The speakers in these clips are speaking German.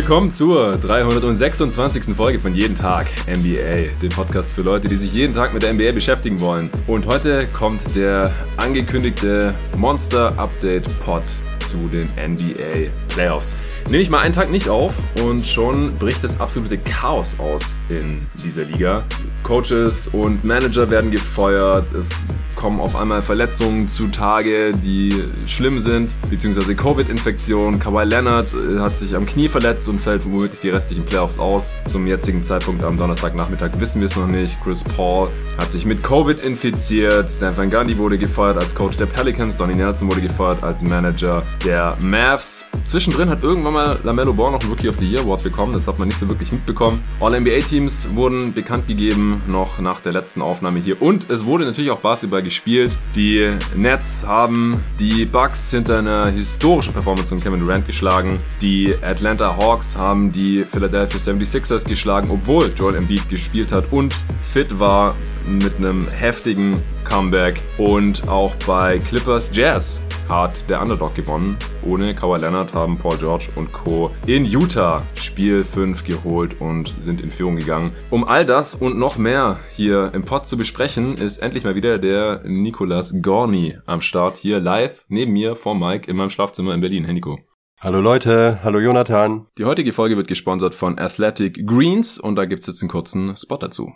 Willkommen zur 326. Folge von Jeden Tag NBA, dem Podcast für Leute, die sich jeden Tag mit der NBA beschäftigen wollen. Und heute kommt der angekündigte Monster Update Pod zu den NBA Playoffs. Nehme ich mal einen Tag nicht auf und schon bricht das absolute Chaos aus in dieser Liga. Coaches und Manager werden gefeuert, es kommen auf einmal Verletzungen zutage, die schlimm sind, beziehungsweise Covid-Infektion. Kawhi Leonard äh, hat sich am Knie verletzt und fällt womöglich die restlichen Playoffs aus. Zum jetzigen Zeitpunkt am Donnerstagnachmittag wissen wir es noch nicht. Chris Paul hat sich mit Covid infiziert. Stan Van Gundy wurde gefeuert als Coach der Pelicans. Donnie Nelson wurde gefeuert als Manager der Mavs. Zwischendrin hat irgendwann mal LaMelo Ball noch ein Rookie of the Year Award bekommen. Das hat man nicht so wirklich mitbekommen. All-NBA-Teams wurden bekannt gegeben, noch nach der letzten Aufnahme hier. Und es wurde natürlich auch Basketball gespielt. Die Nets haben die Bucks hinter einer historischen Performance von Kevin Durant geschlagen. Die Atlanta Hawks haben die Philadelphia 76ers geschlagen, obwohl Joel Embiid gespielt hat und fit war mit einem heftigen Comeback. Und auch bei Clippers Jazz hat der Underdog gewonnen. Ohne Kawhi Leonard haben Paul George und Co. in Utah Spiel 5 geholt und sind in Führung gegangen. Um all das und noch mehr hier im Pod zu besprechen, ist endlich mal wieder der Nicolas Gorni am Start hier live neben mir vor Mike in meinem Schlafzimmer in Berlin. Hey Nico. Hallo Leute, hallo Jonathan. Die heutige Folge wird gesponsert von Athletic Greens und da gibt's jetzt einen kurzen Spot dazu.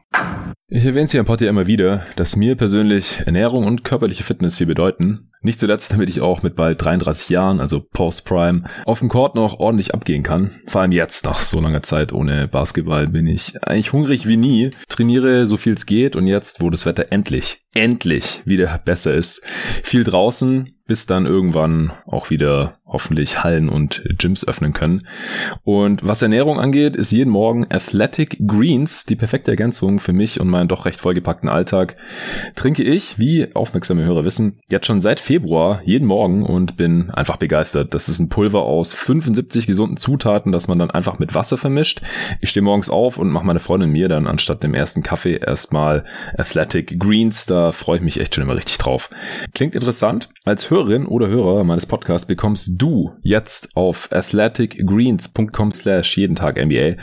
Ich erwähne es hier im Pod ja immer wieder, dass mir persönlich Ernährung und körperliche Fitness viel bedeuten. Nicht zuletzt, damit ich auch mit bald 33 Jahren, also Post-Prime, auf dem Court noch ordentlich abgehen kann. Vor allem jetzt, nach so langer Zeit ohne Basketball, bin ich eigentlich hungrig wie nie, trainiere so viel es geht und jetzt, wo das Wetter endlich, endlich wieder besser ist, viel draußen, bis dann irgendwann auch wieder hoffentlich Hallen und Gyms öffnen können. Und was Ernährung angeht, ist jeden Morgen Athletic Greens die perfekte Ergänzung für mich und meinen doch recht vollgepackten Alltag. Trinke ich, wie aufmerksame Hörer wissen, jetzt schon seit Februar jeden Morgen und bin einfach begeistert. Das ist ein Pulver aus 75 gesunden Zutaten, das man dann einfach mit Wasser vermischt. Ich stehe morgens auf und mache meine Freundin mir dann anstatt dem ersten Kaffee erstmal Athletic Greens. Da freue ich mich echt schon immer richtig drauf. Klingt interessant. Als Hörerin oder Hörer meines Podcasts bekommst du jetzt auf athleticgreens.com slash jeden Tag NBA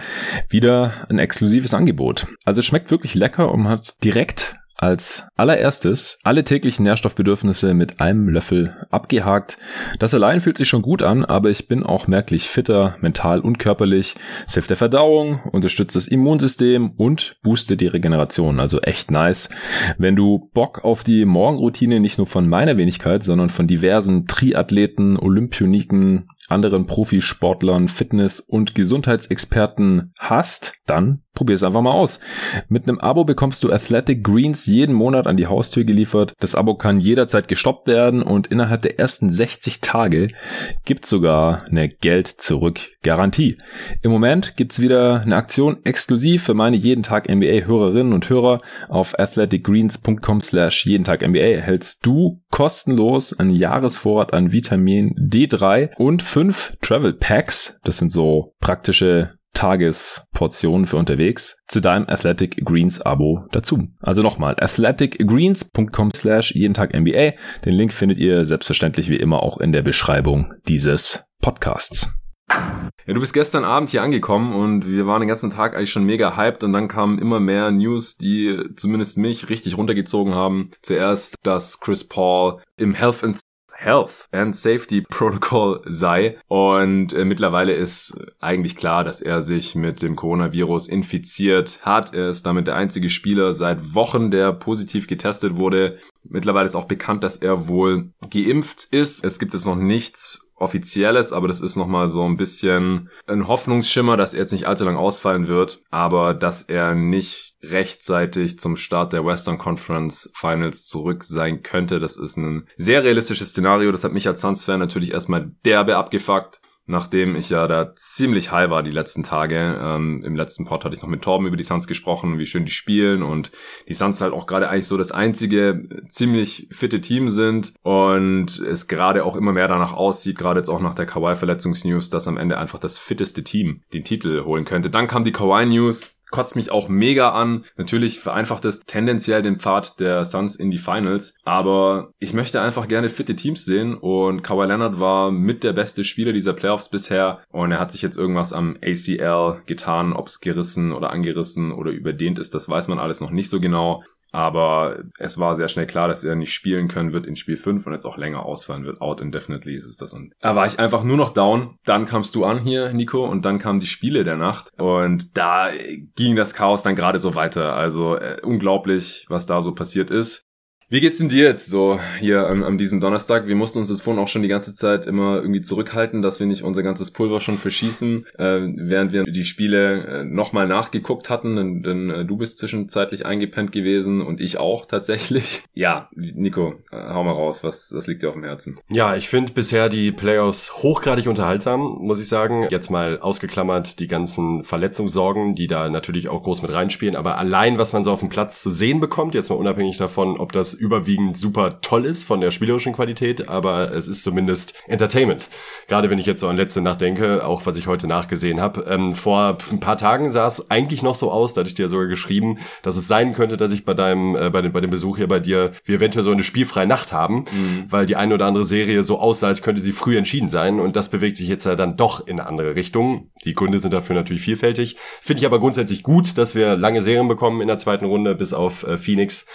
wieder ein exklusives Angebot. Also es schmeckt wirklich lecker und hat direkt als allererstes alle täglichen Nährstoffbedürfnisse mit einem Löffel abgehakt. Das allein fühlt sich schon gut an, aber ich bin auch merklich fitter, mental und körperlich. Es hilft der Verdauung, unterstützt das Immunsystem und boostet die Regeneration. Also echt nice. Wenn du Bock auf die Morgenroutine nicht nur von meiner Wenigkeit, sondern von diversen Triathleten, Olympioniken, anderen Profisportlern, Fitness- und Gesundheitsexperten hast, dann probier es einfach mal aus. Mit einem Abo bekommst du Athletic Greens jeden Monat an die Haustür geliefert. Das Abo kann jederzeit gestoppt werden und innerhalb der ersten 60 Tage gibt sogar eine Geld-Zurück-Garantie. Im Moment gibt's wieder eine Aktion exklusiv für meine jeden Tag NBA-Hörerinnen und Hörer. Auf athleticgreens.com slash jeden Tag NBA erhältst du kostenlos einen Jahresvorrat an Vitamin D3 und fünf Travel Packs. Das sind so praktische Tagesportionen für unterwegs zu deinem Athletic Greens Abo dazu. Also nochmal, athleticgreens.com slash jeden Tag NBA. Den Link findet ihr selbstverständlich wie immer auch in der Beschreibung dieses Podcasts. Ja, du bist gestern Abend hier angekommen und wir waren den ganzen Tag eigentlich schon mega hyped und dann kamen immer mehr News, die zumindest mich richtig runtergezogen haben. Zuerst, dass Chris Paul im Health and Health and Safety Protocol sei. Und äh, mittlerweile ist eigentlich klar, dass er sich mit dem Coronavirus infiziert hat. Er ist damit der einzige Spieler seit Wochen, der positiv getestet wurde. Mittlerweile ist auch bekannt, dass er wohl geimpft ist. Es gibt jetzt noch nichts offizielles, aber das ist nochmal so ein bisschen ein Hoffnungsschimmer, dass er jetzt nicht allzu lang ausfallen wird, aber dass er nicht rechtzeitig zum Start der Western Conference Finals zurück sein könnte. Das ist ein sehr realistisches Szenario. Das hat mich als Suns-Fan natürlich erstmal derbe abgefuckt nachdem ich ja da ziemlich high war die letzten Tage. Ähm, Im letzten Pod hatte ich noch mit Torben über die Suns gesprochen, wie schön die spielen und die Suns halt auch gerade eigentlich so das einzige ziemlich fitte Team sind und es gerade auch immer mehr danach aussieht, gerade jetzt auch nach der Kawhi-Verletzungsnews, dass am Ende einfach das fitteste Team den Titel holen könnte. Dann kam die Kawhi-News kotzt mich auch mega an. Natürlich vereinfacht es tendenziell den Pfad der Suns in die Finals, aber ich möchte einfach gerne fitte Teams sehen und Kawhi Leonard war mit der beste Spieler dieser Playoffs bisher und er hat sich jetzt irgendwas am ACL getan, ob es gerissen oder angerissen oder überdehnt ist, das weiß man alles noch nicht so genau. Aber es war sehr schnell klar, dass er nicht spielen können wird in Spiel 5 und jetzt auch länger ausfallen wird. Out indefinitely ist es das. Und da war ich einfach nur noch down. Dann kamst du an hier, Nico, und dann kamen die Spiele der Nacht. Und da ging das Chaos dann gerade so weiter. Also äh, unglaublich, was da so passiert ist. Wie geht's denn dir jetzt so hier an, an diesem Donnerstag? Wir mussten uns jetzt vorhin auch schon die ganze Zeit immer irgendwie zurückhalten, dass wir nicht unser ganzes Pulver schon verschießen, äh, während wir die Spiele äh, nochmal nachgeguckt hatten, denn, denn äh, du bist zwischenzeitlich eingepennt gewesen und ich auch tatsächlich. Ja, Nico, äh, hau mal raus, was, was liegt dir auf dem Herzen? Ja, ich finde bisher die Playoffs hochgradig unterhaltsam, muss ich sagen. Jetzt mal ausgeklammert die ganzen Verletzungssorgen, die da natürlich auch groß mit reinspielen, aber allein, was man so auf dem Platz zu sehen bekommt, jetzt mal unabhängig davon, ob das überwiegend super toll ist von der spielerischen Qualität, aber es ist zumindest Entertainment. Gerade wenn ich jetzt so an letzte Nacht denke, auch was ich heute nachgesehen habe. Ähm, vor ein paar Tagen sah es eigentlich noch so aus, da hatte ich dir sogar geschrieben, dass es sein könnte, dass ich bei deinem, äh, bei, dem, bei dem Besuch hier bei dir, wir eventuell so eine spielfreie Nacht haben, mhm. weil die eine oder andere Serie so aussah, als könnte sie früh entschieden sein und das bewegt sich jetzt ja dann doch in eine andere Richtung. Die Gründe sind dafür natürlich vielfältig. Finde ich aber grundsätzlich gut, dass wir lange Serien bekommen in der zweiten Runde bis auf äh, Phoenix.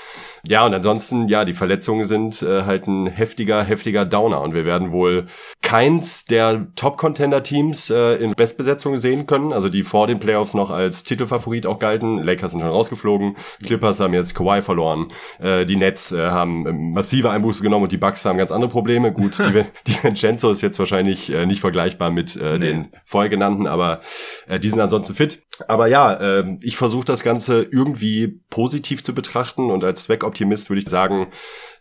Ja, und ansonsten, ja, die Verletzungen sind äh, halt ein heftiger, heftiger Downer. Und wir werden wohl keins der Top-Contender-Teams äh, in Bestbesetzung sehen können, also die vor den Playoffs noch als Titelfavorit auch galten. Lakers sind schon rausgeflogen, Clippers haben jetzt Kawhi verloren, äh, die Nets äh, haben massive Einbuße genommen und die Bucks haben ganz andere Probleme. Gut, die, die Vincenzo ist jetzt wahrscheinlich äh, nicht vergleichbar mit äh, nee. den vorher genannten, aber äh, die sind ansonsten fit. Aber ja, äh, ich versuche das Ganze irgendwie positiv zu betrachten und als Zweckoptimist würde ich sagen,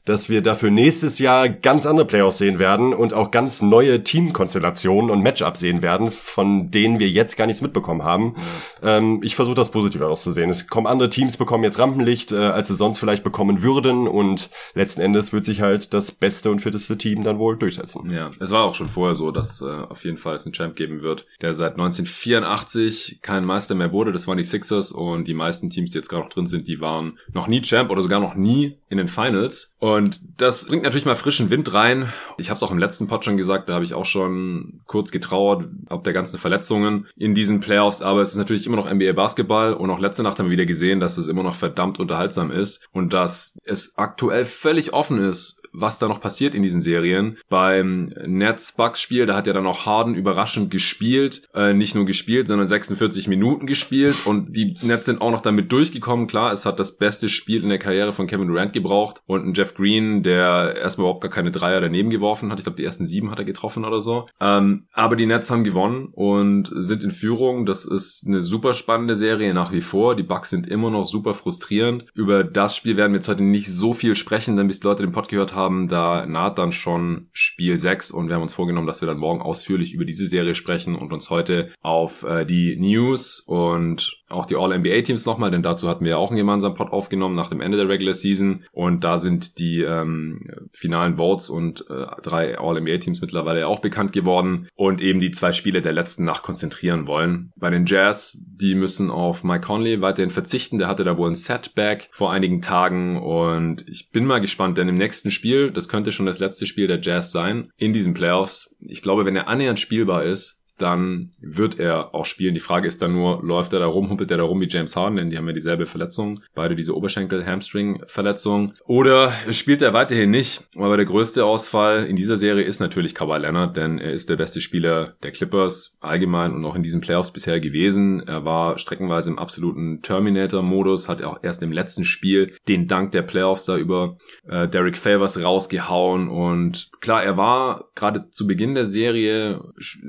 dass wir dafür nächstes Jahr ganz andere Playoffs sehen werden und auch ganz neue Teamkonstellationen und Matchups sehen werden, von denen wir jetzt gar nichts mitbekommen haben. Ähm, ich versuche das positiv auszusehen. Es kommen andere Teams, bekommen jetzt Rampenlicht, äh, als sie sonst vielleicht bekommen würden und letzten Endes wird sich halt das beste und fitteste Team dann wohl durchsetzen. Ja, es war auch schon vorher so, dass äh, auf jeden Fall es einen Champ geben wird, der seit 1984 kein Meister mehr wurde. Das waren die Sixers und die meisten Teams, die jetzt gerade noch drin sind, die waren noch nie Champ oder sogar noch nie in den Finals. Und und das bringt natürlich mal frischen Wind rein. Ich habe es auch im letzten Pod schon gesagt, da habe ich auch schon kurz getrauert, ob der ganzen Verletzungen in diesen Playoffs. Aber es ist natürlich immer noch NBA Basketball und auch letzte Nacht haben wir wieder gesehen, dass es immer noch verdammt unterhaltsam ist und dass es aktuell völlig offen ist, was da noch passiert in diesen Serien. Beim Nets-Bucks-Spiel, da hat ja dann auch Harden überraschend gespielt. Äh, nicht nur gespielt, sondern 46 Minuten gespielt. Und die Nets sind auch noch damit durchgekommen. Klar, es hat das beste Spiel in der Karriere von Kevin Durant gebraucht. Und ein Jeff Green, der erstmal überhaupt gar keine Dreier daneben geworfen hat. Ich glaube, die ersten sieben hat er getroffen oder so. Ähm, aber die Nets haben gewonnen und sind in Führung. Das ist eine super spannende Serie nach wie vor. Die Bucks sind immer noch super frustrierend. Über das Spiel werden wir jetzt heute nicht so viel sprechen, denn bis die Leute den Pod gehört haben, haben, da naht dann schon Spiel 6 und wir haben uns vorgenommen, dass wir dann morgen ausführlich über diese Serie sprechen und uns heute auf äh, die News und auch die All-NBA-Teams nochmal, denn dazu hatten wir ja auch einen gemeinsamen Pod aufgenommen nach dem Ende der Regular Season und da sind die ähm, finalen Votes und äh, drei All-NBA-Teams mittlerweile auch bekannt geworden und eben die zwei Spiele der letzten Nacht konzentrieren wollen. Bei den Jazz, die müssen auf Mike Conley weiterhin verzichten, der hatte da wohl ein Setback vor einigen Tagen und ich bin mal gespannt, denn im nächsten Spiel, das könnte schon das letzte Spiel der Jazz sein, in diesen Playoffs, ich glaube, wenn er annähernd spielbar ist, dann wird er auch spielen. Die Frage ist dann nur, läuft er da rum, humpelt er da rum wie James Harden, denn die haben ja dieselbe Verletzung, beide diese Oberschenkel-Hamstring-Verletzung. Oder spielt er weiterhin nicht, aber der größte Ausfall in dieser Serie ist natürlich Kawhi Leonard, denn er ist der beste Spieler der Clippers allgemein und auch in diesen Playoffs bisher gewesen. Er war streckenweise im absoluten Terminator-Modus, hat auch erst im letzten Spiel den Dank der Playoffs da über äh, Derek Favors rausgehauen und klar, er war gerade zu Beginn der Serie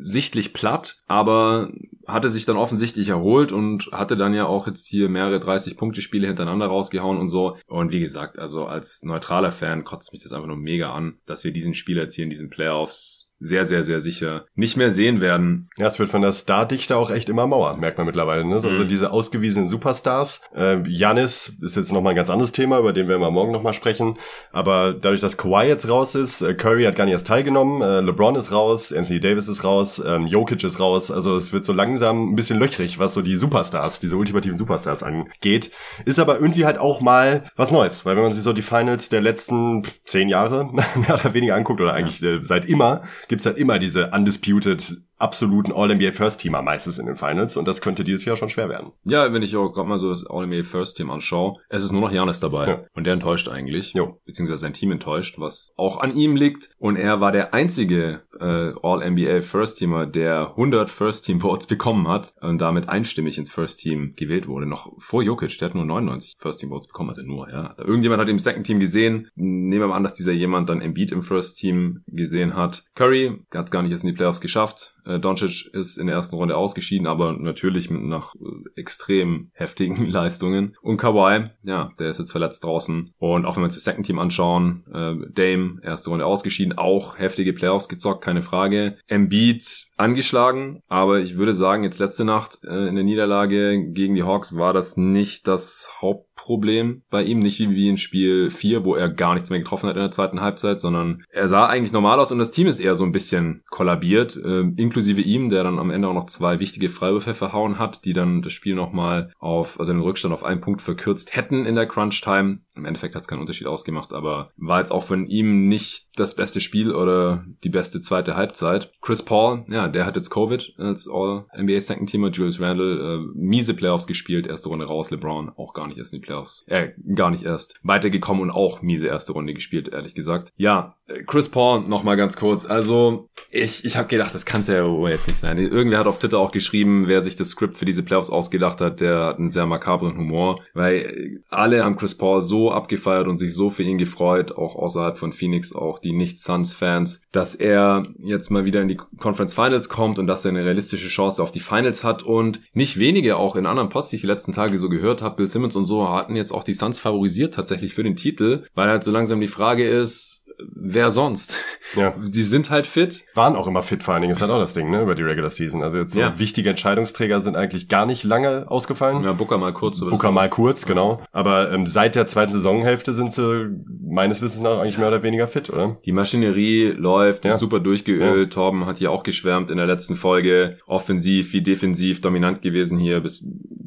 sichtlich platt, aber hatte sich dann offensichtlich erholt und hatte dann ja auch jetzt hier mehrere 30-Punkte-Spiele hintereinander rausgehauen und so. Und wie gesagt, also als neutraler Fan kotzt mich das einfach nur mega an, dass wir diesen Spieler jetzt hier in diesen Playoffs sehr, sehr, sehr sicher nicht mehr sehen werden. Ja, es wird von der Stardichte auch echt immer Mauer, merkt man mittlerweile. Ne? Also mhm. diese ausgewiesenen Superstars. Äh, Janis ist jetzt nochmal ein ganz anderes Thema, über den werden wir morgen nochmal sprechen. Aber dadurch, dass Kawhi jetzt raus ist, äh, Curry hat gar nicht erst teilgenommen, äh, LeBron ist raus, Anthony Davis ist raus, ähm, Jokic ist raus. Also es wird so langsam ein bisschen löchrig, was so die Superstars, diese ultimativen Superstars angeht. Ist aber irgendwie halt auch mal was Neues, weil wenn man sich so die Finals der letzten zehn Jahre mehr oder weniger anguckt oder eigentlich ja. äh, seit immer, gibt's halt immer diese undisputed absoluten All-NBA First-Teamer meistens in den Finals und das könnte dieses Jahr schon schwer werden. Ja, wenn ich auch gerade mal so das All-NBA First-Team anschaue, es ist nur noch Janis dabei ja. und der enttäuscht eigentlich, jo. beziehungsweise sein Team enttäuscht, was auch an ihm liegt und er war der einzige äh, All-NBA First-Teamer, der 100 First-Team-Votes bekommen hat und damit einstimmig ins First-Team gewählt wurde, noch vor Jokic, der hat nur 99 First-Team-Votes bekommen, also nur, ja. Irgendjemand hat im Second-Team gesehen, nehmen wir mal an, dass dieser jemand dann Embiid im First-Team gesehen hat. Curry, der hat es gar nicht erst in die Playoffs geschafft, äh, Doncic ist in der ersten Runde ausgeschieden, aber natürlich mit nach äh, extrem heftigen Leistungen. Und Kawhi, ja, der ist jetzt verletzt draußen. Und auch wenn wir uns das Second Team anschauen, äh, Dame, erste Runde ausgeschieden, auch heftige Playoffs gezockt, keine Frage. Embiid angeschlagen, aber ich würde sagen, jetzt letzte Nacht äh, in der Niederlage gegen die Hawks war das nicht das Hauptproblem bei ihm, nicht wie, wie in Spiel 4, wo er gar nichts mehr getroffen hat in der zweiten Halbzeit, sondern er sah eigentlich normal aus und das Team ist eher so ein bisschen kollabiert, äh, inklusive ihm, der dann am Ende auch noch zwei wichtige Freiwürfe verhauen hat, die dann das Spiel nochmal auf, also den Rückstand auf einen Punkt verkürzt hätten in der Crunch-Time. Im Endeffekt hat es keinen Unterschied ausgemacht, aber war jetzt auch von ihm nicht das beste Spiel oder die beste zweite Halbzeit. Chris Paul, ja, der hat jetzt Covid als All-NBA Second Teamer. Julius Randle, äh, miese Playoffs gespielt, erste Runde raus. LeBron auch gar nicht erst in die Playoffs. Äh, gar nicht erst weitergekommen und auch miese erste Runde gespielt, ehrlich gesagt. Ja, äh, Chris Paul noch mal ganz kurz. Also, ich, ich habe gedacht, das kann es ja jetzt nicht sein. Irgendwer hat auf Twitter auch geschrieben, wer sich das Skript für diese Playoffs ausgedacht hat, der hat einen sehr makabren Humor, weil alle haben Chris Paul so abgefeiert und sich so für ihn gefreut, auch außerhalb von Phoenix, auch die Nicht-Suns-Fans, dass er jetzt mal wieder in die Conference Finals Finals kommt und dass er eine realistische Chance auf die Finals hat und nicht wenige auch in anderen Posts, die ich die letzten Tage so gehört habe, Bill Simmons und so hatten jetzt auch die Suns favorisiert tatsächlich für den Titel, weil halt so langsam die Frage ist, wer sonst? Ja. Die sind halt fit. Waren auch immer fit, vor allen Dingen. Ist halt auch das Ding, ne, über die Regular Season. Also jetzt so ja. wichtige Entscheidungsträger sind eigentlich gar nicht lange ausgefallen. Ja, Booker mal kurz. Booker mal kurz, genau. Aber ähm, seit der zweiten Saisonhälfte sind sie meines Wissens nach eigentlich mehr oder weniger fit, oder? Die Maschinerie läuft, ja. ist super durchgeölt. Ja. Torben hat hier auch geschwärmt in der letzten Folge. Offensiv wie defensiv dominant gewesen hier bis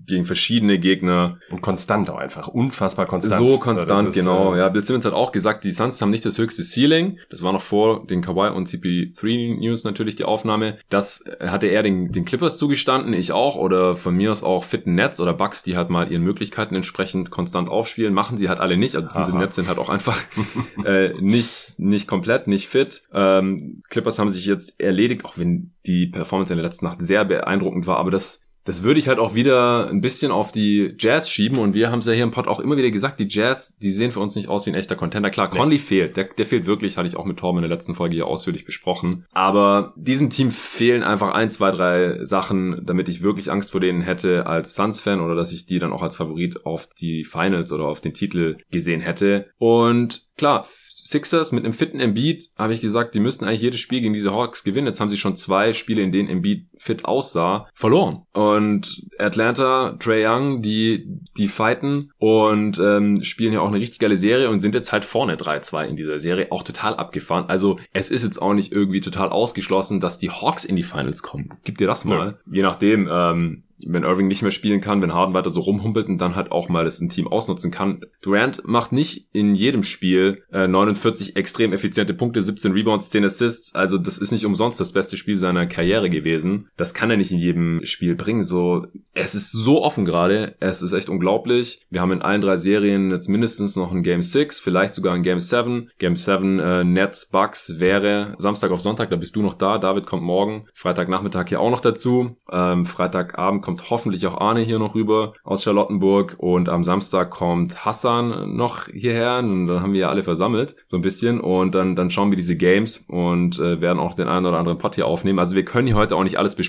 gegen verschiedene Gegner. Und konstant auch einfach. Unfassbar konstant. So konstant, ist, genau. Äh, ja, Bill Simmons hat auch gesagt, die Suns haben nicht das höchste Ceiling. Das war noch vor den Kawhi und CP3 News natürlich die Aufnahme. Das hatte er den, den Clippers zugestanden, ich auch. Oder von mir aus auch fitten Nets oder Bucks, die halt mal ihren Möglichkeiten entsprechend konstant aufspielen. Machen sie halt alle nicht. Also diese Aha. Nets sind halt auch einfach äh, nicht, nicht komplett, nicht fit. Ähm, Clippers haben sich jetzt erledigt, auch wenn die Performance in der letzten Nacht sehr beeindruckend war. Aber das das würde ich halt auch wieder ein bisschen auf die Jazz schieben und wir haben es ja hier im Pod auch immer wieder gesagt, die Jazz, die sehen für uns nicht aus wie ein echter Contender. Klar, Conley nee. fehlt, der, der fehlt wirklich, hatte ich auch mit Torben in der letzten Folge hier ausführlich besprochen. Aber diesem Team fehlen einfach ein, zwei, drei Sachen, damit ich wirklich Angst vor denen hätte als Suns-Fan oder dass ich die dann auch als Favorit auf die Finals oder auf den Titel gesehen hätte. Und klar, Sixers mit einem fitten Embiid habe ich gesagt, die müssten eigentlich jedes Spiel gegen diese Hawks gewinnen. Jetzt haben sie schon zwei Spiele, in denen Embiid fit aussah, verloren. Und Atlanta, Trey Young, die die fighten und ähm, spielen ja auch eine richtig geile Serie und sind jetzt halt vorne 3-2 in dieser Serie, auch total abgefahren. Also es ist jetzt auch nicht irgendwie total ausgeschlossen, dass die Hawks in die Finals kommen. Gib dir das mal. Ja. Je nachdem, ähm, wenn Irving nicht mehr spielen kann, wenn Harden weiter so rumhumpelt und dann halt auch mal das ein Team ausnutzen kann. Durant macht nicht in jedem Spiel äh, 49 extrem effiziente Punkte, 17 Rebounds, 10 Assists. Also das ist nicht umsonst das beste Spiel seiner Karriere gewesen. Das kann er nicht in jedem Spiel bringen. So, es ist so offen gerade. Es ist echt unglaublich. Wir haben in allen drei Serien jetzt mindestens noch ein Game 6, vielleicht sogar ein Game 7. Game 7 äh, Nets Bucks wäre Samstag auf Sonntag. Da bist du noch da. David kommt morgen. Freitagnachmittag hier auch noch dazu. Ähm, Freitagabend kommt hoffentlich auch Arne hier noch rüber aus Charlottenburg und am Samstag kommt Hassan noch hierher und dann haben wir ja alle versammelt, so ein bisschen und dann, dann schauen wir diese Games und äh, werden auch den einen oder anderen Pod hier aufnehmen. Also wir können hier heute auch nicht alles besprechen,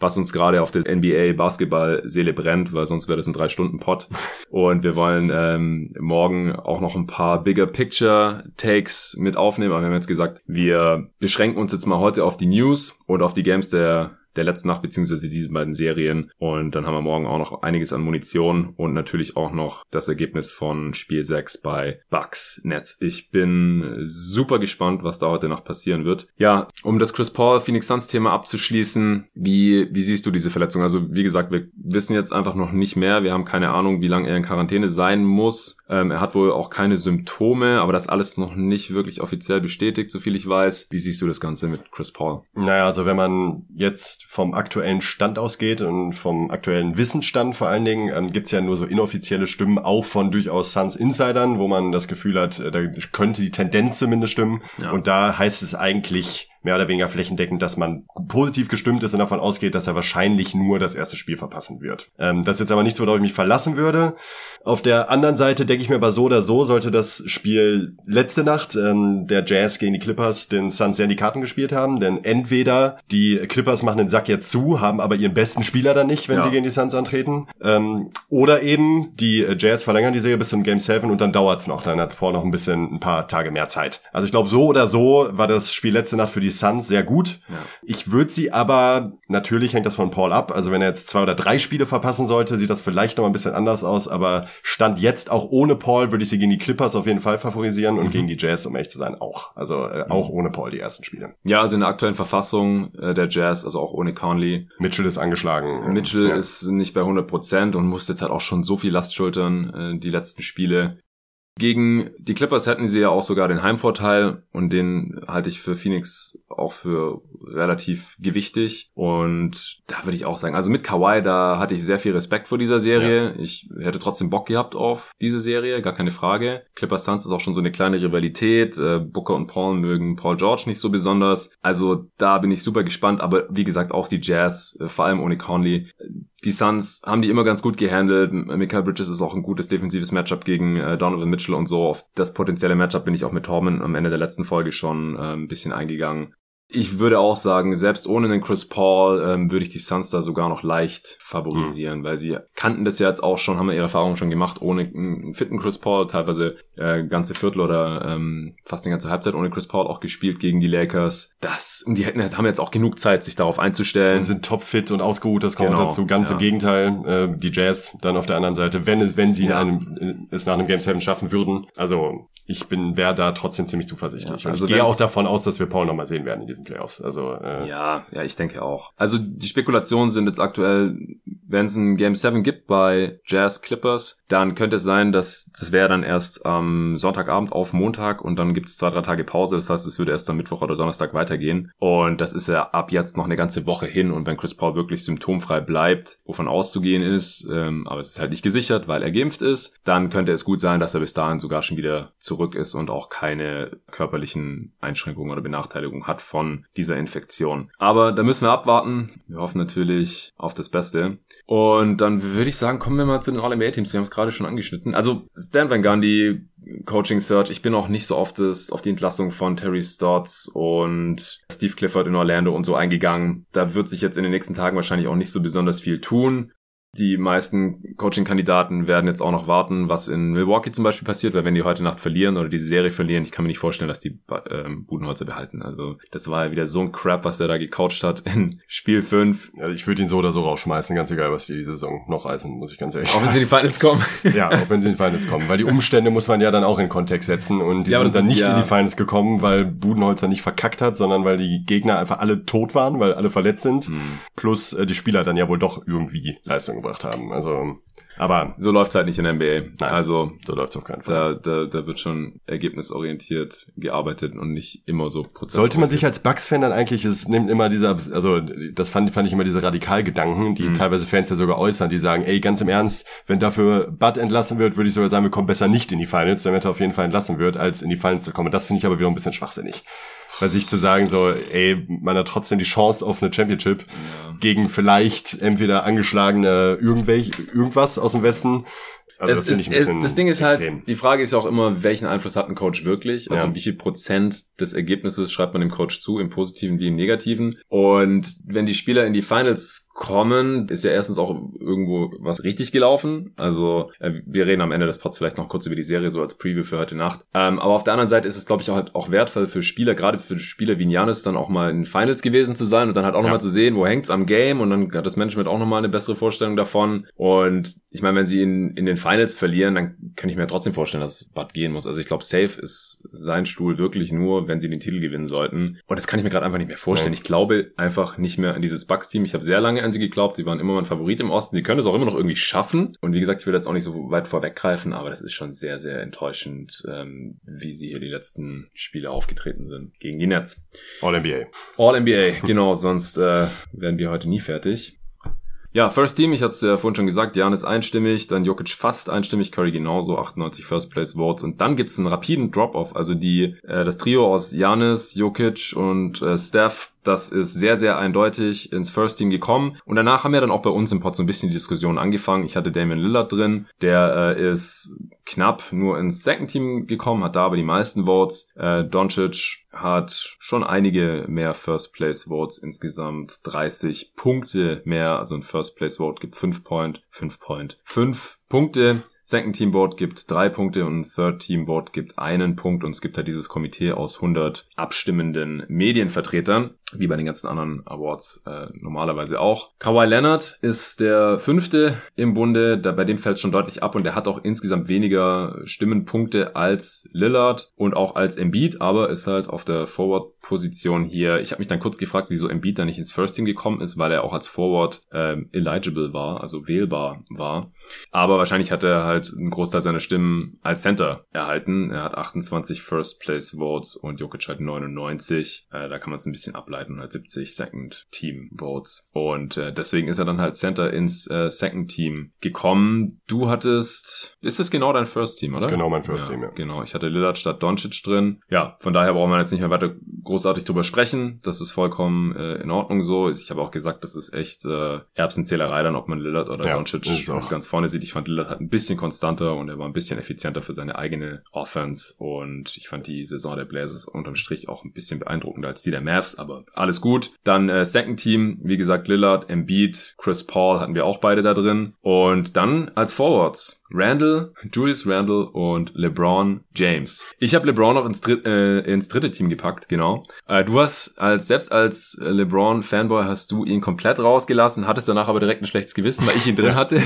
was uns gerade auf der NBA Basketball Seele brennt, weil sonst wäre das ein drei Stunden Pod und wir wollen ähm, morgen auch noch ein paar Bigger Picture Takes mit aufnehmen, aber wir haben jetzt gesagt, wir beschränken uns jetzt mal heute auf die News und auf die Games der der letzten Nacht, beziehungsweise diese beiden Serien. Und dann haben wir morgen auch noch einiges an Munition und natürlich auch noch das Ergebnis von Spiel 6 bei Bucks Nets. Ich bin super gespannt, was da heute noch passieren wird. Ja, um das Chris Paul Phoenix Suns Thema abzuschließen, wie, wie siehst du diese Verletzung? Also, wie gesagt, wir wissen jetzt einfach noch nicht mehr. Wir haben keine Ahnung, wie lange er in Quarantäne sein muss. Ähm, er hat wohl auch keine Symptome, aber das alles noch nicht wirklich offiziell bestätigt, so viel ich weiß. Wie siehst du das Ganze mit Chris Paul? Naja, also wenn man jetzt vom aktuellen Stand ausgeht und vom aktuellen Wissensstand vor allen Dingen, ähm, gibt's ja nur so inoffizielle Stimmen auch von durchaus Suns Insidern, wo man das Gefühl hat, äh, da könnte die Tendenz zumindest stimmen. Ja. Und da heißt es eigentlich, mehr oder weniger flächendeckend, dass man positiv gestimmt ist und davon ausgeht, dass er wahrscheinlich nur das erste Spiel verpassen wird. Ähm, das ist jetzt aber nichts, worauf ich mich verlassen würde. Auf der anderen Seite denke ich mir aber so oder so, sollte das Spiel letzte Nacht ähm, der Jazz gegen die Clippers den Suns sehr in die Karten gespielt haben, denn entweder die Clippers machen den Sack jetzt zu, haben aber ihren besten Spieler dann nicht, wenn ja. sie gegen die Suns antreten, ähm, oder eben die Jazz verlängern die Serie bis zum Game 7 und dann dauert's noch, dann hat Paul noch ein bisschen, ein paar Tage mehr Zeit. Also ich glaube, so oder so war das Spiel letzte Nacht für die Suns sehr gut. Ja. Ich würde sie aber, natürlich hängt das von Paul ab, also wenn er jetzt zwei oder drei Spiele verpassen sollte, sieht das vielleicht noch ein bisschen anders aus, aber Stand jetzt auch ohne Paul würde ich sie gegen die Clippers auf jeden Fall favorisieren und mhm. gegen die Jazz, um ehrlich zu sein, auch. Also äh, auch ohne Paul die ersten Spiele. Ja, also in der aktuellen Verfassung äh, der Jazz, also auch ohne Conley. Mitchell ist angeschlagen. Mitchell ja. ist nicht bei 100 Prozent und muss jetzt halt auch schon so viel Last schultern, äh, die letzten Spiele. Gegen die Clippers hätten sie ja auch sogar den Heimvorteil und den halte ich für Phoenix auch für relativ gewichtig und da würde ich auch sagen, also mit Kawhi, da hatte ich sehr viel Respekt vor dieser Serie. Ja. Ich hätte trotzdem Bock gehabt auf diese Serie, gar keine Frage. Clippers Suns ist auch schon so eine kleine Rivalität. Äh, Booker und Paul mögen Paul George nicht so besonders. Also da bin ich super gespannt, aber wie gesagt auch die Jazz, äh, vor allem ohne Conley, die Suns haben die immer ganz gut gehandelt. Michael Bridges ist auch ein gutes defensives Matchup gegen äh, Donovan Mitchell und so. Auf das potenzielle Matchup bin ich auch mit Torben am Ende der letzten Folge schon äh, ein bisschen eingegangen. Ich würde auch sagen, selbst ohne den Chris Paul ähm, würde ich die Suns da sogar noch leicht favorisieren, mhm. weil sie kannten das ja jetzt auch schon, haben ihre Erfahrungen schon gemacht, ohne einen fitten Chris Paul, teilweise äh, ganze Viertel oder ähm, fast eine ganze Halbzeit ohne Chris Paul auch gespielt gegen die Lakers. Das, die hätten, haben jetzt auch genug Zeit, sich darauf einzustellen. Und sind topfit und ausgeruht, das kommt genau, dazu. Ganz ja. im Gegenteil, äh, die Jazz dann auf der anderen Seite, wenn es, wenn sie ja. einem, es nach einem Game 7 schaffen würden. Also ich bin, wäre da trotzdem ziemlich zuversichtlich. Ja, also ich gehe auch davon aus, dass wir Paul nochmal sehen werden in diesem Playoffs. Also äh, ja, ja, ich denke auch. Also die Spekulationen sind jetzt aktuell, wenn es ein Game 7 gibt bei Jazz Clippers, dann könnte es sein, dass das wäre dann erst am Sonntagabend auf Montag und dann gibt es zwei, drei Tage Pause. Das heißt, es würde erst am Mittwoch oder Donnerstag weitergehen. Und das ist ja ab jetzt noch eine ganze Woche hin. Und wenn Chris Paul wirklich symptomfrei bleibt, wovon auszugehen ist, ähm, aber es ist halt nicht gesichert, weil er geimpft ist, dann könnte es gut sein, dass er bis dahin sogar schon wieder zurück ist und auch keine körperlichen Einschränkungen oder Benachteiligungen hat von dieser Infektion. Aber da müssen wir abwarten. Wir hoffen natürlich auf das Beste. Und dann würde ich sagen, kommen wir mal zu den All-NBA-Teams. Wir haben es gerade schon angeschnitten. Also Stan Van Gundy, Coaching Search. Ich bin auch nicht so oft das, auf die Entlassung von Terry Stotts und Steve Clifford in Orlando und so eingegangen. Da wird sich jetzt in den nächsten Tagen wahrscheinlich auch nicht so besonders viel tun. Die meisten Coaching-Kandidaten werden jetzt auch noch warten, was in Milwaukee zum Beispiel passiert, weil wenn die heute Nacht verlieren oder diese Serie verlieren, ich kann mir nicht vorstellen, dass die ähm, Budenholzer behalten. Also das war ja wieder so ein Crap, was er da gecoacht hat in Spiel 5. Ja, ich würde ihn so oder so rausschmeißen, ganz egal, was die, die Saison noch reißen, muss ich ganz ehrlich sagen. Auch wenn sie in die Finals kommen. ja, auch wenn sie in die Finals kommen. Weil die Umstände muss man ja dann auch in Kontext setzen und die ja, sind dann nicht ja. in die Finals gekommen, weil Budenholzer nicht verkackt hat, sondern weil die Gegner einfach alle tot waren, weil alle verletzt sind. Hm. Plus äh, die Spieler dann ja wohl doch irgendwie Leistung gebracht haben. Also, aber so läuft's halt nicht in der NBA. Nein, also so läuft's auf keinen Fall. Da, da, da wird schon ergebnisorientiert gearbeitet und nicht immer so prozessorientiert. Sollte man sich als Bucks-Fan dann eigentlich, es nimmt immer dieser, also das fand, fand ich immer diese Radikalgedanken, die mhm. teilweise Fans ja sogar äußern, die sagen, ey, ganz im Ernst, wenn dafür Bud entlassen wird, würde ich sogar sagen, wir kommen besser nicht in die Finals, damit er auf jeden Fall entlassen wird, als in die Finals zu kommen. Das finde ich aber wieder ein bisschen schwachsinnig. Bei sich zu sagen, so, ey, man hat trotzdem die Chance auf eine Championship ja. gegen vielleicht entweder angeschlagene irgendwelche, irgendwas aus dem Westen also das, ist, es, das Ding ist halt, extrem. halt, die Frage ist ja auch immer, welchen Einfluss hat ein Coach wirklich? Also ja. wie viel Prozent des Ergebnisses schreibt man dem Coach zu, im Positiven wie im Negativen? Und wenn die Spieler in die Finals kommen, ist ja erstens auch irgendwo was richtig gelaufen. Also äh, wir reden am Ende des Pods vielleicht noch kurz über die Serie, so als Preview für heute Nacht. Ähm, aber auf der anderen Seite ist es, glaube ich, auch, halt auch wertvoll für Spieler, gerade für Spieler wie Janis, dann auch mal in Finals gewesen zu sein und dann halt auch ja. nochmal zu sehen, wo hängt's am Game und dann hat das Management auch nochmal eine bessere Vorstellung davon. Und ich meine, wenn sie in, in den Finals verlieren, dann kann ich mir trotzdem vorstellen, dass Bud gehen muss. Also ich glaube, safe ist sein Stuhl wirklich nur, wenn sie den Titel gewinnen sollten. Und das kann ich mir gerade einfach nicht mehr vorstellen. Ja. Ich glaube einfach nicht mehr an dieses Bucks-Team. Ich habe sehr lange an sie geglaubt. Sie waren immer mein Favorit im Osten. Sie können es auch immer noch irgendwie schaffen. Und wie gesagt, ich will jetzt auch nicht so weit vorweggreifen, aber das ist schon sehr, sehr enttäuschend, ähm, wie sie hier die letzten Spiele aufgetreten sind gegen die Nets. All-NBA. All-NBA, genau. Sonst äh, werden wir heute nie fertig. Ja, First Team, ich hatte es ja vorhin schon gesagt, Jan ist einstimmig, dann Jokic fast einstimmig, Curry genauso, 98 First Place Votes. Und dann gibt's einen rapiden Drop-Off, also die äh, das Trio aus Janis, Jokic und äh, Steph das ist sehr, sehr eindeutig ins First Team gekommen. Und danach haben wir dann auch bei uns im Pod so ein bisschen die Diskussion angefangen. Ich hatte Damian Lillard drin. Der äh, ist knapp nur ins Second Team gekommen, hat da aber die meisten Votes. Äh, Doncic hat schon einige mehr First Place Votes, insgesamt 30 Punkte mehr. Also ein First Place Vote gibt 5 Point, 5 Point, 5 Punkte. Second Team Board gibt drei Punkte und Third Team Board gibt einen Punkt und es gibt halt dieses Komitee aus 100 abstimmenden Medienvertretern wie bei den ganzen anderen Awards äh, normalerweise auch. Kawhi Leonard ist der fünfte im Bunde, da, bei dem fällt schon deutlich ab und der hat auch insgesamt weniger Stimmenpunkte als Lillard und auch als Embiid, aber ist halt auf der Forward-Position hier. Ich habe mich dann kurz gefragt, wieso Embiid da nicht ins First Team gekommen ist, weil er auch als Forward ähm, eligible war, also wählbar war. Aber wahrscheinlich hat er halt einen Großteil seiner Stimmen als Center erhalten. Er hat 28 First Place Votes und Jokic hat 99. Äh, da kann man es ein bisschen ableiten. 170 Second Team Votes. Und äh, deswegen ist er dann halt Center ins äh, Second Team gekommen. Du hattest, ist das genau dein First Team, oder? Das ist genau mein First ja, Team, ja. Genau, ich hatte Lillard statt Doncic drin. Ja, von daher brauchen wir jetzt nicht mehr weiter großartig drüber sprechen. Das ist vollkommen äh, in Ordnung so. Ich habe auch gesagt, das ist echt äh, Erbsenzählerei dann, ob man Lillard oder ja, Doncic ganz vorne sieht. Ich fand Lillard halt ein bisschen konstanter und er war ein bisschen effizienter für seine eigene Offense und ich fand die Saison der Blazers unterm Strich auch ein bisschen beeindruckender als die der Mavs, aber alles gut. Dann äh, Second Team, wie gesagt, Lillard, Embiid, Chris Paul hatten wir auch beide da drin. Und dann als Forwards Randall, Julius Randall und LeBron James. Ich habe LeBron noch ins, Dritt, äh, ins dritte Team gepackt, genau. Äh, du hast als selbst als LeBron Fanboy hast du ihn komplett rausgelassen, hattest danach aber direkt ein schlechtes Gewissen, weil ich ihn drin hatte.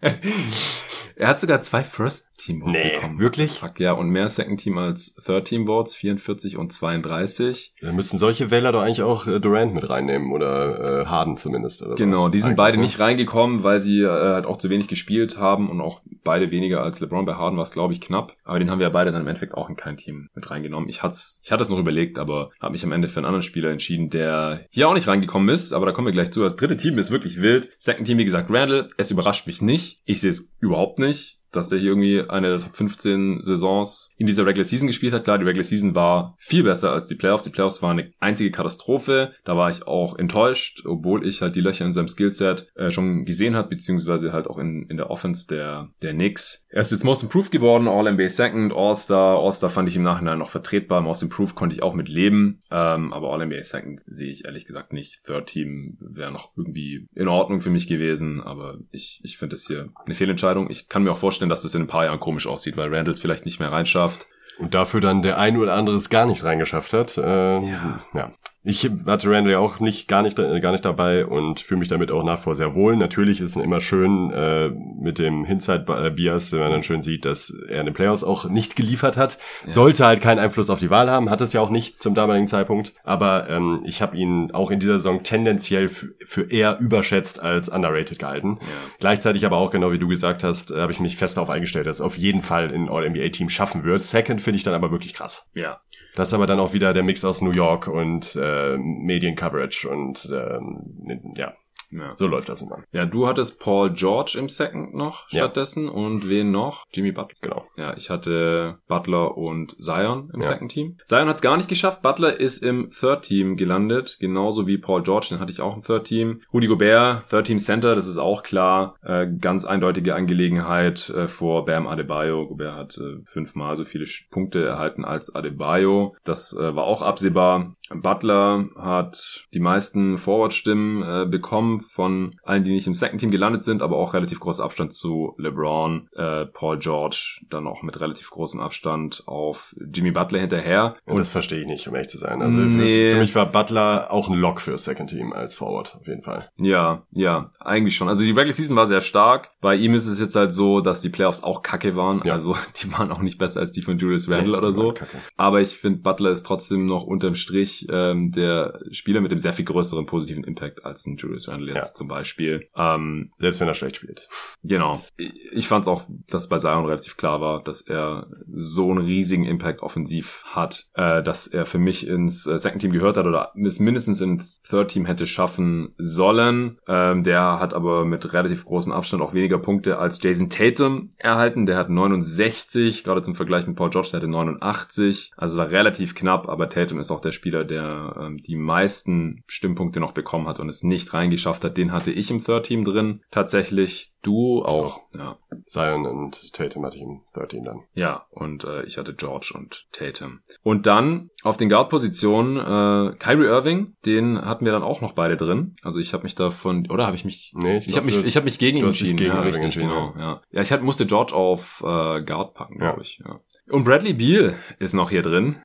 Er hat sogar zwei First Team Votes nee, bekommen. Wirklich? Fuck, ja, und mehr Second Team als Third Team Votes, 44 und 32. Da müssten solche Wähler doch eigentlich auch äh, Durant mit reinnehmen oder äh, Harden zumindest. Oder genau, so. die sind beide nicht reingekommen, weil sie äh, halt auch zu wenig gespielt haben und auch beide weniger als LeBron. Bei Harden war es, glaube ich, knapp. Aber den haben wir ja beide dann im Endeffekt auch in kein Team mit reingenommen. Ich hatte ich hatte es noch überlegt, aber habe mich am Ende für einen anderen Spieler entschieden, der hier auch nicht reingekommen ist. Aber da kommen wir gleich zu. Das dritte Team ist wirklich wild. Second Team, wie gesagt, Randall. Es überrascht mich nicht. Ich sehe es überhaupt nicht nicht dass er hier irgendwie eine der Top 15 Saisons in dieser Regular Season gespielt hat. Klar, die Regular Season war viel besser als die Playoffs. Die Playoffs waren eine einzige Katastrophe. Da war ich auch enttäuscht, obwohl ich halt die Löcher in seinem Skillset äh, schon gesehen hat, beziehungsweise halt auch in, in der Offense der, der Knicks. Er ist jetzt Most Improved geworden, All-NBA Second, All-Star. All-Star fand ich im Nachhinein noch vertretbar. Most Improved konnte ich auch mit leben. Ähm, aber All-NBA Second sehe ich ehrlich gesagt nicht. Third Team wäre noch irgendwie in Ordnung für mich gewesen, aber ich, ich finde es hier eine Fehlentscheidung. Ich kann mir auch vorstellen, vorstellen, dass das in ein paar Jahren komisch aussieht, weil Randall vielleicht nicht mehr reinschafft. Und dafür dann der ein oder andere es gar nicht reingeschafft hat. Äh, ja. ja. Ich hatte Randall ja auch nicht gar nicht gar nicht dabei und fühle mich damit auch nach vor sehr wohl. Natürlich ist es immer schön äh, mit dem Hindsight Bias, wenn man dann schön sieht, dass er in den Playoffs auch nicht geliefert hat. Ja. Sollte halt keinen Einfluss auf die Wahl haben, hat es ja auch nicht zum damaligen Zeitpunkt. Aber ähm, ich habe ihn auch in dieser Saison tendenziell für eher überschätzt als underrated gehalten. Ja. Gleichzeitig aber auch genau wie du gesagt hast, äh, habe ich mich fest darauf eingestellt, dass er auf jeden Fall in All NBA Team schaffen wird. Second finde ich dann aber wirklich krass. Ja. Das ist aber dann auch wieder der Mix aus New York und äh, Mediencoverage und ähm, ja, Ja. So läuft das immer. Ja, du hattest Paul George im Second noch stattdessen ja. und wen noch? Jimmy Butler. Genau. Ja, ich hatte Butler und Zion im ja. Second Team. Zion hat es gar nicht geschafft. Butler ist im Third Team gelandet, genauso wie Paul George, den hatte ich auch im Third Team. Rudy Gobert, Third Team Center, das ist auch klar. Äh, ganz eindeutige Angelegenheit äh, vor Bam Adebayo. Gobert hat äh, fünfmal so viele Punkte erhalten als Adebayo. Das äh, war auch absehbar. Butler hat die meisten Forward-Stimmen äh, bekommen von allen, die nicht im Second Team gelandet sind, aber auch relativ großer Abstand zu LeBron, äh, Paul George, dann auch mit relativ großem Abstand auf Jimmy Butler hinterher. Und das verstehe ich nicht, um ehrlich zu sein. Also nee. für, für, mich war Butler auch ein Lock für Second Team als Forward, auf jeden Fall. Ja, ja, eigentlich schon. Also die Regular Season war sehr stark. Bei ihm ist es jetzt halt so, dass die Playoffs auch kacke waren. Ja. Also die waren auch nicht besser als die von Julius Randle nee, oder so. Aber ich finde, Butler ist trotzdem noch unterm Strich ähm, der Spieler mit dem sehr viel größeren positiven Impact als ein Julius Randle jetzt ja. zum Beispiel. Ähm, Selbst wenn er schlecht spielt. Genau. Ich fand es auch, dass bei Zion relativ klar war, dass er so einen riesigen Impact offensiv hat, äh, dass er für mich ins äh, Second Team gehört hat oder es mindestens ins Third Team hätte schaffen sollen. Ähm, der hat aber mit relativ großem Abstand auch weniger Punkte als Jason Tatum erhalten. Der hat 69, gerade zum Vergleich mit Paul George, der hatte 89. Also war relativ knapp, aber Tatum ist auch der Spieler, der ähm, die meisten Stimmpunkte noch bekommen hat und es nicht reingeschafft hat. Den hatte ich im Third Team drin. Tatsächlich Du auch, ja. Zion und Tatum hatte ich im 13 dann. Ja, und äh, ich hatte George und Tatum. Und dann auf den Guard-Positionen äh, Kyrie Irving, den hatten wir dann auch noch beide drin. Also ich habe mich davon, oder habe ich mich, nee, ich, ich habe mich, ich habe mich gegen ihn entschieden. Gegen ja, richtig, genau. Ja, ja ich hatte, musste George auf äh, Guard packen, glaube ja. ich. Ja. Und Bradley Beal ist noch hier drin.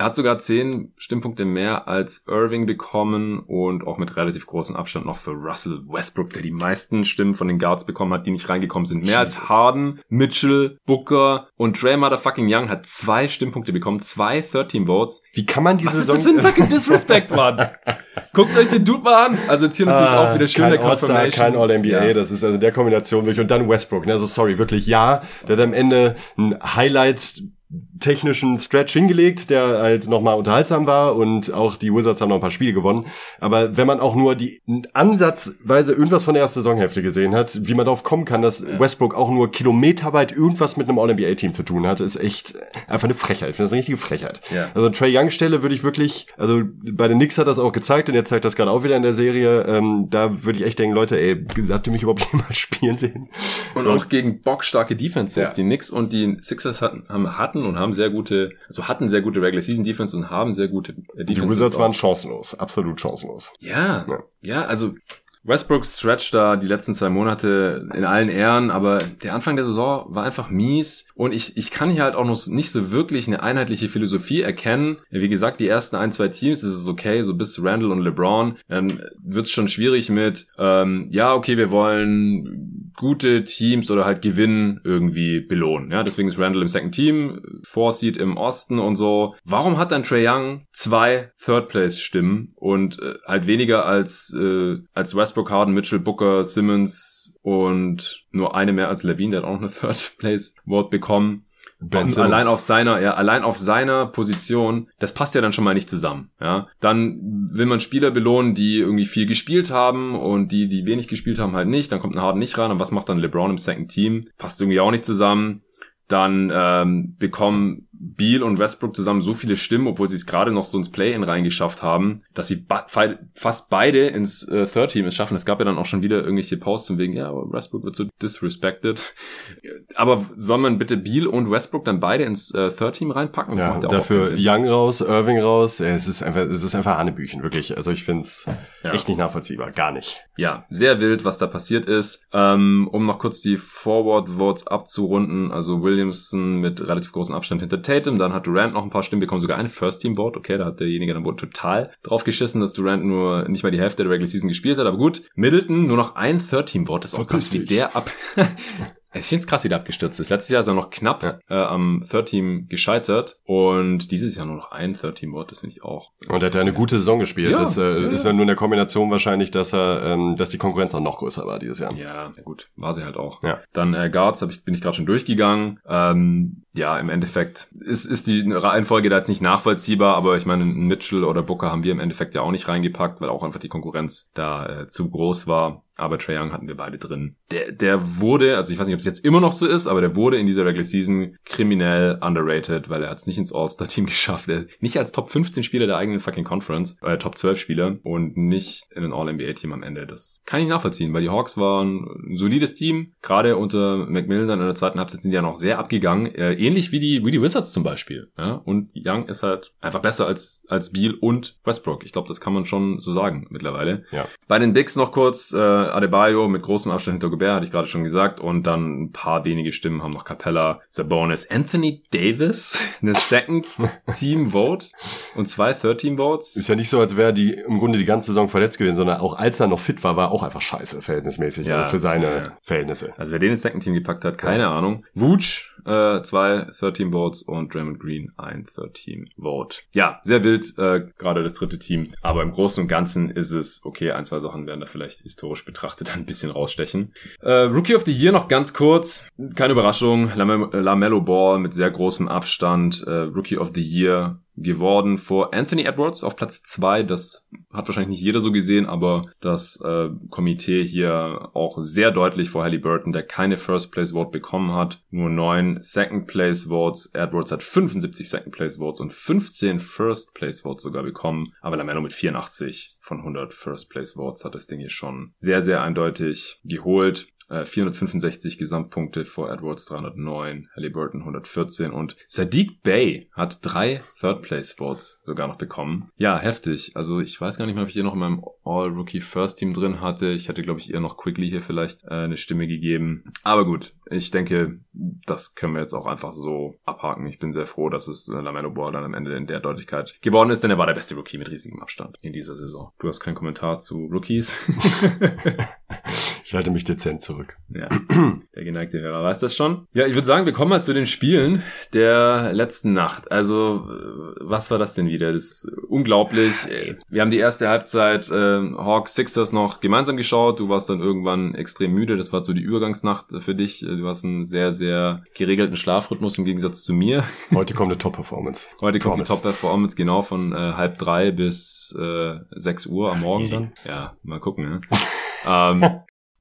Er hat sogar zehn Stimmpunkte mehr als Irving bekommen und auch mit relativ großem Abstand noch für Russell Westbrook, der die meisten Stimmen von den Guards bekommen hat, die nicht reingekommen sind. Mehr Jesus. als Harden, Mitchell, Booker und Trey Motherfucking Young hat zwei Stimmpunkte bekommen, zwei 13 Votes. Wie kann man diese Was ist das für ein fucking Disrespect, Mann? Guckt euch den Dude mal an. Also jetzt hier natürlich ah, auch wieder schöne kein Confirmation. Kein All-NBA, ja. das ist also der Kombination wirklich. Und dann Westbrook, ne? also sorry, wirklich ja. Der hat am Ende ein Highlight technischen Stretch hingelegt, der halt nochmal unterhaltsam war und auch die Wizards haben noch ein paar Spiele gewonnen. Aber wenn man auch nur die ansatzweise irgendwas von der ersten Saisonhälfte gesehen hat, wie man darauf kommen kann, dass ja. Westbrook auch nur kilometerweit irgendwas mit einem All-NBA-Team zu tun hat, ist echt einfach eine Frechheit. Ich finde das eine richtige Frechheit. Ja. Also Trey Young Stelle würde ich wirklich, also bei den Knicks hat das auch gezeigt und jetzt zeigt das gerade auch wieder in der Serie, ähm, da würde ich echt denken, Leute, ey, habt ihr mich überhaupt jemals spielen sehen? Und so. auch gegen bockstarke Defenses. Ja. Die Knicks und die Sixers hatten, haben, hatten und haben sehr gute, also hatten sehr gute Regular Season Defense und haben sehr gute äh, Defense. Die Wizards waren chancenlos, absolut chancenlos. Ja, ja, ja also Westbrook Stretch da die letzten zwei Monate in allen Ehren, aber der Anfang der Saison war einfach mies und ich, ich kann hier halt auch noch nicht so wirklich eine einheitliche Philosophie erkennen. Wie gesagt, die ersten ein, zwei Teams ist es okay, so bis Randall und LeBron, dann wird es schon schwierig mit, ähm, ja, okay, wir wollen gute Teams oder halt Gewinnen irgendwie belohnen. Ja, deswegen ist Randall im Second Team, Four im Osten und so. Warum hat dann Trey Young zwei Third Place Stimmen und äh, halt weniger als äh, als Westbrook, Harden, Mitchell, Booker, Simmons und nur eine mehr als Levine, der hat auch eine Third Place Vote bekommen. Ben allein auf seiner, ja, allein auf seiner Position, das passt ja dann schon mal nicht zusammen, ja. Dann will man Spieler belohnen, die irgendwie viel gespielt haben und die, die wenig gespielt haben, halt nicht. Dann kommt ein Harden nicht ran. Und was macht dann LeBron im Second Team? Passt irgendwie auch nicht zusammen. Dann ähm, bekommen Beal und Westbrook zusammen so viele Stimmen, obwohl sie es gerade noch so ins Play-In reingeschafft haben, dass sie fast beide ins äh, Third Team es schaffen. Es gab ja dann auch schon wieder irgendwelche Posts von wegen, ja, Westbrook wird so disrespected. Aber soll man bitte Beal und Westbrook dann beide ins äh, Third Team reinpacken? Das ja, dafür Young raus, Irving raus. Es ist einfach, es ist einfach Hanebüchen, wirklich. Also ich finde es ja. echt nicht nachvollziehbar, gar nicht. Ja, sehr wild, was da passiert ist. Ähm, um noch kurz die Forward Votes abzurunden, also Williamson mit relativ großem Abstand hinter Tatum, dann hat Durant noch ein paar Stimmen bekommen, sogar ein First-Team-Vote. Okay, da hat derjenige dann wohl total drauf geschissen, dass Durant nur nicht mal die Hälfte der Regular Season gespielt hat. Aber gut, Middleton nur noch ein Third-Team-Vote. Das ist auch krass, wie der ab... Ich finde es krass, wie der abgestürzt ist. Letztes Jahr ist er noch knapp ja. äh, am Third Team gescheitert und dieses Jahr nur noch ein Third Team Board, das finde ich auch. Und er hat ja eine gute Saison gespielt. Ja, das äh, ja, ist ja nur eine Kombination wahrscheinlich, dass er, ähm, dass die Konkurrenz auch noch größer war dieses Jahr. Ja, gut, war sie halt auch. Ja. Dann äh, Guards hab ich, bin ich gerade schon durchgegangen. Ähm, ja, im Endeffekt ist, ist die Reihenfolge da jetzt nicht nachvollziehbar, aber ich meine, Mitchell oder Booker haben wir im Endeffekt ja auch nicht reingepackt, weil auch einfach die Konkurrenz da äh, zu groß war aber Trae Young hatten wir beide drin. Der, der wurde, also ich weiß nicht, ob es jetzt immer noch so ist, aber der wurde in dieser Regular Season kriminell underrated, weil er hat es nicht ins All-Star-Team geschafft. Er nicht als Top 15 Spieler der eigenen fucking Conference, äh, Top 12 Spieler und nicht in ein All-NBA-Team am Ende. Das kann ich nachvollziehen, weil die Hawks waren ein solides Team. Gerade unter McMillan in der zweiten Halbzeit sind die ja noch sehr abgegangen. Äh, ähnlich wie die, wie die Wizards zum Beispiel. Ja? Und Young ist halt einfach besser als, als Beal und Westbrook. Ich glaube, das kann man schon so sagen mittlerweile. Ja. Bei den Bigs noch kurz, äh, Adebayo mit großem Abstand hinter Gobert, hatte ich gerade schon gesagt. Und dann ein paar wenige Stimmen haben noch Capella, Sabonis, Anthony Davis, eine Second Team Vote und zwei Third Team Votes. Ist ja nicht so, als wäre die im Grunde die ganze Saison verletzt gewesen, sondern auch als er noch fit war, war auch einfach scheiße, verhältnismäßig. Ja, also für seine ja. Verhältnisse. Also wer den ins Second Team gepackt hat, keine. Ahnung. Wutsch äh, zwei Third-Team Votes und Draymond Green ein Third-Team Vote. Ja, sehr wild, äh, gerade das dritte Team. Aber im Großen und Ganzen ist es okay. Ein, zwei Sachen werden da vielleicht historisch betrachtet ein bisschen rausstechen. Äh, Rookie of the Year noch ganz kurz. Keine Überraschung. Lamello Ball mit sehr großem Abstand. Äh, Rookie of the Year geworden vor Anthony Edwards auf Platz zwei. Das hat wahrscheinlich nicht jeder so gesehen, aber das äh, Komitee hier auch sehr deutlich vor Halliburton, der keine First Place Vote bekommen hat. Nur neun Second Place Votes. Edwards hat 75 Second Place Votes und 15 First Place Votes sogar bekommen. Aber Lamelo mit 84 von 100 First Place Votes hat das Ding hier schon sehr, sehr eindeutig geholt. 465 äh, Gesamtpunkte vor Edwards 309, Halliburton 114 und Sadiq Bay hat drei Third Place Votes sogar noch bekommen. Ja, heftig. Also ich weiß gar nicht mehr, ob ich hier noch in meinem All-Rookie First Team drin hatte. Ich hatte, glaube ich, eher noch Quickly hier vielleicht äh, eine Stimme gegeben. Aber gut, ich denke, das können wir jetzt auch einfach so abhaken. Ich bin sehr froh, dass es äh, Lamelo Ball dann am Ende in der Deutlichkeit geworden ist, denn er war der beste Rookie mit riesigem Abstand in dieser Saison. Du hast keinen Kommentar zu Rookies. ich halte mich dezent zurück. Ja, der geneigte Hörer weiß das schon. Ja, ich würde sagen, wir kommen mal zu den Spielen der letzten Nacht. Also, äh, was war das denn wieder? Das ist unglaublich. Wir haben die erste Halbzeit äh, Hawks Sixers noch gemeinsam geschaut. Du warst dann irgendwann extrem müde. Das war so die Übergangsnacht für dich. Du hast einen sehr, sehr geregelten Schlafrhythmus im Gegensatz zu mir. Heute kommt eine Top-Performance. Heute kommt Promise. die Top-Performance, genau, von äh, halb drei bis äh, sechs Uhr am Morgen dann. Ja, mal gucken, ne? ähm,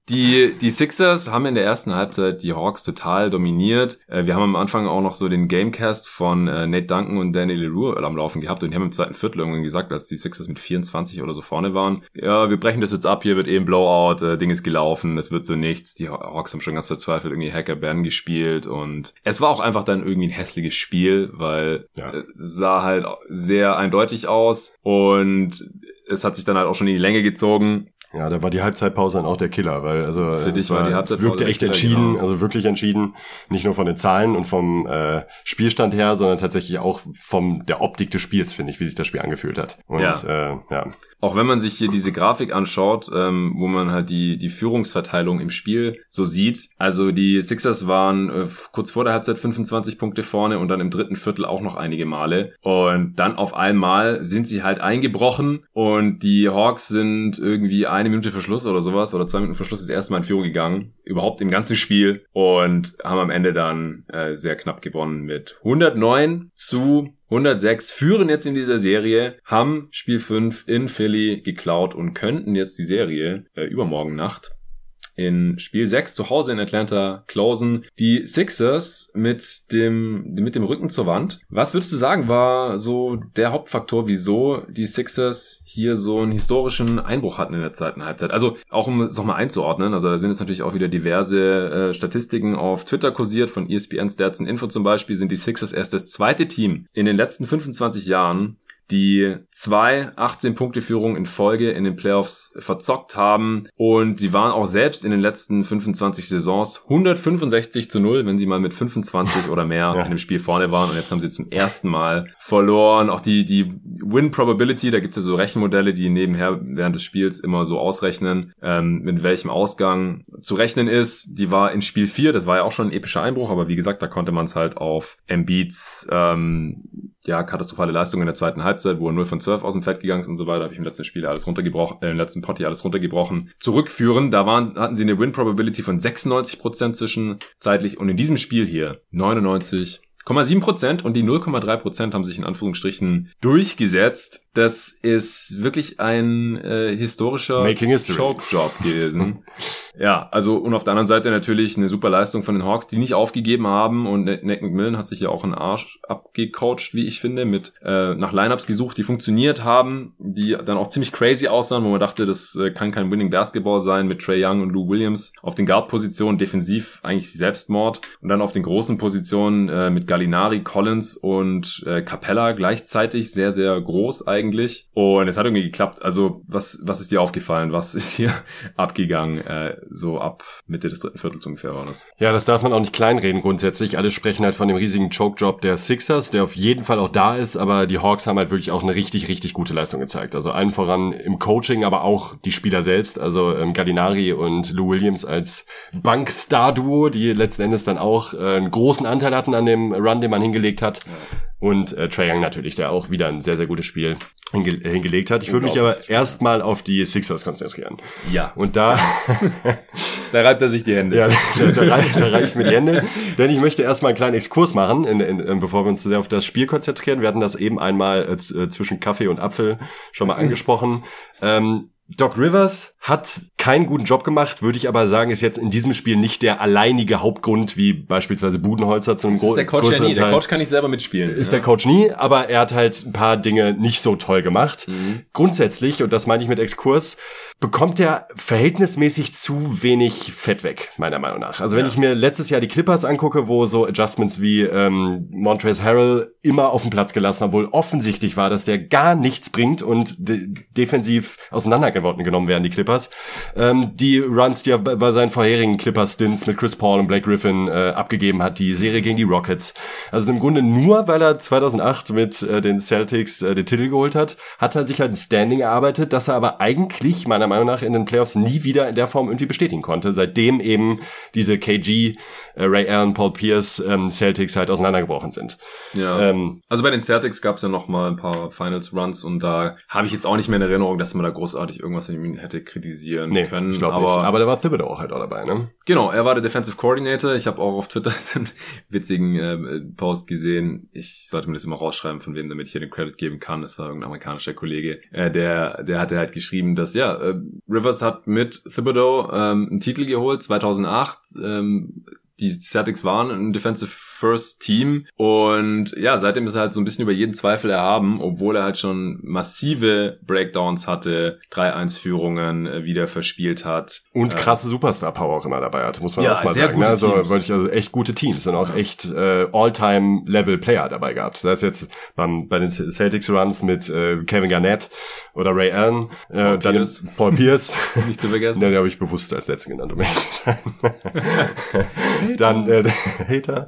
die, die Sixers haben in der ersten Halbzeit die Hawks total dominiert. Äh, wir haben am Anfang auch noch so den Gamecast von äh, Nate Duncan und Danny LeRoux am Laufen gehabt und die haben im zweiten Viertel irgendwann gesagt, als die Sixers mit 24 oder so vorne waren, ja, wir brechen das jetzt ab, hier wird eben Blowout, äh, Ding ist gelaufen, es wird so nichts. Die Hawks haben schon ganz verzweifelt irgendwie Hacker Ben gespielt und es war auch einfach dann irgendwie ein hässliches Spiel, weil ja. es sah halt sehr eindeutig aus und es hat sich dann halt auch schon in die Länge gezogen. Ja, da war die Halbzeitpause dann auch der Killer, weil also für dich war, war die Halbzeitpause wirkte echt entschieden, genau. also wirklich entschieden, nicht nur von den Zahlen und vom äh, Spielstand her, sondern tatsächlich auch vom der Optik des Spiels, finde ich, wie sich das Spiel angefühlt hat. Und ja. Äh, ja. Auch wenn man sich hier diese Grafik anschaut, ähm, wo man halt die die Führungsverteilung im Spiel so sieht, also die Sixers waren äh, kurz vor der Halbzeit 25 Punkte vorne und dann im dritten Viertel auch noch einige Male und dann auf einmal sind sie halt eingebrochen und die Hawks sind irgendwie eine Minute Verschluss oder sowas oder zwei Minuten Verschluss das erste Mal in Führung gegangen. Überhaupt im ganzen Spiel. Und haben am Ende dann äh, sehr knapp gewonnen mit 109 zu 106 führen jetzt in dieser Serie, haben Spiel 5 in Philly geklaut und könnten jetzt die Serie äh, übermorgen Nacht in Spiel 6 zu Hause in Atlanta closen. Die Sixers mit dem, mit dem Rücken zur Wand. Was würdest du sagen, war so der Hauptfaktor, wieso die Sixers hier so einen historischen Einbruch hatten in der zweiten Halbzeit? Also auch um es nochmal einzuordnen, also da sind jetzt natürlich auch wieder diverse äh, Statistiken auf Twitter kursiert, von ESPN Stats und Info zum Beispiel, sind die Sixers erst das zweite Team in den letzten 25 Jahren, die zwei 18-Punkte-Führungen in Folge in den Playoffs verzockt haben und sie waren auch selbst in den letzten 25 Saisons 165 zu 0, wenn sie mal mit 25 oder mehr ja. in dem Spiel vorne waren und jetzt haben sie zum ersten Mal verloren. Auch die, die Win-Probability, da gibt es ja so Rechenmodelle, die nebenher während des Spiels immer so ausrechnen, ähm, mit welchem Ausgang zu rechnen ist. Die war in Spiel 4, das war ja auch schon ein epischer Einbruch, aber wie gesagt, da konnte man es halt auf Embiids ähm, ja, katastrophale Leistung in der zweiten Halbzeit, wo er 0 von 12 aus dem Feld gegangen ist und so weiter, habe ich im letzten Spiel alles runtergebrochen, äh, im letzten Potti alles runtergebrochen, zurückführen. Da waren, hatten sie eine Win Probability von 96% zwischenzeitlich und in diesem Spiel hier 99 Prozent und die 0,3 Prozent haben sich in Anführungsstrichen durchgesetzt. Das ist wirklich ein äh, historischer Choke-Job gewesen. ja, also und auf der anderen Seite natürlich eine super Leistung von den Hawks, die nicht aufgegeben haben und Nick McMillan hat sich ja auch einen Arsch abgecoacht, wie ich finde, mit äh, nach Lineups gesucht, die funktioniert haben, die dann auch ziemlich crazy aussahen, wo man dachte, das äh, kann kein Winning Basketball sein mit Trey Young und Lou Williams auf den Guard-Positionen defensiv eigentlich Selbstmord und dann auf den großen Positionen äh, mit Gallinari, Collins und äh, Capella gleichzeitig sehr sehr groß eigentlich. Und es hat irgendwie geklappt. Also, was, was ist dir aufgefallen? Was ist hier abgegangen? Äh, so ab Mitte des dritten Viertels ungefähr war das. Ja, das darf man auch nicht kleinreden grundsätzlich. Alle sprechen halt von dem riesigen Choke-Job der Sixers, der auf jeden Fall auch da ist, aber die Hawks haben halt wirklich auch eine richtig, richtig gute Leistung gezeigt. Also allen voran im Coaching, aber auch die Spieler selbst. Also ähm, Gallinari und Lou Williams als Bank-Star-Duo, die letzten Endes dann auch äh, einen großen Anteil hatten an dem Run, den man hingelegt hat. Ja. Und äh, Trae Young natürlich, der auch wieder ein sehr, sehr gutes Spiel hinge hingelegt hat. Ich würde mich aber erstmal auf die Sixers konzentrieren. Ja. Und da... da reibt er sich die Hände. Ja, da, da, da reibe ich mir die Hände. Denn ich möchte erstmal einen kleinen Exkurs machen, in, in, bevor wir uns sehr auf das Spiel konzentrieren. Wir hatten das eben einmal äh, äh zwischen Kaffee und Apfel schon mal angesprochen. Ähm, Doc Rivers hat keinen guten Job gemacht, würde ich aber sagen, ist jetzt in diesem Spiel nicht der alleinige Hauptgrund, wie beispielsweise Budenholzer zu einem großen Der Coach ja nie. Der Coach kann nicht selber mitspielen. Ist ja. der Coach nie, aber er hat halt ein paar Dinge nicht so toll gemacht. Mhm. Grundsätzlich, und das meine ich mit Exkurs, bekommt er verhältnismäßig zu wenig Fett weg, meiner Meinung nach. Also wenn ja. ich mir letztes Jahr die Clippers angucke, wo so Adjustments wie ähm, Montrezl Harrell immer auf dem Platz gelassen, obwohl offensichtlich war, dass der gar nichts bringt und de defensiv auseinandergeworfen genommen werden, die Clippers. Ähm, die Runs, die er bei seinen vorherigen Clippers-Stints mit Chris Paul und Blake Griffin äh, abgegeben hat, die Serie gegen die Rockets. Also im Grunde nur, weil er 2008 mit äh, den Celtics äh, den Titel geholt hat, hat er sich halt ein Standing erarbeitet, dass er aber eigentlich meiner Meinung nach in den Playoffs nie wieder in der Form irgendwie bestätigen konnte, seitdem eben diese KG, äh, Ray Allen, Paul Pierce, ähm, Celtics halt auseinandergebrochen sind. Ja. Ähm, also bei den Celtics gab es ja noch mal ein paar Finals Runs und da habe ich jetzt auch nicht mehr in Erinnerung, dass man da großartig irgendwas in ihm hätte kritisieren nee, können. Ich aber, nicht. aber da war Thibodeau auch halt auch dabei, ne? Genau, er war der Defensive Coordinator. Ich habe auch auf Twitter einen witzigen äh, Post gesehen. Ich sollte mir das immer rausschreiben, von wem, damit ich hier den Credit geben kann. Das war irgendein amerikanischer Kollege. Äh, der, der hatte halt geschrieben, dass ja, äh, Rivers hat mit Thibodeau ähm, einen Titel geholt 2008. Ähm, die Celtics waren ein Defensive First Team und ja, seitdem ist er halt so ein bisschen über jeden Zweifel erhaben, obwohl er halt schon massive Breakdowns hatte, 3-1-Führungen äh, wieder verspielt hat. Und äh, krasse Superstar-Power auch immer dabei hatte, muss man ja, auch mal sagen. Ne? Also, also echt gute Teams und auch ja. echt äh, All-Time-Level-Player dabei gehabt. Das heißt jetzt beim, bei den Celtics-Runs mit äh, Kevin Garnett oder Ray Allen, äh, Paul dann Pierce. Paul Pierce. Nicht zu vergessen. ja, den habe ich bewusst als letzten genannt, um ehrlich zu sein. dann äh, Hater.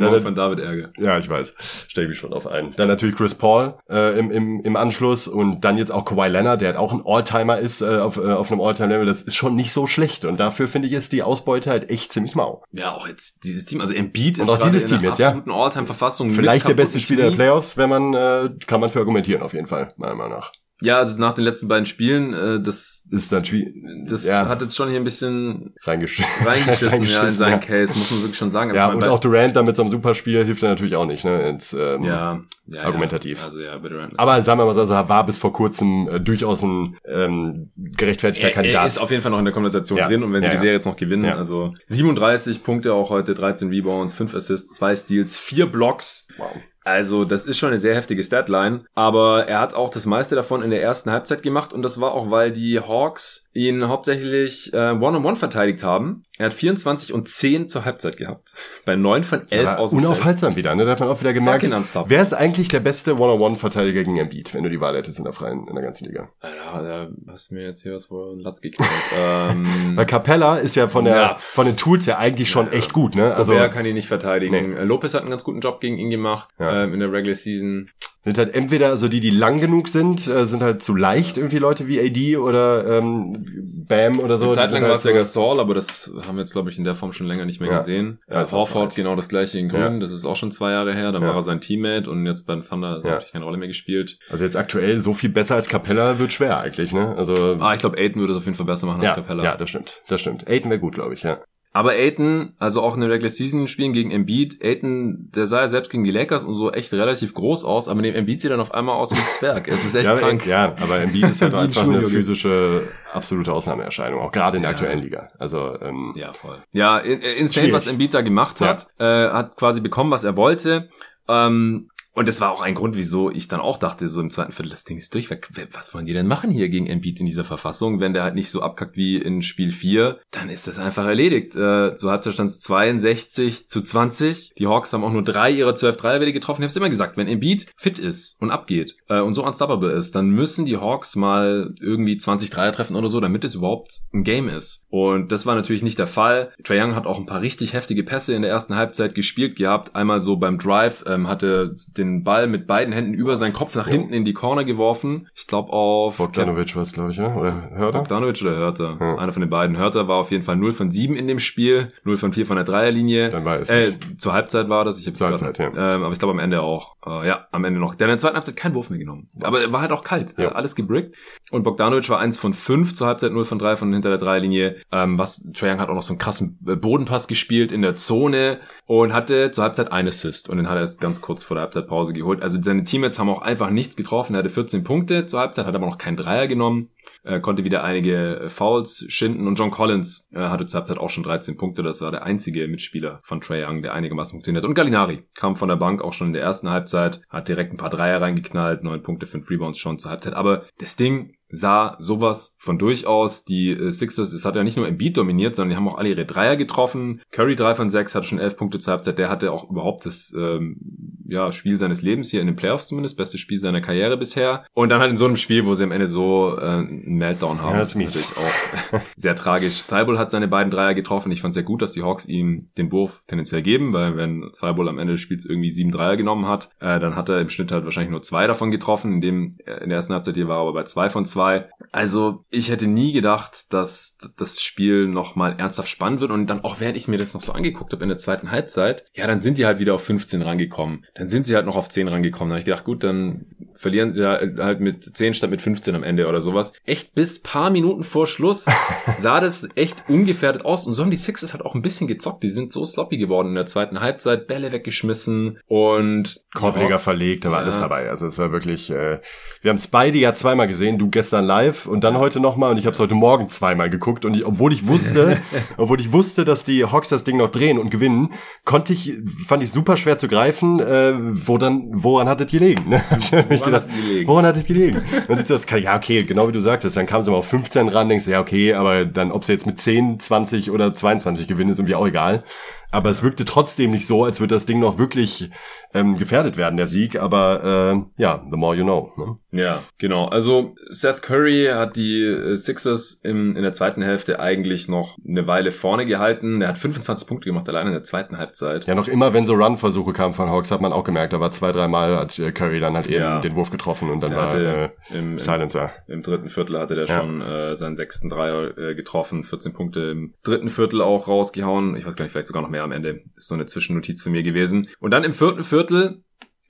Dann, von David Ärger. Ja, ich weiß. Stell mich schon auf ein. Dann natürlich Chris Paul äh, im, im, im Anschluss und dann jetzt auch Kawhi Leonard, der halt auch ein Alltimer ist äh, auf, äh, auf einem Alltime-Level. Das ist schon nicht so schlecht und dafür finde ich ist die Ausbeute halt echt ziemlich mau. Ja, auch jetzt dieses Team, also Embiid ist und auch dieses Team jetzt, ja. Alltime-Verfassung. Vielleicht der beste Spieler der Playoffs, wenn man äh, kann man für argumentieren auf jeden Fall meiner Meinung nach. Ja, also nach den letzten beiden Spielen, äh, das ist dann schwierig. Das ja. hat jetzt schon hier ein bisschen reingesch reingeschissen, reingeschissen ja, in seinen ja. Case, muss man wirklich schon sagen. Ja, und auch Durant da mit so einem Superspiel hilft er natürlich auch nicht, ne? Ins, ähm, ja, ja, argumentativ. Also ja, Durant. Aber sagen wir mal so, also war bis vor kurzem äh, durchaus ein ähm, gerechtfertigter er, Kandidat. Er ist auf jeden Fall noch in der Konversation drin und wenn sie die Serie jetzt noch gewinnen, also 37 Punkte auch heute, 13 Rebounds, 5 Assists, 2 Steals, 4 Blocks. Wow. Also, das ist schon eine sehr heftige Statline. Aber er hat auch das meiste davon in der ersten Halbzeit gemacht und das war auch, weil die Hawks ihn hauptsächlich äh, One-on-One -on -one verteidigt haben Er hat 24 und 10 zur Halbzeit gehabt. Bei 9 von 11 ja, aus dem Unaufhaltsam wieder, ne? Da hat man auch wieder gemerkt, wer ist eigentlich der beste One-on-One-Verteidiger gegen Embiid, wenn du die Wahl hättest in der freien, in der ganzen Liga? Ja, da hast du mir jetzt hier was vor Latz geknallt. ähm, Weil Capella ist ja von der, ja. von den Tools her eigentlich schon ja, echt gut, ne? Also. Er kann ihn nicht verteidigen. Nee. Lopez hat einen ganz guten Job gegen ihn gemacht, ähm, in der Regular Season sind halt entweder, also die, die lang genug sind, äh, sind halt zu leicht irgendwie Leute wie AD oder ähm, Bam oder so. Eine Zeit lang war es ja Gasol, aber das haben wir jetzt, glaube ich, in der Form schon länger nicht mehr ja. gesehen. Ja, äh, Horford genau das gleiche in Grün, ja. das ist auch schon zwei Jahre her, dann ja. war er sein Teammate und jetzt beim Thunder ja. hat keine Rolle mehr gespielt. Also jetzt aktuell so viel besser als Capella wird schwer eigentlich, ne? Also Ah, ich glaube, Aiden würde es auf jeden Fall besser machen als Capella. Ja, das stimmt, das stimmt. Aiden wäre gut, glaube ich, ja. Aber Aiton, also auch in den Regular Season Spielen gegen Embiid, Aiton, der sah ja selbst gegen die Lakers und so echt relativ groß aus, aber neben Embiid sieht er dann auf einmal aus wie ein Zwerg. Es ist echt ja, krank. Ja, aber Embiid ist halt einfach eine physische, absolute Ausnahmeerscheinung, auch gerade in der ja. aktuellen Liga. Also ähm, Ja, voll. Ja, insane, schwierig. was Embiid da gemacht hat. Ja. Äh, hat quasi bekommen, was er wollte. Ähm, und das war auch ein Grund, wieso ich dann auch dachte, so im zweiten Viertel, das Ding ist durch. Was wollen die denn machen hier gegen Embiid in dieser Verfassung? Wenn der halt nicht so abkackt wie in Spiel 4, dann ist das einfach erledigt. Äh, so hat der Stand 62 zu 20. Die Hawks haben auch nur drei ihrer 12 Dreierwelle getroffen. Ich habe immer gesagt, wenn Embiid fit ist und abgeht äh, und so unstoppable ist, dann müssen die Hawks mal irgendwie 20 Dreier treffen oder so, damit es überhaupt ein Game ist. Und das war natürlich nicht der Fall. Trae Young hat auch ein paar richtig heftige Pässe in der ersten Halbzeit gespielt gehabt. Einmal so beim Drive ähm, hatte den Ball mit beiden Händen über seinen Kopf nach hinten in die Corner geworfen. Ich glaube auf... Bogdanovic war es, glaube ich, ja? oder Hörter? Bogdanovic oder Hörter. Ja. Einer von den beiden. Hörter war auf jeden Fall 0 von 7 in dem Spiel, 0 von 4 von der Dreierlinie. Dann war es äh, Zur Halbzeit war das. Ich hab's zur Halbzeit, grad, ja. Ähm, aber ich glaube am Ende auch. Äh, ja, am Ende noch. Der hat in der zweiten Halbzeit keinen Wurf mehr genommen. Aber er war halt auch kalt. Ja. Alles gebrickt. Und Bogdanovic war 1 von 5 zur Halbzeit, 0 von 3 von hinter der Dreierlinie. Ähm, was Trae Young hat auch noch so einen krassen äh, Bodenpass gespielt in der Zone und hatte zur Halbzeit einen Assist. Und den hat er erst ganz kurz vor der Halbzeitpause geholt. Also seine Teammates haben auch einfach nichts getroffen. Er hatte 14 Punkte zur Halbzeit, hat aber noch keinen Dreier genommen. Er konnte wieder einige Fouls schinden und John Collins äh, hatte zur Halbzeit auch schon 13 Punkte. Das war der einzige Mitspieler von Trey Young, der einigermaßen funktioniert. Und Gallinari kam von der Bank auch schon in der ersten Halbzeit, hat direkt ein paar Dreier reingeknallt, neun Punkte, fünf Rebounds schon zur Halbzeit. Aber das Ding sah sowas von durchaus. Die äh, Sixers, es hat ja nicht nur Embiid dominiert, sondern die haben auch alle ihre Dreier getroffen. Curry 3 von 6 hatte schon 11 Punkte zur Halbzeit. Der hatte auch überhaupt das ähm, ja, Spiel seines Lebens hier in den Playoffs zumindest. Bestes Spiel seiner Karriere bisher. Und dann halt in so einem Spiel, wo sie am Ende so äh, einen Meltdown haben. Ja, das ist natürlich auch sehr tragisch. Thibault hat seine beiden Dreier getroffen. Ich fand sehr gut, dass die Hawks ihm den Wurf tendenziell geben, weil wenn Thibault am Ende des Spiels irgendwie sieben Dreier genommen hat, äh, dann hat er im Schnitt halt wahrscheinlich nur zwei davon getroffen. In dem in der ersten Halbzeit hier war er aber bei zwei von zwei. Also ich hätte nie gedacht, dass das Spiel nochmal ernsthaft spannend wird. Und dann auch während ich mir das noch so angeguckt habe in der zweiten Halbzeit, ja, dann sind die halt wieder auf 15 rangekommen. Dann sind sie halt noch auf 10 rangekommen. Da habe ich gedacht, gut, dann verlieren sie halt mit 10 statt mit 15 am Ende oder sowas. Echt bis paar Minuten vor Schluss sah das echt ungefährdet aus. Und so haben die Sixers halt auch ein bisschen gezockt. Die sind so sloppy geworden in der zweiten Halbzeit. Bälle weggeschmissen und Korbleger verlegt, da war ja. alles dabei. Also es war wirklich, äh, wir haben es beide ja zweimal gesehen, du gestern live und dann heute nochmal und ich habe es heute Morgen zweimal geguckt und ich, obwohl ich wusste, obwohl ich wusste, dass die Hawks das Ding noch drehen und gewinnen, konnte ich, fand ich super schwer zu greifen, äh, wo dann, woran hat es gelegen? Ne? woran, gedacht, hat gelegen? woran hat es gelegen? Und ich das, ja okay, genau wie du sagtest, dann kam sie mal auf 15 ran, denkst du, ja okay, aber dann, ob sie jetzt mit 10, 20 oder 22 gewinnen, ist irgendwie auch egal. Aber es wirkte trotzdem nicht so, als würde das Ding noch wirklich ähm, gefährdet werden, der Sieg. Aber äh, ja, the more you know. Ne? Ja, genau. Also Seth Curry hat die äh, Sixers im, in der zweiten Hälfte eigentlich noch eine Weile vorne gehalten. Er hat 25 Punkte gemacht, allein in der zweiten Halbzeit. Ja, noch immer, wenn so Run-Versuche kamen von Hawks, hat man auch gemerkt, da war zwei, dreimal hat äh, Curry dann halt ja. eben den Wurf getroffen und dann er war äh, im, Silencer. Im, Im, dritten Viertel hatte der ja. schon äh, seinen sechsten Dreier äh, getroffen, 14 Punkte im dritten Viertel auch rausgehauen. Ich weiß gar nicht, vielleicht sogar noch mehr am Ende. Ist so eine Zwischennotiz für mir gewesen. Und dann im vierten Viertel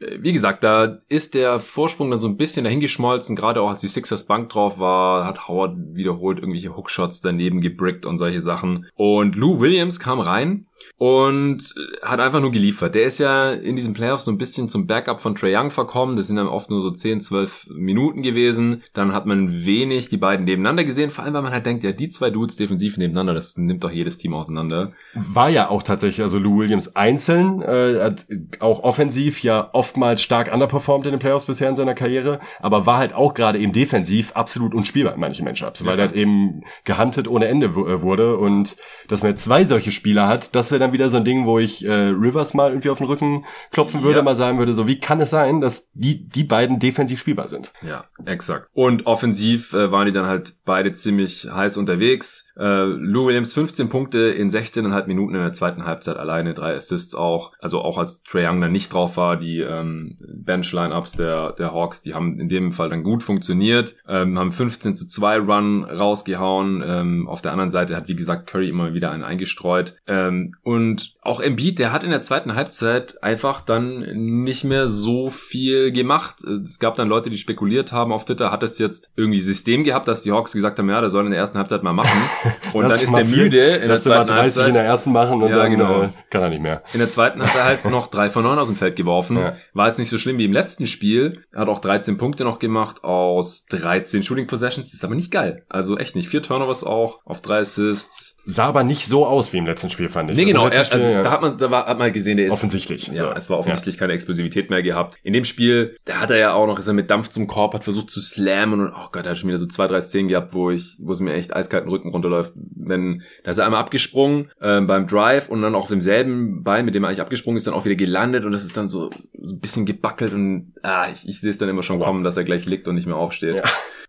äh, wie gesagt, da ist der Vorsprung dann so ein bisschen dahingeschmolzen, gerade auch als die Sixers Bank drauf war, hat Howard wiederholt irgendwelche Hookshots daneben gebrickt und solche Sachen. Und Lou Williams kam rein und hat einfach nur geliefert. Der ist ja in diesen Playoffs so ein bisschen zum Backup von Trey Young verkommen. Das sind dann oft nur so 10, 12 Minuten gewesen. Dann hat man wenig die beiden nebeneinander gesehen, vor allem weil man halt denkt, ja, die zwei Dudes defensiv nebeneinander, das nimmt doch jedes Team auseinander. War ja auch tatsächlich, also Lou Williams einzeln, äh, hat auch offensiv ja oftmals stark underperformed in den Playoffs bisher in seiner Karriere, aber war halt auch gerade eben defensiv absolut unspielbar in manchen Matchups, weil er halt eben gehuntet ohne Ende äh, wurde und dass man jetzt zwei solche Spieler hat, das wäre dann wieder so ein Ding, wo ich äh, Rivers mal irgendwie auf den Rücken klopfen würde, ja. mal sagen würde, so wie kann es sein, dass die die beiden defensiv spielbar sind? Ja, exakt. Und offensiv äh, waren die dann halt beide ziemlich heiß unterwegs. Äh, Lou Williams 15 Punkte in 16,5 Minuten in der zweiten Halbzeit alleine, drei Assists auch. Also auch als Trae Young dann nicht drauf war, die ähm, Bench-Line-Ups der, der Hawks, die haben in dem Fall dann gut funktioniert, ähm, haben 15 zu 2 Run rausgehauen. Ähm, auf der anderen Seite hat, wie gesagt, Curry immer wieder einen eingestreut. Ähm, und auch Embiid, der hat in der zweiten Halbzeit einfach dann nicht mehr so viel gemacht. Es gab dann Leute, die spekuliert haben auf Twitter, hat es jetzt irgendwie System gehabt, dass die Hawks gesagt haben, ja, der soll in der ersten Halbzeit mal machen. Und dann ist der müde in der zweiten 30 Halbzeit. in der ersten machen und ja, dann genau. äh, kann er nicht mehr. In der zweiten hat er halt noch drei von neun aus dem Feld geworfen. Ja. War jetzt nicht so schlimm wie im letzten Spiel. Hat auch 13 Punkte noch gemacht aus 13 Shooting Possessions. Ist aber nicht geil. Also echt nicht. Vier Turnovers auch auf drei Assists sah aber nicht so aus wie im letzten Spiel, fand ich. Nee, genau. Er, also, ja. da hat man, da war, hat man gesehen, der ist. Offensichtlich. Ja, so. es war offensichtlich ja. keine Explosivität mehr gehabt. In dem Spiel, da hat er ja auch noch, ist er mit Dampf zum Korb, hat versucht zu slammen und, oh Gott, er hat schon wieder so zwei, drei Szenen gehabt, wo ich, wo es mir echt eiskalten Rücken runterläuft. Wenn, da ist er einmal abgesprungen, äh, beim Drive und dann auch auf demselben Bein, mit dem er eigentlich abgesprungen ist, dann auch wieder gelandet und das ist dann so, so ein bisschen gebackelt und, ah, ich, ich sehe es dann immer schon wow. kommen, dass er gleich liegt und nicht mehr aufsteht. Ja.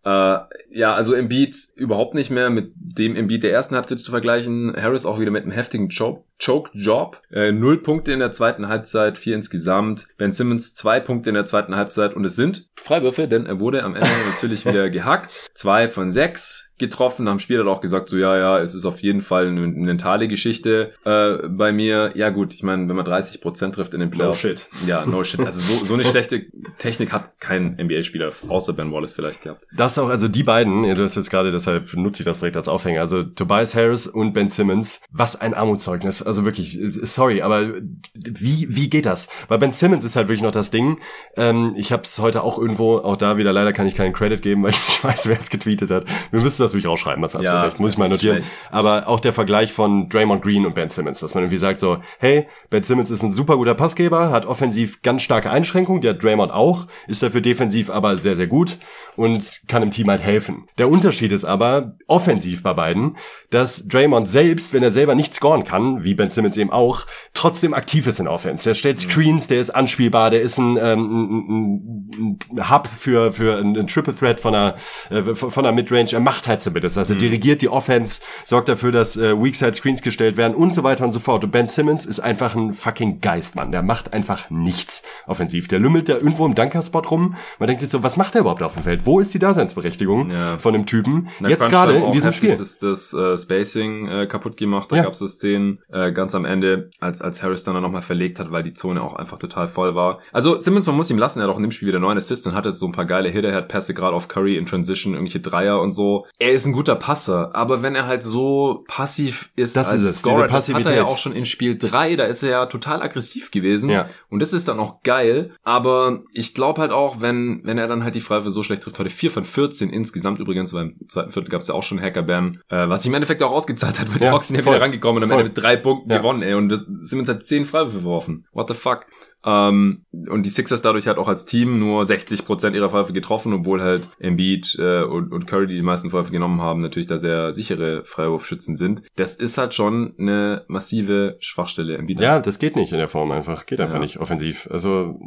Äh, ja, also Embiid überhaupt nicht mehr mit dem Embiid der ersten Halbzeit zu vergleichen. Harris auch wieder mit einem heftigen Choke, Choke Job. Äh, null Punkte in der zweiten Halbzeit, vier insgesamt. Ben Simmons zwei Punkte in der zweiten Halbzeit und es sind Freiwürfe, denn er wurde am Ende natürlich wieder gehackt. Zwei von sechs getroffen, haben Spieler auch gesagt, so ja, ja, es ist auf jeden Fall eine mentale Geschichte äh, bei mir. Ja gut, ich meine, wenn man 30 Prozent trifft in den Playoffs. No shit. Ja, no shit. Also so, so eine schlechte Technik hat kein NBA-Spieler, außer Ben Wallace vielleicht gehabt. Das auch, also die beiden, du hast jetzt gerade, deshalb nutze ich das direkt als Aufhänger, also Tobias Harris und Ben Simmons, was ein Armutszeugnis. Also wirklich, sorry, aber wie, wie geht das? Weil Ben Simmons ist halt wirklich noch das Ding. Ähm, ich habe es heute auch irgendwo, auch da wieder leider kann ich keinen Credit geben, weil ich nicht weiß, wer es getweetet hat. Wir müssen das natürlich rausschreiben, das absolut ja, recht, muss ich mal notieren. Aber auch der Vergleich von Draymond Green und Ben Simmons, dass man irgendwie sagt so, hey, Ben Simmons ist ein super guter Passgeber, hat offensiv ganz starke Einschränkungen, hat Draymond auch, ist dafür defensiv aber sehr, sehr gut und kann im Team halt helfen. Der Unterschied ist aber, offensiv bei beiden, dass Draymond selbst, wenn er selber nicht scoren kann, wie Ben Simmons eben auch, trotzdem aktiv ist in Offense. Der stellt mhm. Screens, der ist anspielbar, der ist ein, ähm, ein, ein Hub für, für ein, Triple Threat von einer, äh, von einer Midrange. Er macht halt was. Er mhm. dirigiert die Offense, sorgt dafür, dass äh, Weakside Screens gestellt werden und so weiter und so fort. Und Ben Simmons ist einfach ein fucking Geistmann. Der macht einfach nichts offensiv. Der lümmelt da irgendwo im Dunkerspot rum. Man denkt sich so, was macht er überhaupt auf dem Feld? Wo ist die Daseinsberechtigung ja. von dem Typen? Na, Jetzt gerade in diesem Spiel. Das, das uh, Spacing äh, kaputt gemacht. Da ja. gab es so Szenen äh, ganz am Ende, als, als Harris dann nochmal verlegt hat, weil die Zone auch einfach total voll war. Also Simmons, man muss ihm lassen, er hat auch in dem Spiel wieder neun Assists und hatte so ein paar geile Hitter. Er hat Pässe gerade auf Curry in Transition, irgendwelche Dreier und so. Er ist ein guter Passer, aber wenn er halt so passiv ist das als ist es, Scorer, das hat er ja auch schon in Spiel drei. da ist er ja total aggressiv gewesen. Ja. Und das ist dann auch geil. Aber ich glaube halt auch, wenn, wenn er dann halt die Freiwürfe so schlecht trifft, heute vier von 14 insgesamt übrigens, weil im zweiten Viertel gab es ja auch schon Hackerban, äh, was sich im Endeffekt auch ausgezahlt hat, weil ja, die Hawks sind ja wieder rangekommen und am Ende mit drei Punkten ja. gewonnen, ey. Und wir sind uns halt zehn Freiwürfe geworfen. What the fuck? Ähm, und die Sixers dadurch halt auch als Team nur 60% ihrer Freiwürfe getroffen, obwohl halt Embiid äh, und, und Curry, die die meisten Freiwürfe genommen haben, natürlich da sehr sichere Freiwurfschützen sind. Das ist halt schon eine massive Schwachstelle. Embiid ja, das geht nicht in der Form einfach. Geht einfach ja. nicht offensiv. Also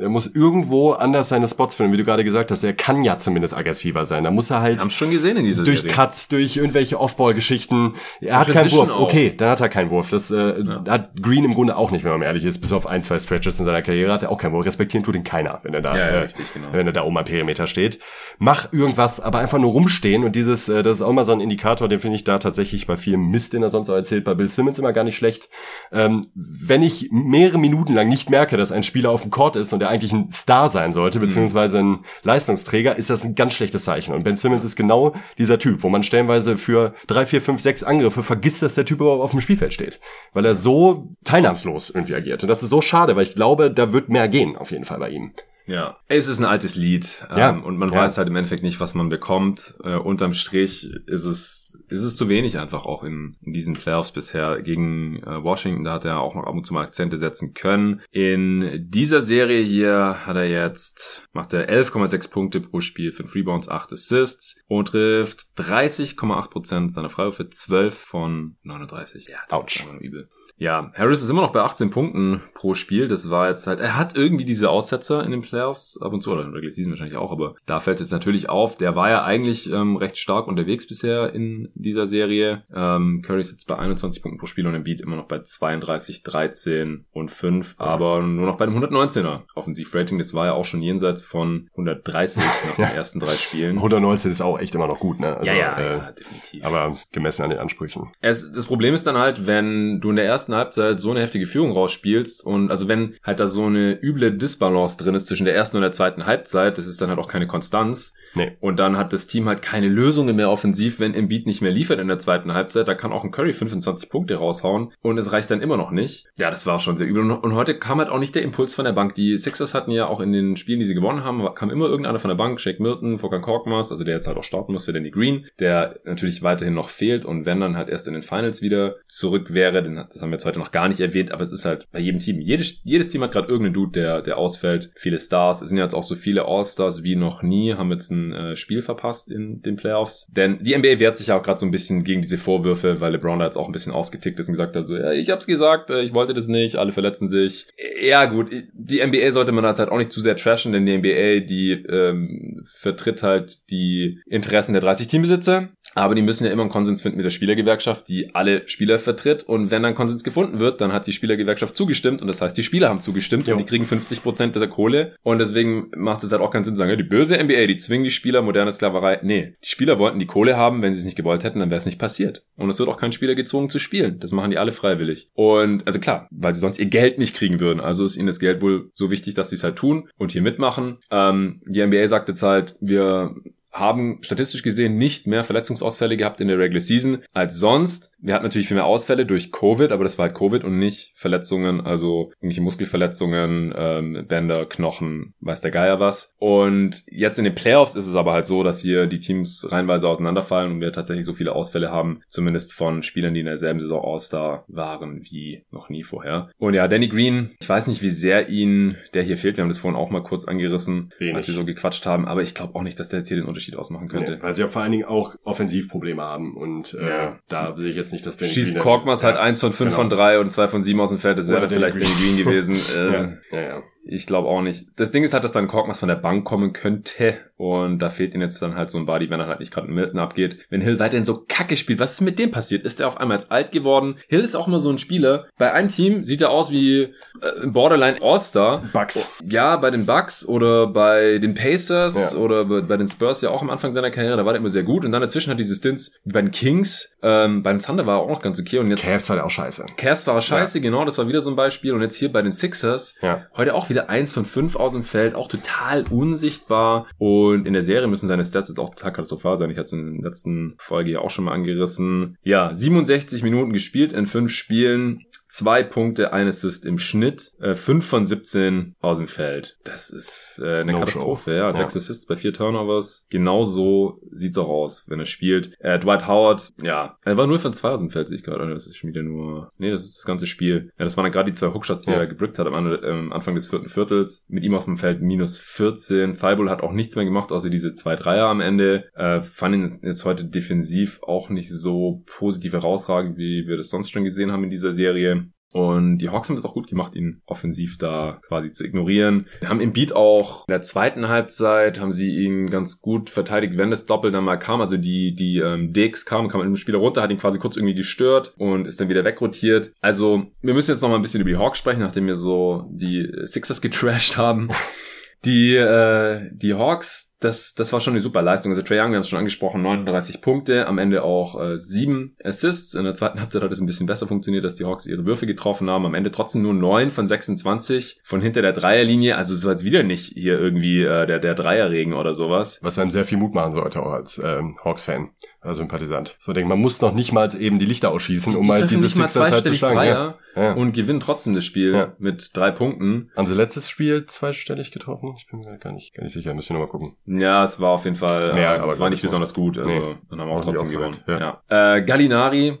er muss irgendwo anders seine Spots finden, wie du gerade gesagt hast. Er kann ja zumindest aggressiver sein. Da muss er halt Haben schon gesehen in dieser durch Serie. Cuts, durch irgendwelche Offball-Geschichten. Er hat keinen Wurf. Auch. Okay, dann hat er keinen Wurf. Das äh, ja. hat Green im Grunde auch nicht, wenn man ehrlich ist, bis auf ein, zwei Stretches in seiner Karriere hat er auch kein Wohl. Respektieren tut ihn keiner, wenn er da, ja, ja, äh, richtig, genau. wenn er da oben am Perimeter steht. Mach irgendwas, aber einfach nur rumstehen und dieses, äh, das ist auch mal so ein Indikator, den finde ich da tatsächlich bei vielem Mist, den er sonst auch erzählt, bei Bill Simmons immer gar nicht schlecht. Ähm, wenn ich mehrere Minuten lang nicht merke, dass ein Spieler auf dem Court ist und er eigentlich ein Star sein sollte, mhm. beziehungsweise ein Leistungsträger, ist das ein ganz schlechtes Zeichen. Und Ben Simmons ist genau dieser Typ, wo man stellenweise für drei, vier, fünf, sechs Angriffe vergisst, dass der Typ überhaupt auf dem Spielfeld steht. Weil er so teilnahmslos irgendwie agiert. Und das ist so schade, weil ich glaube, da wird mehr gehen, auf jeden Fall bei ihm. Ja, es ist ein altes Lied ähm, ja, und man ja. weiß halt im Endeffekt nicht, was man bekommt. Äh, unterm Strich ist es ist es zu wenig einfach auch in, in diesen Playoffs bisher gegen äh, Washington. Da hat er auch noch ab und zu mal Akzente setzen können. In dieser Serie hier hat er jetzt macht er 11,6 Punkte pro Spiel, 5 Rebounds, 8 Assists und trifft 30,8 Prozent seiner Freiwürfe, 12 von 39. Ja, das Ouch. ist übel. Ja, Harris ist immer noch bei 18 Punkten pro Spiel. Das war jetzt halt, er hat irgendwie diese Aussetzer in den Playoffs ab und zu, oder in der Regular Season wahrscheinlich auch, aber da fällt es jetzt natürlich auf. Der war ja eigentlich ähm, recht stark unterwegs bisher in dieser Serie. Ähm, Curry ist jetzt bei 21 Punkten pro Spiel und Embiid immer noch bei 32, 13 und 5, aber nur noch bei dem 119er Offensivrating. Das war ja auch schon jenseits von 130 nach den ersten drei Spielen. 119 ist auch echt immer noch gut, ne? Also, ja, ja, äh, ja, definitiv. Aber gemessen an den Ansprüchen. Es, das Problem ist dann halt, wenn du in der ersten ersten Halbzeit so eine heftige Führung rausspielst und also wenn halt da so eine üble Disbalance drin ist zwischen der ersten und der zweiten Halbzeit, das ist dann halt auch keine Konstanz, Nee. Und dann hat das Team halt keine Lösungen mehr offensiv, wenn Embiid nicht mehr liefert in der zweiten Halbzeit. Da kann auch ein Curry 25 Punkte raushauen und es reicht dann immer noch nicht. Ja, das war schon sehr übel. Und heute kam halt auch nicht der Impuls von der Bank. Die Sixers hatten ja auch in den Spielen, die sie gewonnen haben, kam immer irgendeiner von der Bank. Shake Milton, Fokan Korkmaz, also der jetzt halt auch starten muss für Danny Green, der natürlich weiterhin noch fehlt und wenn dann halt erst in den Finals wieder zurück wäre, den, das haben wir jetzt heute noch gar nicht erwähnt, aber es ist halt bei jedem Team. Jedes, jedes Team hat gerade irgendeinen Dude, der, der ausfällt. Viele Stars. Es sind jetzt auch so viele All-Stars wie noch nie, haben jetzt äh, Spiel verpasst verpasst in den Playoffs. Denn die NBA wehrt sich ja auch gerade so ein bisschen gegen diese Vorwürfe, weil LeBron da jetzt auch ein bisschen ausgetickt ist und gesagt hat, so, ja, ich hab's gesagt, äh, ich wollte das nicht, alle verletzen sich. Ja gut, die NBA sollte man halt auch nicht zu sehr trashen, denn die NBA, die ähm, vertritt halt die Interessen der 30 Teambesitzer, aber die müssen ja immer einen Konsens finden mit der Spielergewerkschaft, die alle Spieler vertritt und wenn dann Konsens gefunden wird, dann hat die Spielergewerkschaft zugestimmt und das heißt, die Spieler haben zugestimmt jo. und die kriegen 50 Prozent dieser Kohle und deswegen macht es halt auch keinen Sinn zu sagen, ja, die böse NBA, die zwingen die Spieler moderne Sklaverei Sklaverei. Nee, die Spieler wollten die Kohle haben, wenn sie es nicht gewollt hätten, dann wäre es nicht passiert. Und es wird auch kein Spieler gezwungen zu spielen. Das machen die alle freiwillig. Und also klar, weil sie sonst ihr Geld nicht kriegen würden. Also ist ihnen das Geld wohl so wichtig, dass sie es halt tun und hier mitmachen. Ähm, die NBA sagt jetzt halt, wir haben statistisch gesehen nicht mehr Verletzungsausfälle gehabt in der Regular Season als sonst. Wir hatten natürlich viel mehr Ausfälle durch Covid, aber das war halt Covid und nicht Verletzungen, also irgendwelche Muskelverletzungen, ähm, Bänder, Knochen, weiß der Geier was. Und jetzt in den Playoffs ist es aber halt so, dass hier die Teams reihenweise auseinanderfallen und wir tatsächlich so viele Ausfälle haben, zumindest von Spielern, die in derselben Saison All-Star waren wie noch nie vorher. Und ja, Danny Green, ich weiß nicht, wie sehr ihn der hier fehlt. Wir haben das vorhin auch mal kurz angerissen, Wenig. als wir so gequatscht haben, aber ich glaube auch nicht, dass der jetzt hier den Unterschied Unterschied ausmachen könnte. Nee, weil sie ja vor allen Dingen auch Offensivprobleme haben und äh, ja. da sehe ich jetzt nicht, dass der Schießt Korkmaz halt eins von fünf genau. von drei und zwei von sieben aus dem Feld, das wäre vielleicht Danny Green gewesen. Äh, ja. Ja, ja. Ich glaube auch nicht. Das Ding ist halt, dass dann Korkmaz von der Bank kommen könnte und da fehlt ihm jetzt dann halt so ein Body, wenn er halt nicht gerade Milton abgeht. Wenn Hill weiterhin so kacke spielt, was ist mit dem passiert? Ist er auf einmal jetzt alt geworden? Hill ist auch immer so ein Spieler. Bei einem Team sieht er aus wie äh, Borderline All-Star. Bucks. Ja, bei den Bucks oder bei den Pacers ja. oder bei, bei, den Spurs ja auch am Anfang seiner Karriere, da war der immer sehr gut und dann dazwischen hat diese Stints bei den Kings, ähm, beim Thunder war er auch noch ganz okay und jetzt... Cavs war der auch scheiße. Cavs war scheiße, ja. genau, das war wieder so ein Beispiel und jetzt hier bei den Sixers, ja. heute auch wieder eins von fünf aus dem Feld, auch total unsichtbar und in der Serie müssen seine Stats jetzt auch total katastrophal sein. Ich hatte es in der letzten Folge ja auch schon mal angerissen. Ja, 67 Minuten gespielt in fünf Spielen, zwei Punkte, ein Assist im Schnitt, äh, fünf von 17 aus dem Feld. Das ist äh, eine no Katastrophe, show. ja. Sechs ja. Assists bei vier Turnovers. Genau so sieht's auch aus, wenn er spielt. Äh, Dwight Howard, ja, er war nur von zwei aus dem Feld, sehe ich gerade. Das ist schon wieder nur, nee, das ist das ganze Spiel. Ja, das waren dann gerade die zwei Hookshots, die ja. er gebrickt hat am ähm, Anfang des vierten Viertels. Mit ihm auf dem Feld minus 14. Fireball hat auch nichts mehr gemacht, außer diese zwei Dreier am Ende. Äh, fand ihn jetzt heute defensiv auch nicht so positiv herausragend, wie wir das sonst schon gesehen haben in dieser Serie. Und die Hawks haben das auch gut gemacht, ihn offensiv da quasi zu ignorieren. Wir haben im Beat auch in der zweiten Halbzeit haben sie ihn ganz gut verteidigt, wenn das Doppel dann mal kam. Also die, die ähm, Dix kam, kam mit dem Spieler runter, hat ihn quasi kurz irgendwie gestört und ist dann wieder wegrotiert. Also wir müssen jetzt noch mal ein bisschen über die Hawks sprechen, nachdem wir so die Sixers getrashed haben. Die, äh, die Hawks, das, das war schon eine super Leistung. Also Trae Young, wir haben es schon angesprochen, 39 Punkte, am Ende auch äh, sieben Assists. In der zweiten Halbzeit hat es ein bisschen besser funktioniert, dass die Hawks ihre Würfe getroffen haben. Am Ende trotzdem nur neun von 26 von hinter der Dreierlinie. Also es war jetzt wieder nicht hier irgendwie äh, der, der Dreierregen oder sowas. Was einem sehr viel Mut machen sollte auch als ähm, Hawks-Fan, äh, Sympathisant. So denke, man muss noch nicht mal eben die Lichter ausschießen, um die mal diese Sixers halt zu schlagen. Dreier. Ja. Und gewinnen trotzdem das Spiel ja. mit drei Punkten. Haben sie letztes Spiel zweistellig getroffen? Ich bin mir gar nicht, gar nicht sicher, müssen wir nochmal gucken. Ja, es war auf jeden Fall, äh, aber es war nicht besonders gut. Also nee. dann haben wir auch trotzdem gewonnen. Ja. ja. Äh, Gallinari,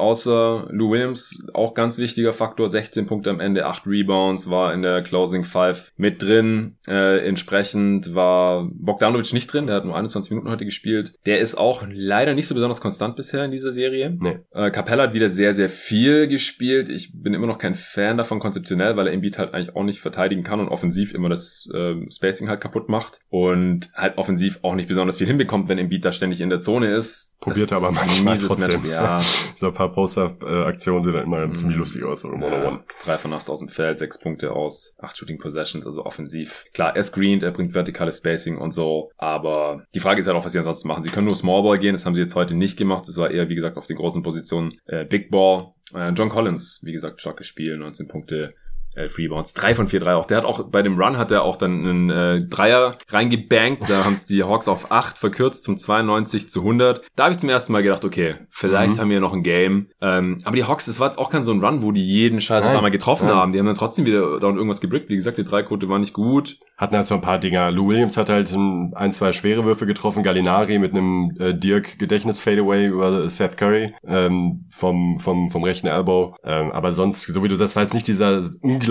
außer Lou Williams, auch ganz wichtiger Faktor, 16 Punkte am Ende, 8 Rebounds, war in der Closing Five mit drin. Äh, entsprechend war Bogdanovic nicht drin, der hat nur 21 Minuten heute gespielt. Der ist auch leider nicht so besonders konstant bisher in dieser Serie. Nee. Äh, Capella hat wieder sehr, sehr viel gespielt. Ich bin immer noch kein Fan davon konzeptionell, weil er Embiid halt eigentlich auch nicht verteidigen kann und offensiv immer das äh, Spacing halt kaputt macht und halt offensiv auch nicht besonders viel hinbekommt, wenn Embiid da ständig in der Zone ist. Probiert aber manchmal trotzdem. Ja. so ein paar Poster-Aktionen sehen dann immer mm. ziemlich lustig aus. Oder ja, drei von acht aus dem Feld, sechs Punkte aus, acht Shooting Possessions, also offensiv. Klar, er screent, er bringt vertikales Spacing und so, aber die Frage ist halt auch, was sie ansonsten machen. Sie können nur Small Ball gehen, das haben sie jetzt heute nicht gemacht. Das war eher, wie gesagt, auf den großen Positionen äh, Big Ball. Äh, John Collins, wie gesagt, starkes Spiel, 19 Punkte, elf Rebounds, drei von vier Dreier auch. Der hat auch bei dem Run hat er auch dann einen äh, Dreier reingebankt. Da haben es die Hawks auf acht verkürzt zum 92 zu 100. Da habe ich zum ersten Mal gedacht, okay, vielleicht mhm. haben wir noch ein Game. Ähm, aber die Hawks, das war jetzt auch kein so ein Run, wo die jeden Scheiß Nein. auf einmal getroffen Nein. haben. Die haben dann trotzdem wieder da und irgendwas gebrickt. Wie gesagt, die Dreiquote war nicht gut. Hatten halt so ein paar Dinger. Lou Williams hat halt ein, zwei schwere Würfe getroffen. Gallinari mit einem äh, Dirk Gedächtnis Fadeaway über Seth Curry ähm, vom vom vom rechten Elbow. Ähm, aber sonst, so wie du sagst, war es nicht dieser unglaubliche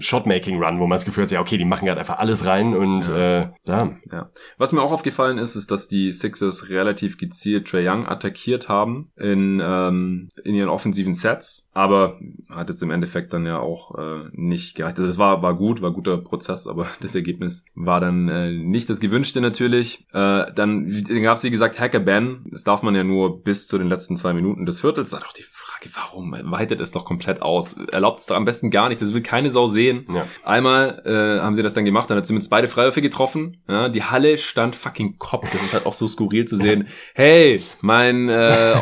Shotmaking-Run, wo man das Gefühl hat, ja, okay, die machen gerade einfach alles rein und ja. Äh, ja. ja. Was mir auch aufgefallen ist, ist, dass die Sixers relativ gezielt Trey Young attackiert haben in, ähm, in ihren offensiven Sets, aber hat jetzt im Endeffekt dann ja auch äh, nicht gereicht. Also das war, war gut, war guter Prozess, aber das Ergebnis war dann äh, nicht das gewünschte natürlich. Äh, dann, dann gab es, wie gesagt, Hacker Ben. Das darf man ja nur bis zu den letzten zwei Minuten des Viertels. Da doch die Frage, warum weitet es doch komplett aus? Erlaubt es da am besten gar nicht. Das will keine Sau sehen. Ja. Einmal äh, haben sie das dann gemacht, dann hat Simmons beide Freiwürfe getroffen. Ja, die Halle stand fucking Kopf. Das ist halt auch so skurril zu sehen. Hey, mein äh,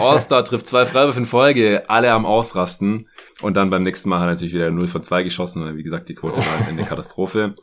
All-Star trifft zwei Freiwürfe in Folge, alle am Ausrasten. Und dann beim nächsten Mal hat er natürlich wieder 0 von 2 geschossen, weil wie gesagt, die Quote war eine Katastrophe.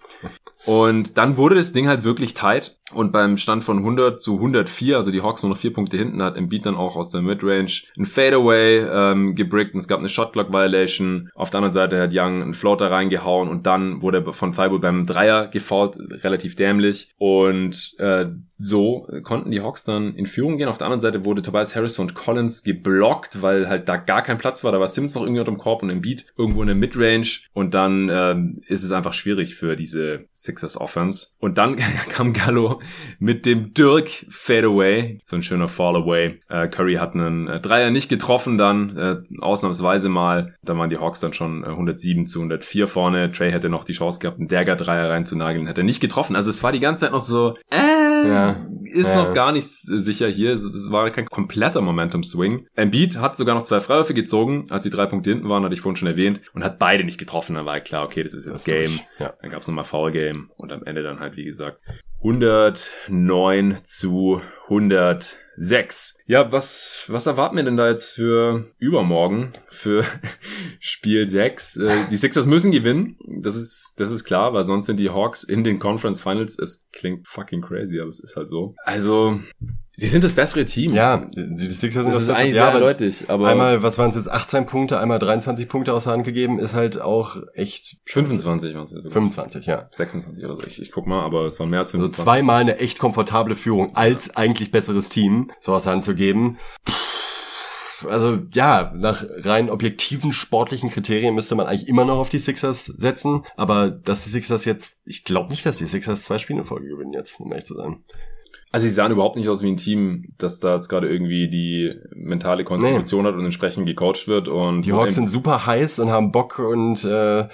Und dann wurde das Ding halt wirklich tight. Und beim Stand von 100 zu 104, also die Hawks nur noch vier Punkte hinten, hat Embiid dann auch aus der Midrange ein Fadeaway ähm, gebrickt und es gab eine Shotclock Violation. Auf der anderen Seite hat Young einen Floater reingehauen und dann wurde von Thibault beim Dreier gefault, relativ dämlich. Und äh, so konnten die Hawks dann in Führung gehen. Auf der anderen Seite wurde Tobias Harris und Collins geblockt, weil halt da gar kein Platz war. Da war Sims noch irgendwie unter dem Korb und Embiid irgendwo in der Midrange. Und dann ähm, ist es einfach schwierig für diese Sixers Offense. Und dann kam Gallo mit dem Dirk Fadeaway. So ein schöner Fallaway. Äh, Curry hat einen äh, Dreier nicht getroffen dann, äh, ausnahmsweise mal. Da waren die Hawks dann schon äh, 107 zu 104 vorne. Trey hätte noch die Chance gehabt, einen Dagger-Dreier reinzunageln. Hätte nicht getroffen. Also es war die ganze Zeit noch so, äh, ja ist ja. noch gar nicht sicher hier. Es war kein kompletter Momentum-Swing. Embiid hat sogar noch zwei Freiwürfe gezogen, als die drei Punkte hinten waren, hatte ich vorhin schon erwähnt, und hat beide nicht getroffen. Dann war klar, okay, das ist jetzt das Game. Ja. Dann gab es nochmal Foul-Game und am Ende dann halt, wie gesagt, 109 zu 106. Ja, was, was erwarten wir denn da jetzt für übermorgen, für Spiel 6? Äh, die Sixers müssen gewinnen, das ist, das ist klar, weil sonst sind die Hawks in den Conference Finals. Es klingt fucking crazy, aber es ist halt so. Also, Sie sind das bessere Team. Ja, die Sixers sind das, das ist eigentlich ja, sehr eindeutig. Aber einmal, was waren es jetzt, 18 Punkte, einmal 23 Punkte aus der Hand gegeben, ist halt auch echt... 25 waren es ja 25, ja. 26 oder so, ich, ich guck mal, aber es waren mehr als 25. Also zweimal eine echt komfortable Führung als ja. eigentlich besseres Team so aus der Hand zu geben. also ja, nach rein objektiven sportlichen Kriterien müsste man eigentlich immer noch auf die Sixers setzen, aber dass die Sixers jetzt, ich glaube nicht, dass die Sixers zwei Spiele in Folge gewinnen jetzt, um ehrlich zu sein. Also sie sahen überhaupt nicht aus wie ein Team, das da jetzt gerade irgendwie die mentale Konstitution nee. hat und entsprechend gecoacht wird. Und die Hawks sind super heiß und haben Bock und äh,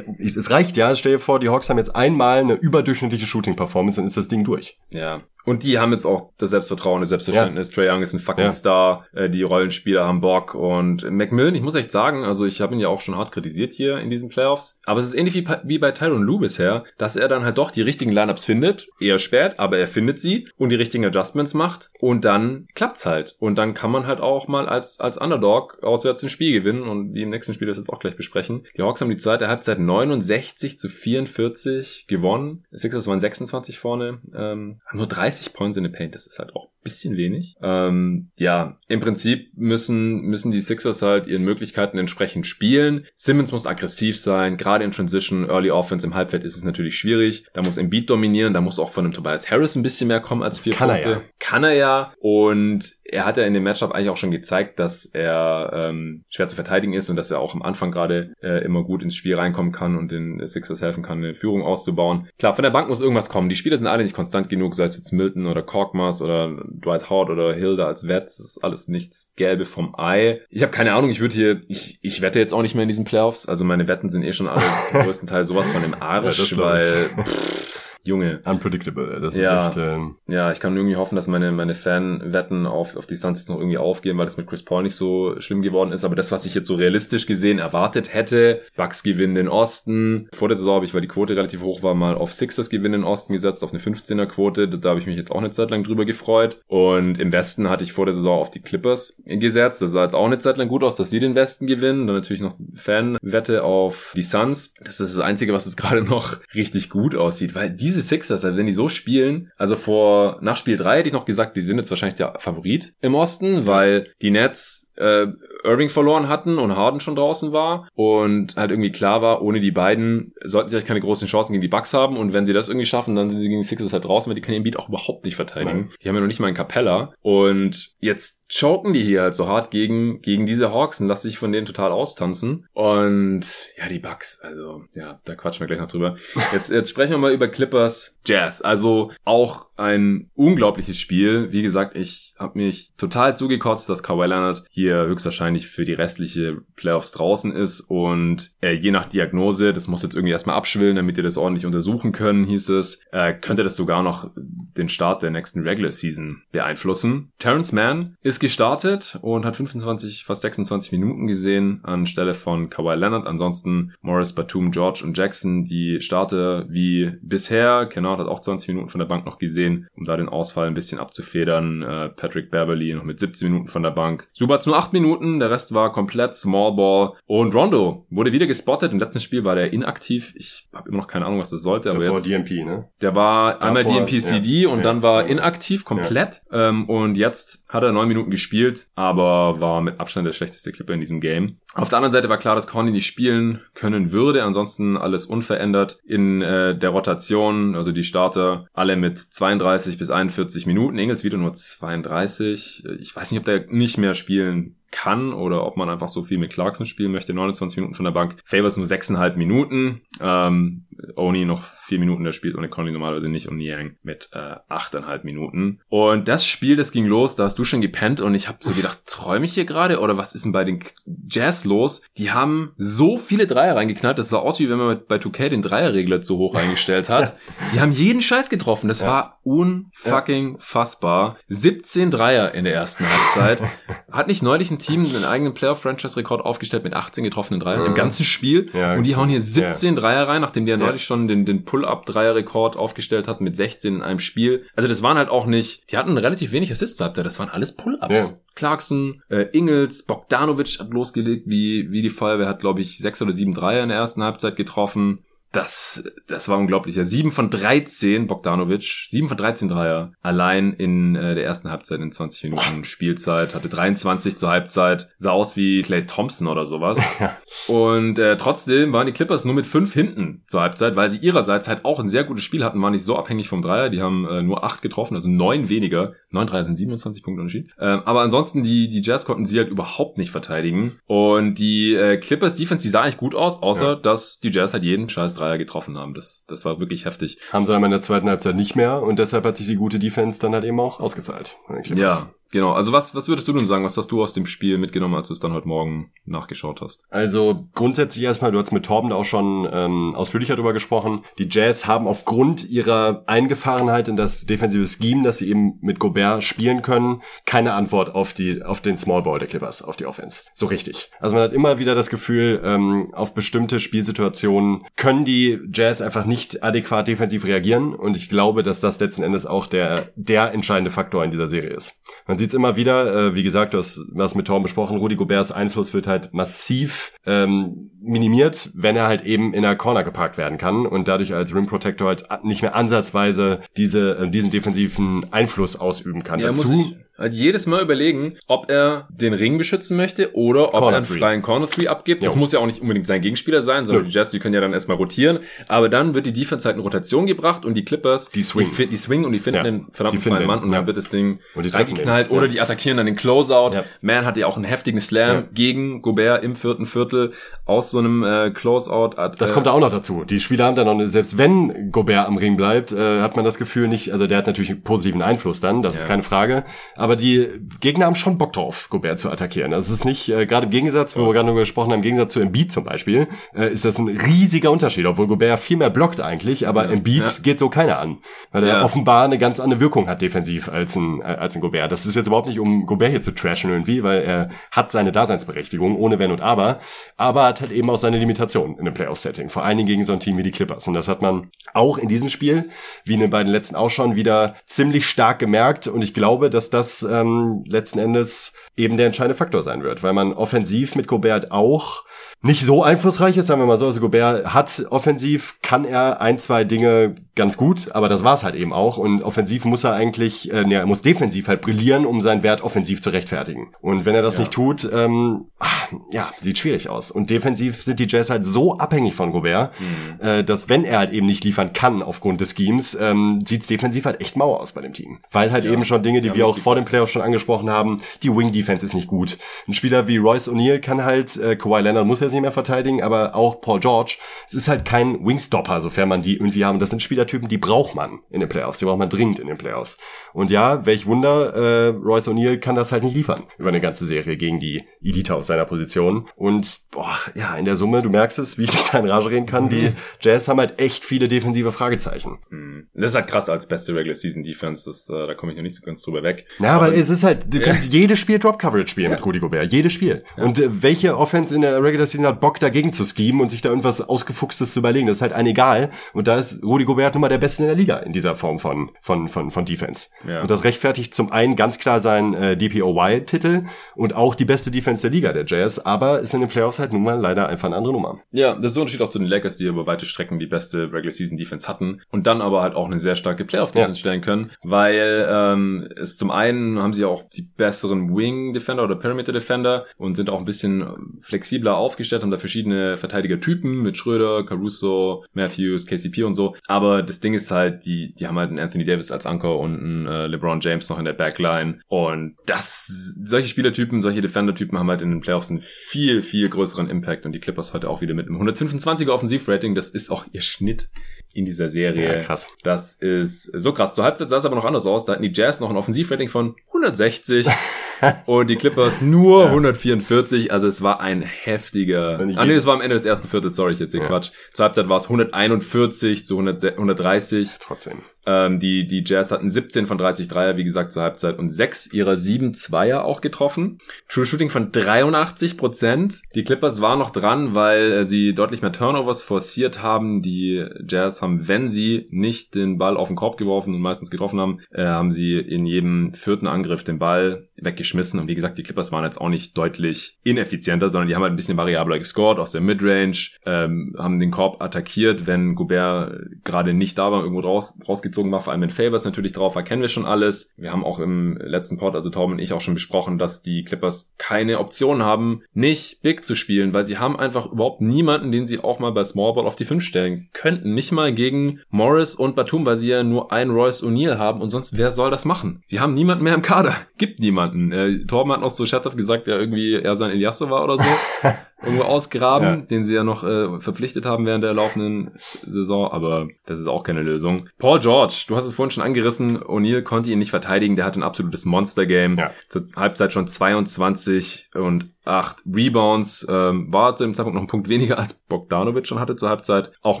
es reicht ja. Stell dir vor, die Hawks haben jetzt einmal eine überdurchschnittliche Shooting-Performance, dann ist das Ding durch. Ja. Und die haben jetzt auch das Selbstvertrauen, das Selbstverständnis. Ja. Trey Young ist ein fucking ja. Star. Äh, die Rollenspieler haben Bock. Und Macmillan, ich muss echt sagen, also ich habe ihn ja auch schon hart kritisiert hier in diesen Playoffs. Aber es ist ähnlich wie, wie bei Tyron Lue bisher, dass er dann halt doch die richtigen Lineups findet. Eher spät, aber er findet sie und die richtigen Adjustments macht. Und dann klappt's halt. Und dann kann man halt auch mal als, als Underdog auswärts ein Spiel gewinnen. Und wie im nächsten Spiel das jetzt auch gleich besprechen. Die Hawks haben die zweite Halbzeit 69 zu 44 gewonnen. Sixers waren 26 vorne. Ähm, haben nur 30 Points in the Paint. Das ist halt auch bisschen wenig. Ähm, ja, im Prinzip müssen, müssen die Sixers halt ihren Möglichkeiten entsprechend spielen. Simmons muss aggressiv sein. Gerade in Transition, Early Offense im Halbfeld ist es natürlich schwierig. Da muss Embiid dominieren. Da muss auch von einem Tobias Harris ein bisschen mehr kommen als vier Kann Punkte. Er ja. Kann er ja. Und er hat ja in dem Matchup eigentlich auch schon gezeigt, dass er ähm, schwer zu verteidigen ist und dass er auch am Anfang gerade äh, immer gut ins Spiel reinkommen kann und den Sixers helfen kann, eine Führung auszubauen. Klar, von der Bank muss irgendwas kommen. Die Spieler sind alle nicht konstant genug, sei es jetzt Milton oder Korkmaz oder Dwight Howard oder Hilda als Wets. Das ist alles nichts Gelbe vom Ei. Ich habe keine Ahnung, ich würde hier, ich, ich wette jetzt auch nicht mehr in diesen Playoffs. Also meine Wetten sind eh schon alle zum größten Teil sowas von dem Arsch, ja, weil... Pff, Junge. Unpredictable. Das ja. ist echt, ähm ja, ich kann irgendwie hoffen, dass meine, meine Fan-Wetten auf, auf die Suns jetzt noch irgendwie aufgehen, weil das mit Chris Paul nicht so schlimm geworden ist. Aber das, was ich jetzt so realistisch gesehen erwartet hätte, Bucks gewinnen den Osten. Vor der Saison habe ich, weil die Quote relativ hoch war, mal auf Sixers gewinnen den Osten gesetzt, auf eine 15er Quote. Da habe ich mich jetzt auch eine Zeit lang drüber gefreut. Und im Westen hatte ich vor der Saison auf die Clippers gesetzt. Das sah jetzt auch eine Zeit lang gut aus, dass sie den Westen gewinnen. Dann natürlich noch Fan-Wette auf die Suns. Das ist das Einzige, was jetzt gerade noch richtig gut aussieht, weil die diese Sixers, also wenn die so spielen, also vor, nach Spiel 3 hätte ich noch gesagt, die sind jetzt wahrscheinlich der Favorit im Osten, weil die Nets äh, Irving verloren hatten und Harden schon draußen war und halt irgendwie klar war, ohne die beiden sollten sie halt keine großen Chancen gegen die Bucks haben und wenn sie das irgendwie schaffen, dann sind sie gegen die Sixers halt draußen, weil die können den Beat auch überhaupt nicht verteidigen. Nein. Die haben ja noch nicht mal einen Capella und jetzt choken die hier halt so hart gegen, gegen diese Hawks und lassen sich von denen total austanzen und ja, die Bucks, also ja, da quatschen wir gleich noch drüber. Jetzt, jetzt sprechen wir mal über Clippers Jazz, also auch ein unglaubliches Spiel. Wie gesagt, ich habe mich total zugekotzt, dass Kawhi Leonard hier höchstwahrscheinlich für die restliche Playoffs draußen ist und äh, je nach Diagnose, das muss jetzt irgendwie erstmal abschwillen, damit ihr das ordentlich untersuchen können, hieß es, äh, könnte das sogar noch den Start der nächsten Regular Season beeinflussen. Terrence Mann ist gestartet und hat 25, fast 26 Minuten gesehen anstelle von Kawhi Leonard. Ansonsten Morris, Batum, George und Jackson, die Starter wie bisher. Kennard hat auch 20 Minuten von der Bank noch gesehen, um da den Ausfall ein bisschen abzufedern. Äh, Patrick Beverly noch mit 17 Minuten von der Bank. Subats nur 8 Minuten, der Rest war komplett Small Ball. Und Rondo wurde wieder gespottet. Im letzten Spiel war der inaktiv. Ich habe immer noch keine Ahnung, was das sollte. Aber jetzt, DMP, ne? Der war Davor, einmal DMP-CD ja, und ja, dann war inaktiv komplett. Ja. Ähm, und jetzt hat er neun Minuten gespielt, aber war mit Abstand der schlechteste Clipper in diesem Game. Auf der anderen Seite war klar, dass Conny nicht spielen können würde. Ansonsten alles unverändert in äh, der Rotation. Also die Starter alle mit 32 bis 41 Minuten. Engels wieder nur 32. Ich weiß nicht, ob der nicht mehr spielen kann oder ob man einfach so viel mit Clarkson spielen möchte. 29 Minuten von der Bank. Favors nur 6,5 Minuten. Ähm, Oni noch 4 Minuten, der spielt ohne Conley normalerweise nicht und Niang mit äh, 8,5 Minuten. Und das Spiel, das ging los, da hast du schon gepennt und ich habe so gedacht, träume ich hier gerade oder was ist denn bei den Jazz los? Die haben so viele Dreier reingeknallt, das sah aus wie wenn man bei 2K den Dreierregler zu hoch eingestellt hat. Die haben jeden Scheiß getroffen, das ja. war unfucking fassbar. 17 Dreier in der ersten Halbzeit. Hat nicht neulich ein Team einen eigenen Playoff-Franchise-Rekord aufgestellt mit 18 getroffenen Dreiern im ganzen Spiel. Ja, und die hauen hier 17 ja. Dreier rein, nachdem die ja neulich schon den, den Pull-Up-Dreier-Rekord aufgestellt hatten mit 16 in einem Spiel. Also das waren halt auch nicht, die hatten relativ wenig Assists zur Halbzeit, das waren alles Pull-Ups. Ja. Clarkson, äh, Ingels, Bogdanovic hat losgelegt, wie, wie die Feuerwehr hat, glaube ich, sechs oder sieben Dreier in der ersten Halbzeit getroffen. Das, das war unglaublich. Ja, 7 von 13, Bogdanovic, 7 von 13 Dreier. Allein in äh, der ersten Halbzeit in 20 Minuten Spielzeit. Hatte 23 zur Halbzeit. Sah aus wie Clay Thompson oder sowas. Und äh, trotzdem waren die Clippers nur mit 5 hinten zur Halbzeit, weil sie ihrerseits halt auch ein sehr gutes Spiel hatten, waren nicht so abhängig vom Dreier. Die haben äh, nur 8 getroffen, also 9 weniger. 9 Dreier sind 27 Punkte Unterschied. Äh, aber ansonsten, die, die Jazz konnten sie halt überhaupt nicht verteidigen. Und die äh, Clippers Defense, die sah eigentlich gut aus, außer ja. dass die Jazz halt jeden scheiß Dreier getroffen haben. Das, das war wirklich heftig. Haben sie dann in der zweiten Halbzeit nicht mehr und deshalb hat sich die gute Defense dann halt eben auch ausgezahlt. Ja, Genau, also was, was würdest du denn sagen? Was hast du aus dem Spiel mitgenommen, als du es dann heute Morgen nachgeschaut hast? Also grundsätzlich erstmal, du hast mit Torben da auch schon ähm, ausführlicher drüber gesprochen. Die Jazz haben aufgrund ihrer Eingefahrenheit in das defensive Scheme, dass sie eben mit Gobert spielen können, keine Antwort auf die auf den Small Ball der Clippers, auf die Offense. So richtig. Also man hat immer wieder das Gefühl, ähm, auf bestimmte Spielsituationen können die Jazz einfach nicht adäquat defensiv reagieren und ich glaube, dass das letzten Endes auch der der entscheidende Faktor in dieser Serie ist. Man sieht es immer wieder, äh, wie gesagt, du hast was mit Torben besprochen, Rudi Goberts Einfluss wird halt massiv ähm, minimiert, wenn er halt eben in der Corner geparkt werden kann und dadurch als Rim Protector halt nicht mehr ansatzweise diese, äh, diesen defensiven Einfluss ausüben kann. Ja, Dazu jedes Mal überlegen, ob er den Ring beschützen möchte oder ob Corner er einen freien Corner 3 abgibt. Das jo. muss ja auch nicht unbedingt sein Gegenspieler sein, sondern Nö. die Jazz, die können ja dann erstmal rotieren. Aber dann wird die Defense halt in Rotation gebracht und die Clippers, die swing, die, die swing und die finden ja. den verdammten freien Mann und ja. dann wird das Ding reingeknallt. Oder die attackieren dann den Closeout. Ja. Man hat ja auch einen heftigen Slam gegen Gobert im vierten Viertel aus so einem äh, Closeout. Äh, das kommt da auch noch dazu. Die Spieler haben dann noch, selbst wenn Gobert am Ring bleibt, äh, hat man das Gefühl nicht, also der hat natürlich einen positiven Einfluss dann, das ist keine Frage. Aber die Gegner haben schon Bock drauf, Gobert zu attackieren. Das ist nicht, äh, gerade im Gegensatz, wo wir gerade darüber gesprochen haben, im Gegensatz zu Embiid zum Beispiel, äh, ist das ein riesiger Unterschied, obwohl Gobert viel mehr blockt eigentlich, aber ja, Embiid ja. geht so keiner an. Weil er offenbar eine ganz andere Wirkung hat defensiv als ein, äh, als ein Gobert. Das ist jetzt überhaupt nicht, um Gobert hier zu trashen irgendwie, weil er hat seine Daseinsberechtigung, ohne Wenn und Aber, aber hat halt eben auch seine Limitationen in einem Playoff-Setting. Vor allen Dingen gegen so ein Team wie die Clippers. Und das hat man auch in diesem Spiel, wie in den beiden letzten auch schon, wieder ziemlich stark gemerkt. Und ich glaube, dass das ähm, letzten Endes eben der entscheidende Faktor sein wird, weil man offensiv mit Gobert auch nicht so einflussreich ist, sagen wir mal so. Also Gobert hat offensiv, kann er ein, zwei Dinge ganz gut, aber das war's halt eben auch. Und offensiv muss er eigentlich, äh, ne, er muss defensiv halt brillieren, um seinen Wert offensiv zu rechtfertigen. Und wenn er das ja. nicht tut, ähm, ach, ja, sieht schwierig aus. Und defensiv sind die Jazz halt so abhängig von Gobert, mhm. äh, dass wenn er halt eben nicht liefern kann aufgrund des Schemes, ähm, sieht's defensiv halt echt mau aus bei dem Team. Weil halt ja, eben schon Dinge, die wir auch vor dem Playoff schon angesprochen haben, die Wing Defense ist nicht gut. Ein Spieler wie Royce O'Neal kann halt, äh, Kawhi Leonard muss jetzt nicht mehr verteidigen, aber auch Paul George, es ist halt kein Wingstopper, sofern man die irgendwie haben. Das sind Spielertypen, die braucht man in den Playoffs, die braucht man dringend in den Playoffs. Und ja, welch Wunder, äh, Royce O'Neal kann das halt nicht liefern über eine ganze Serie gegen die Elite aus seiner Position. Und boah, ja, in der Summe, du merkst es, wie ich mich da in Rage reden kann, mhm. die Jazz haben halt echt viele defensive Fragezeichen. Mhm. Das ist halt krass als beste Regular Season Defense, das, äh, da komme ich noch nicht so ganz drüber weg. Ja, aber, es ist halt, du kannst jedes Spiel Drop Coverage spielen mit Rudy Gobert, jedes Spiel. Und äh, welche Offense in der Regular Season hat Bock dagegen zu schemen und sich da irgendwas ausgefuchstes zu überlegen? Das ist halt ein egal. Und da ist Rudy Gobert nun mal der Beste in der Liga in dieser Form von, von, von, von Defense. Ja. Und das rechtfertigt zum einen ganz klar sein äh, DPOY-Titel und auch die beste Defense der Liga, der Jazz, aber ist in den Playoffs halt nun mal leider einfach eine andere Nummer. Ja, das ist so ein Unterschied auch zu den Lakers, die über weite Strecken die beste Regular Season Defense hatten und dann aber halt auch eine sehr starke Playoff-Defense ja. stellen können, weil ähm, es zum einen haben sie auch die besseren Wing-Defender oder Perimeter-Defender und sind auch ein bisschen flexibler aufgestellt, haben da verschiedene Verteidiger-Typen mit Schröder, Caruso, Matthews, KCP und so. Aber das Ding ist halt, die, die haben halt einen Anthony Davis als Anker und einen äh, LeBron James noch in der Backline. Und das, solche Spielertypen, solche Defender-Typen haben halt in den Playoffs einen viel, viel größeren Impact. Und die Clippers heute auch wieder mit einem 125er Offensivrating. Das ist auch ihr Schnitt in dieser Serie. Ja, krass. Das ist so krass. Zur Halbzeit sah es aber noch anders aus. Da hatten die Jazz noch ein Offensivrating von 160 und die Clippers nur ja. 144. Also es war ein heftiger. Ah nee, es war am Ende des ersten Viertels, sorry, ich jetzt hier ja. Quatsch. Zur Halbzeit war es 141 zu 100, 130. Trotzdem. Ähm, die, die Jazz hatten 17 von 30 Dreier, wie gesagt, zur Halbzeit und sechs ihrer sieben Zweier auch getroffen. True Shooting von 83 Prozent. Die Clippers waren noch dran, weil äh, sie deutlich mehr Turnovers forciert haben. Die Jazz haben, wenn sie nicht den Ball auf den Korb geworfen und meistens getroffen haben, äh, haben sie in jedem vierten Angriff den Ball weggeschmissen. Und wie gesagt, die Clippers waren jetzt auch nicht deutlich ineffizienter, sondern die haben halt ein bisschen variabler gescored aus der Midrange, ähm, haben den Korb attackiert, wenn Gobert gerade nicht da war, irgendwo raus, rausgezogen war, vor allem in Favors natürlich drauf war, kennen wir schon alles. Wir haben auch im letzten Pod, also Torben und ich auch schon besprochen, dass die Clippers keine Option haben, nicht Big zu spielen, weil sie haben einfach überhaupt niemanden, den sie auch mal bei Small Ball auf die 5 stellen könnten. Nicht mal gegen Morris und Batum, weil sie ja nur einen Royce O'Neal haben und sonst wer soll das machen? Sie haben niemanden mehr im Kader. Gibt niemanden. Äh, Torben hat noch so scherzhaft gesagt, ja irgendwie er sein Eliasso war oder so. irgendwo ausgraben, ja. den sie ja noch äh, verpflichtet haben während der laufenden Saison, aber das ist auch keine Lösung. Paul George, du hast es vorhin schon angerissen, O'Neill konnte ihn nicht verteidigen, der hat ein absolutes Monster-Game. Ja. Zur Halbzeit schon 22 und acht Rebounds, ähm, war zu dem Zeitpunkt noch ein Punkt weniger als Bogdanovic schon hatte zur Halbzeit. Auch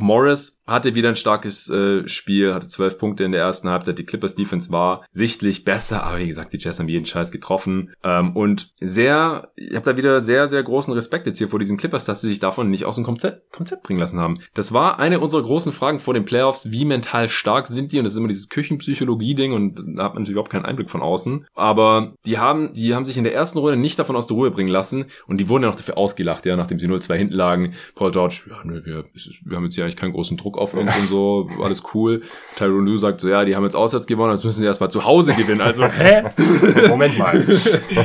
Morris hatte wieder ein starkes äh, Spiel, hatte zwölf Punkte in der ersten Halbzeit. Die Clippers Defense war sichtlich besser, aber wie gesagt, die Jazz haben jeden Scheiß getroffen. Ähm, und sehr, ich habe da wieder sehr, sehr großen Respekt jetzt hier vor diesen Clippers, dass sie sich davon nicht aus dem Konzept, Konzept bringen lassen haben. Das war eine unserer großen Fragen vor den Playoffs. Wie mental stark sind die? Und das ist immer dieses Küchenpsychologie-Ding und da hat man natürlich überhaupt keinen Einblick von außen. Aber die haben, die haben sich in der ersten Runde nicht davon aus der Ruhe bringen lassen und die wurden ja noch dafür ausgelacht, ja, nachdem sie 0-2 hinten lagen. Paul George, ja, nö, wir, wir haben jetzt hier eigentlich keinen großen Druck auf uns und so, alles cool. Tyrone Lue sagt so, ja, die haben jetzt auswärts gewonnen, jetzt müssen sie erstmal zu Hause gewinnen. Also, hä? Moment mal.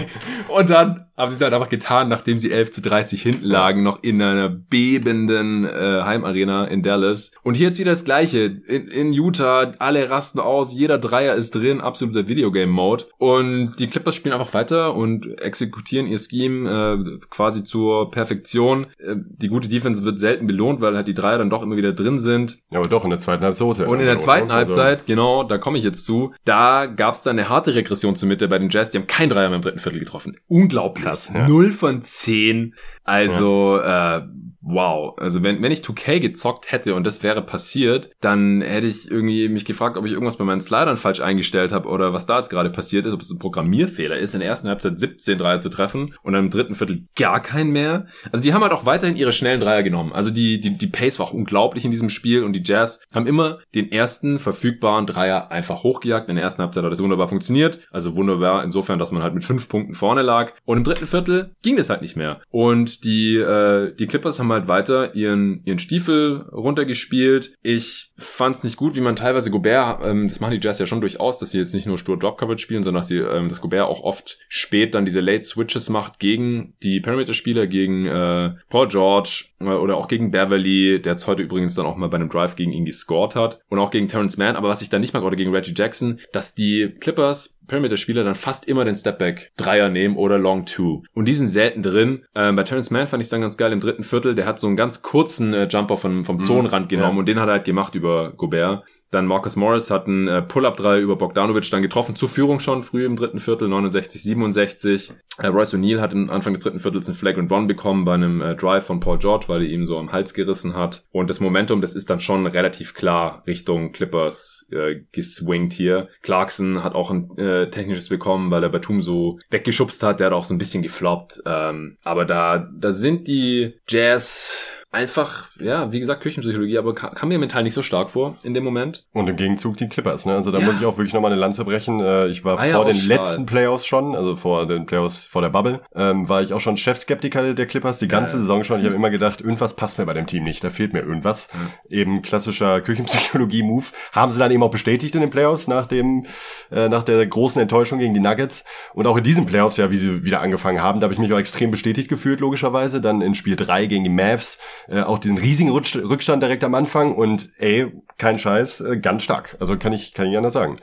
und dann haben sie es halt einfach getan, nachdem sie 11 zu 30 hinten lagen, noch in einer bebenden äh, Heimarena in Dallas. Und hier jetzt wieder das Gleiche. In, in Utah, alle rasten aus, jeder Dreier ist drin, absoluter Videogame-Mode. Und die Clippers spielen einfach weiter und exekutieren ihr Scheme äh, quasi zur Perfektion. Äh, die gute Defense wird selten belohnt, weil halt die Dreier dann doch immer wieder drin sind. Ja, aber doch in der zweiten Halbzeit. Und in der zweiten also Halbzeit, genau, da komme ich jetzt zu, da gab es dann eine harte Regression zur Mitte bei den Jazz. Die haben kein Dreier mehr im dritten Viertel getroffen. Unglaublich krass. Ja. 0 von 10. Also, ja. äh, wow. Also wenn, wenn ich 2K gezockt hätte und das wäre passiert, dann hätte ich irgendwie mich gefragt, ob ich irgendwas bei meinen Slidern falsch eingestellt habe oder was da jetzt gerade passiert ist, ob es ein Programmierfehler ist, in der ersten Halbzeit 17 Dreier zu treffen und dann im dritten Viertel gar keinen mehr. Also die haben halt auch weiterhin ihre schnellen Dreier genommen. Also die, die, die Pace war auch unglaublich in diesem Spiel und die Jazz haben immer den ersten verfügbaren Dreier einfach hochgejagt. In der ersten Halbzeit hat das wunderbar funktioniert. Also wunderbar insofern, dass man halt mit fünf Punkten vorne lag. Und im dritten Viertel ging das halt nicht mehr. Und die, äh, die Clippers haben halt weiter ihren, ihren Stiefel runtergespielt. Ich fand es nicht gut, wie man teilweise Gobert, ähm, das machen die Jazz ja schon durchaus, dass sie jetzt nicht nur stur Drop Coverage spielen, sondern dass sie ähm, das Gobert auch oft spät dann diese Late Switches macht gegen die Perimeter-Spieler, gegen äh, Paul George äh, oder auch gegen Beverly, der jetzt heute übrigens dann auch mal bei einem Drive gegen ihn gescored hat und auch gegen Terrence Mann, aber was ich dann nicht mag, oder gegen Reggie Jackson, dass die Clippers Perimeter-Spieler dann fast immer den Stepback Dreier nehmen oder Long Two. Und die sind selten drin. Ähm, bei Terrence Mann fand ich dann ganz geil im dritten Viertel. Der hat so einen ganz kurzen äh, Jumper von, vom mhm. Zonenrand genommen ja. und den hat er halt gemacht über Gobert. Dann Marcus Morris hat einen äh, Pull-Up-3 über Bogdanovic dann getroffen, zur Führung schon früh im dritten Viertel, 69, 67. Äh, Royce O'Neal hat am Anfang des dritten Viertels einen and Run bekommen bei einem äh, Drive von Paul George, weil er ihm so am Hals gerissen hat. Und das Momentum, das ist dann schon relativ klar Richtung Clippers äh, geswingt hier. Clarkson hat auch ein äh, technisches bekommen, weil er Batum so weggeschubst hat. Der hat auch so ein bisschen gefloppt. Ähm, aber da, da sind die Jazz einfach, ja, wie gesagt, Küchenpsychologie, aber kam, kam, mir mental nicht so stark vor in dem Moment. Und im Gegenzug die Clippers, ne? Also da ja. muss ich auch wirklich nochmal eine Lanze brechen. Äh, ich war ah, vor ja, den Stahl. letzten Playoffs schon, also vor den Playoffs vor der Bubble, ähm, war ich auch schon Chefskeptiker der Clippers, die ganze ja, Saison schon. Ich habe immer gedacht, irgendwas passt mir bei dem Team nicht, da fehlt mir irgendwas. Eben klassischer Küchenpsychologie-Move. Haben sie dann eben auch bestätigt in den Playoffs nach dem, äh, nach der großen Enttäuschung gegen die Nuggets. Und auch in diesen Playoffs, ja, wie sie wieder angefangen haben, da habe ich mich auch extrem bestätigt gefühlt, logischerweise. Dann in Spiel drei gegen die Mavs äh, auch diesen riesigen Rückstand direkt am Anfang und ey, kein Scheiß, äh, ganz stark. Also kann ich, kann ich anders sagen.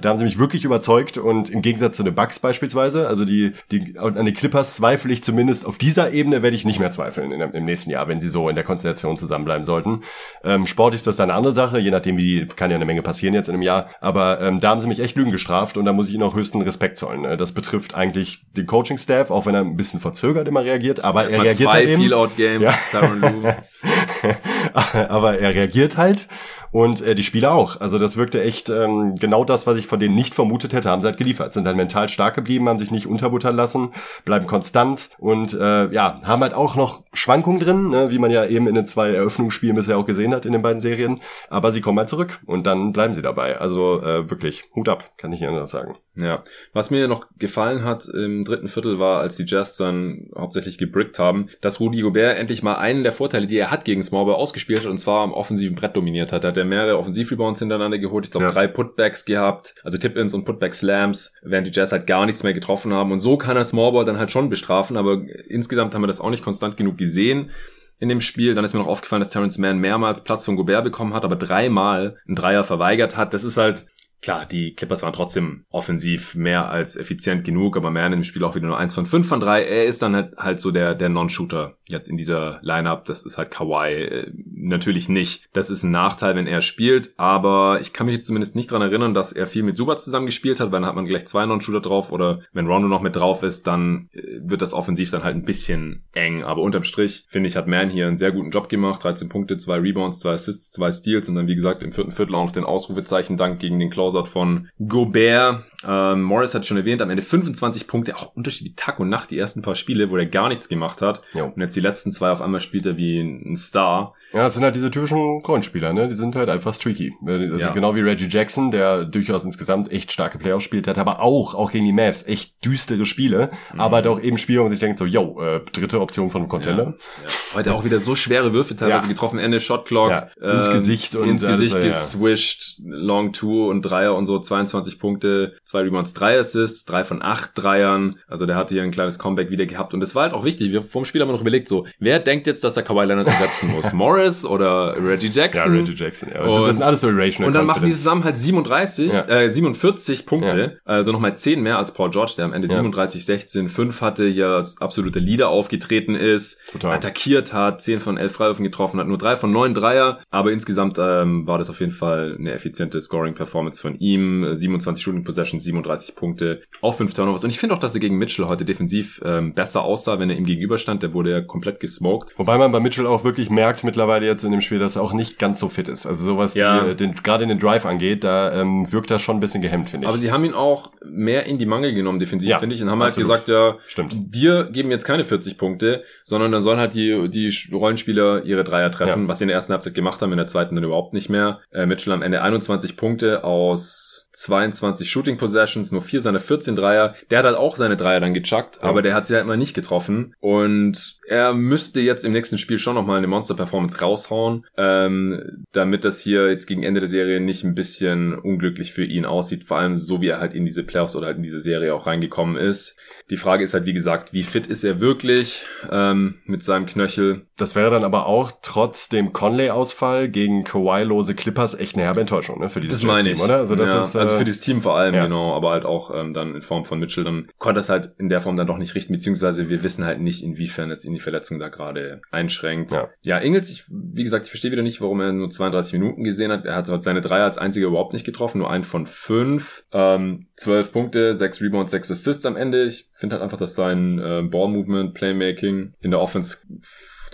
Da haben sie mich wirklich überzeugt und im Gegensatz zu den Bucks beispielsweise, also die, die, an die Clippers zweifle ich zumindest auf dieser Ebene werde ich nicht mehr zweifeln in, im nächsten Jahr, wenn sie so in der Konstellation zusammenbleiben sollten. Ähm, Sport ist das dann eine andere Sache, je nachdem wie, kann ja eine Menge passieren jetzt in einem Jahr, aber ähm, da haben sie mich echt Lügen gestraft und da muss ich ihnen auch höchsten Respekt zollen. Ne? Das betrifft eigentlich den Coaching-Staff, auch wenn er ein bisschen verzögert immer reagiert, aber er reagiert zwei halt eben. Feel-Out-Games, ja. aber er reagiert halt und äh, die Spieler auch. Also das wirkte echt ähm, genau das, was ich von denen nicht vermutet hätte, haben sie halt geliefert. Sind dann mental stark geblieben, haben sich nicht unterbuttern lassen, bleiben konstant und äh, ja, haben halt auch noch Schwankungen drin, ne, wie man ja eben in den zwei Eröffnungsspielen bisher auch gesehen hat in den beiden Serien. Aber sie kommen halt zurück und dann bleiben sie dabei. Also äh, wirklich, Hut ab, kann ich nicht anders sagen. Ja, was mir noch gefallen hat im dritten Viertel war, als die Jazz dann hauptsächlich gebrickt haben, dass Rudy Gobert endlich mal einen der Vorteile, die er hat gegen Smallball ausgespielt hat, und zwar am offensiven Brett dominiert hat. Da hat er mehrere Offensivrebounds hintereinander geholt. Ich glaube, ja. drei Putbacks gehabt, also Tip-Ins und Putback-Slams, während die Jazz halt gar nichts mehr getroffen haben. Und so kann er Smallball dann halt schon bestrafen, aber insgesamt haben wir das auch nicht konstant genug gesehen in dem Spiel. Dann ist mir noch aufgefallen, dass Terrence Mann mehrmals Platz von Gobert bekommen hat, aber dreimal einen Dreier verweigert hat. Das ist halt klar, die Clippers waren trotzdem offensiv mehr als effizient genug, aber mehr in dem Spiel auch wieder nur eins von fünf von drei. Er ist dann halt, halt so der, der Non-Shooter jetzt in dieser Lineup. Das ist halt Kawhi äh, natürlich nicht. Das ist ein Nachteil, wenn er spielt, aber ich kann mich jetzt zumindest nicht dran erinnern, dass er viel mit Subat zusammen gespielt hat, weil dann hat man gleich zwei Non-Shooter drauf oder wenn Rondo noch mit drauf ist, dann äh, wird das offensiv dann halt ein bisschen eng. Aber unterm Strich, finde ich, hat Man hier einen sehr guten Job gemacht. 13 Punkte, zwei Rebounds, zwei Assists, zwei Steals und dann, wie gesagt, im vierten Viertel auch noch den Ausrufezeichen Dank gegen den Closeout von Gobert. Ähm, Morris hat schon erwähnt, am Ende 25 Punkte, auch Unterschied wie Tag und Nacht, die ersten paar Spiele, wo er gar nichts gemacht hat. Jo. Und jetzt die letzten zwei auf einmal spielt er wie ein Star. Ja, das sind halt diese typischen Rollenspieler, ne? Die sind halt einfach streaky. Also ja. Genau wie Reggie Jackson, der durchaus insgesamt echt starke Playoffs spielt hat, aber auch, auch gegen die Mavs, echt düstere Spiele, mhm. aber halt auch eben Spiele, wo man sich denkt so, yo, äh, dritte Option von einem Contender. Ja. Ja. Heute auch wieder so schwere Würfe teilweise getroffen, Ende Shotclock. Ins ähm, Gesicht und ins Gesicht geswished, Long Two und Dreier und so, 22 Punkte, zwei Rebounds, drei Assists, drei von acht Dreiern. Also der hatte hier ein kleines Comeback wieder gehabt und das war halt auch wichtig. Wir vom Spiel haben wir noch überlegt, so, wer denkt jetzt, dass er Kawhi Leonard ersetzen muss? Morris oder Reggie Jackson? Ja, Reggie Jackson, ja. Also, das sind alles so irrational Und dann machen die zusammen halt 37, ja. äh, 47 Punkte, ja. also nochmal 10 mehr als Paul George, der am Ende ja. 37, 16, 5 hatte, hier als absoluter Leader aufgetreten ist, Total. attackiert hat, 10 von 11 Freiwürfen getroffen hat, nur 3 von 9 Dreier, aber insgesamt ähm, war das auf jeden Fall eine effiziente Scoring-Performance von ihm, 27 Shooting Possessions, 37 Punkte, auch 5 Turnovers und ich finde auch, dass er gegen Mitchell heute defensiv ähm, besser aussah, wenn er ihm gegenüberstand, der wurde ja komplett gesmoked. Wobei man bei Mitchell auch wirklich merkt mittlerweile jetzt in dem Spiel, dass er auch nicht ganz so fit ist. Also sowas, ja. die, den, gerade in den Drive angeht, da ähm, wirkt er schon ein bisschen gehemmt, finde ich. Aber sie haben ihn auch mehr in die Mangel genommen defensiv, ja, finde ich, und haben absolut. halt gesagt, ja, Stimmt. dir geben jetzt keine 40 Punkte, sondern dann sollen halt die, die Rollenspieler ihre Dreier treffen, ja. was sie in der ersten Halbzeit gemacht haben, in der zweiten dann überhaupt nicht mehr. Äh, Mitchell am Ende 21 Punkte aus oss 22 Shooting Possessions, nur vier seiner 14 Dreier. Der hat halt auch seine Dreier dann gechuckt, ja. aber der hat sie halt immer nicht getroffen. Und er müsste jetzt im nächsten Spiel schon nochmal eine Monster-Performance raushauen, ähm, damit das hier jetzt gegen Ende der Serie nicht ein bisschen unglücklich für ihn aussieht. Vor allem so, wie er halt in diese Playoffs oder halt in diese Serie auch reingekommen ist. Die Frage ist halt, wie gesagt, wie fit ist er wirklich ähm, mit seinem Knöchel? Das wäre dann aber auch trotz dem Conley-Ausfall gegen Kawhi-lose Clippers echt eine herbe Enttäuschung ne, für dieses das Team, oder? Also, das ja, ist, äh, also für dieses Team vor allem, ja. genau, aber halt auch ähm, dann in Form von Mitchell. Dann konnte das halt in der Form dann doch nicht richten, beziehungsweise wir wissen halt nicht, inwiefern jetzt in die Verletzung da gerade einschränkt. Ja. ja, Ingels, ich, wie gesagt, ich verstehe wieder nicht, warum er nur 32 Minuten gesehen hat. Er hat halt seine Dreier als einziger überhaupt nicht getroffen, nur ein von fünf. Ähm, 12 Punkte, 6 Rebounds, 6 Assists am Ende. Ich finde halt einfach, dass sein äh, Ball-Movement, Playmaking in der Offense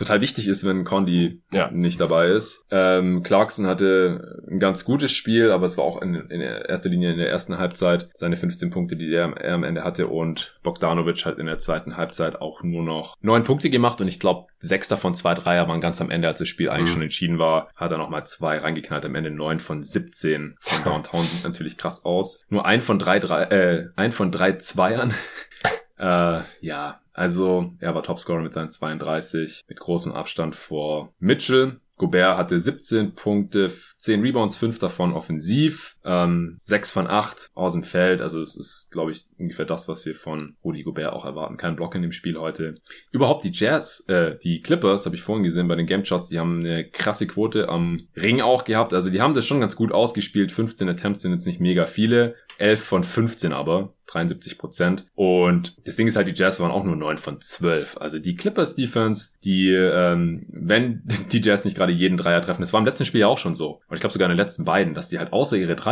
total wichtig ist, wenn Condi ja. nicht dabei ist. Ähm, Clarkson hatte ein ganz gutes Spiel, aber es war auch in, in erster Linie in der ersten Halbzeit seine 15 Punkte, die er, er am Ende hatte und Bogdanovic hat in der zweiten Halbzeit auch nur noch neun Punkte gemacht und ich glaube, sechs davon zwei Dreier waren ganz am Ende, als das Spiel eigentlich mhm. schon entschieden war, hat er nochmal zwei reingeknallt, am Ende neun von 17 von Downtown sieht natürlich krass aus. Nur ein von drei, drei äh, ein von drei Zweiern. äh, ja, also er war Topscorer mit seinen 32, mit großem Abstand vor Mitchell. Gobert hatte 17 Punkte, 10 Rebounds, 5 davon offensiv, ähm, 6 von 8 aus dem Feld. Also es ist, glaube ich, ungefähr das, was wir von Rudy Gobert auch erwarten. Kein Block in dem Spiel heute. Überhaupt die Jazz, äh, die Clippers, habe ich vorhin gesehen bei den Game Shots, die haben eine krasse Quote am Ring auch gehabt. Also die haben das schon ganz gut ausgespielt. 15 Attempts sind jetzt nicht mega viele. 11 von 15 aber. 73 Prozent. Und das Ding ist halt, die Jazz waren auch nur 9 von 12. Also die Clippers Defense, die, ähm, wenn die Jazz nicht gerade jeden Dreier treffen, das war im letzten Spiel ja auch schon so. Und ich glaube sogar in den letzten beiden, dass die halt außer ihre Dreier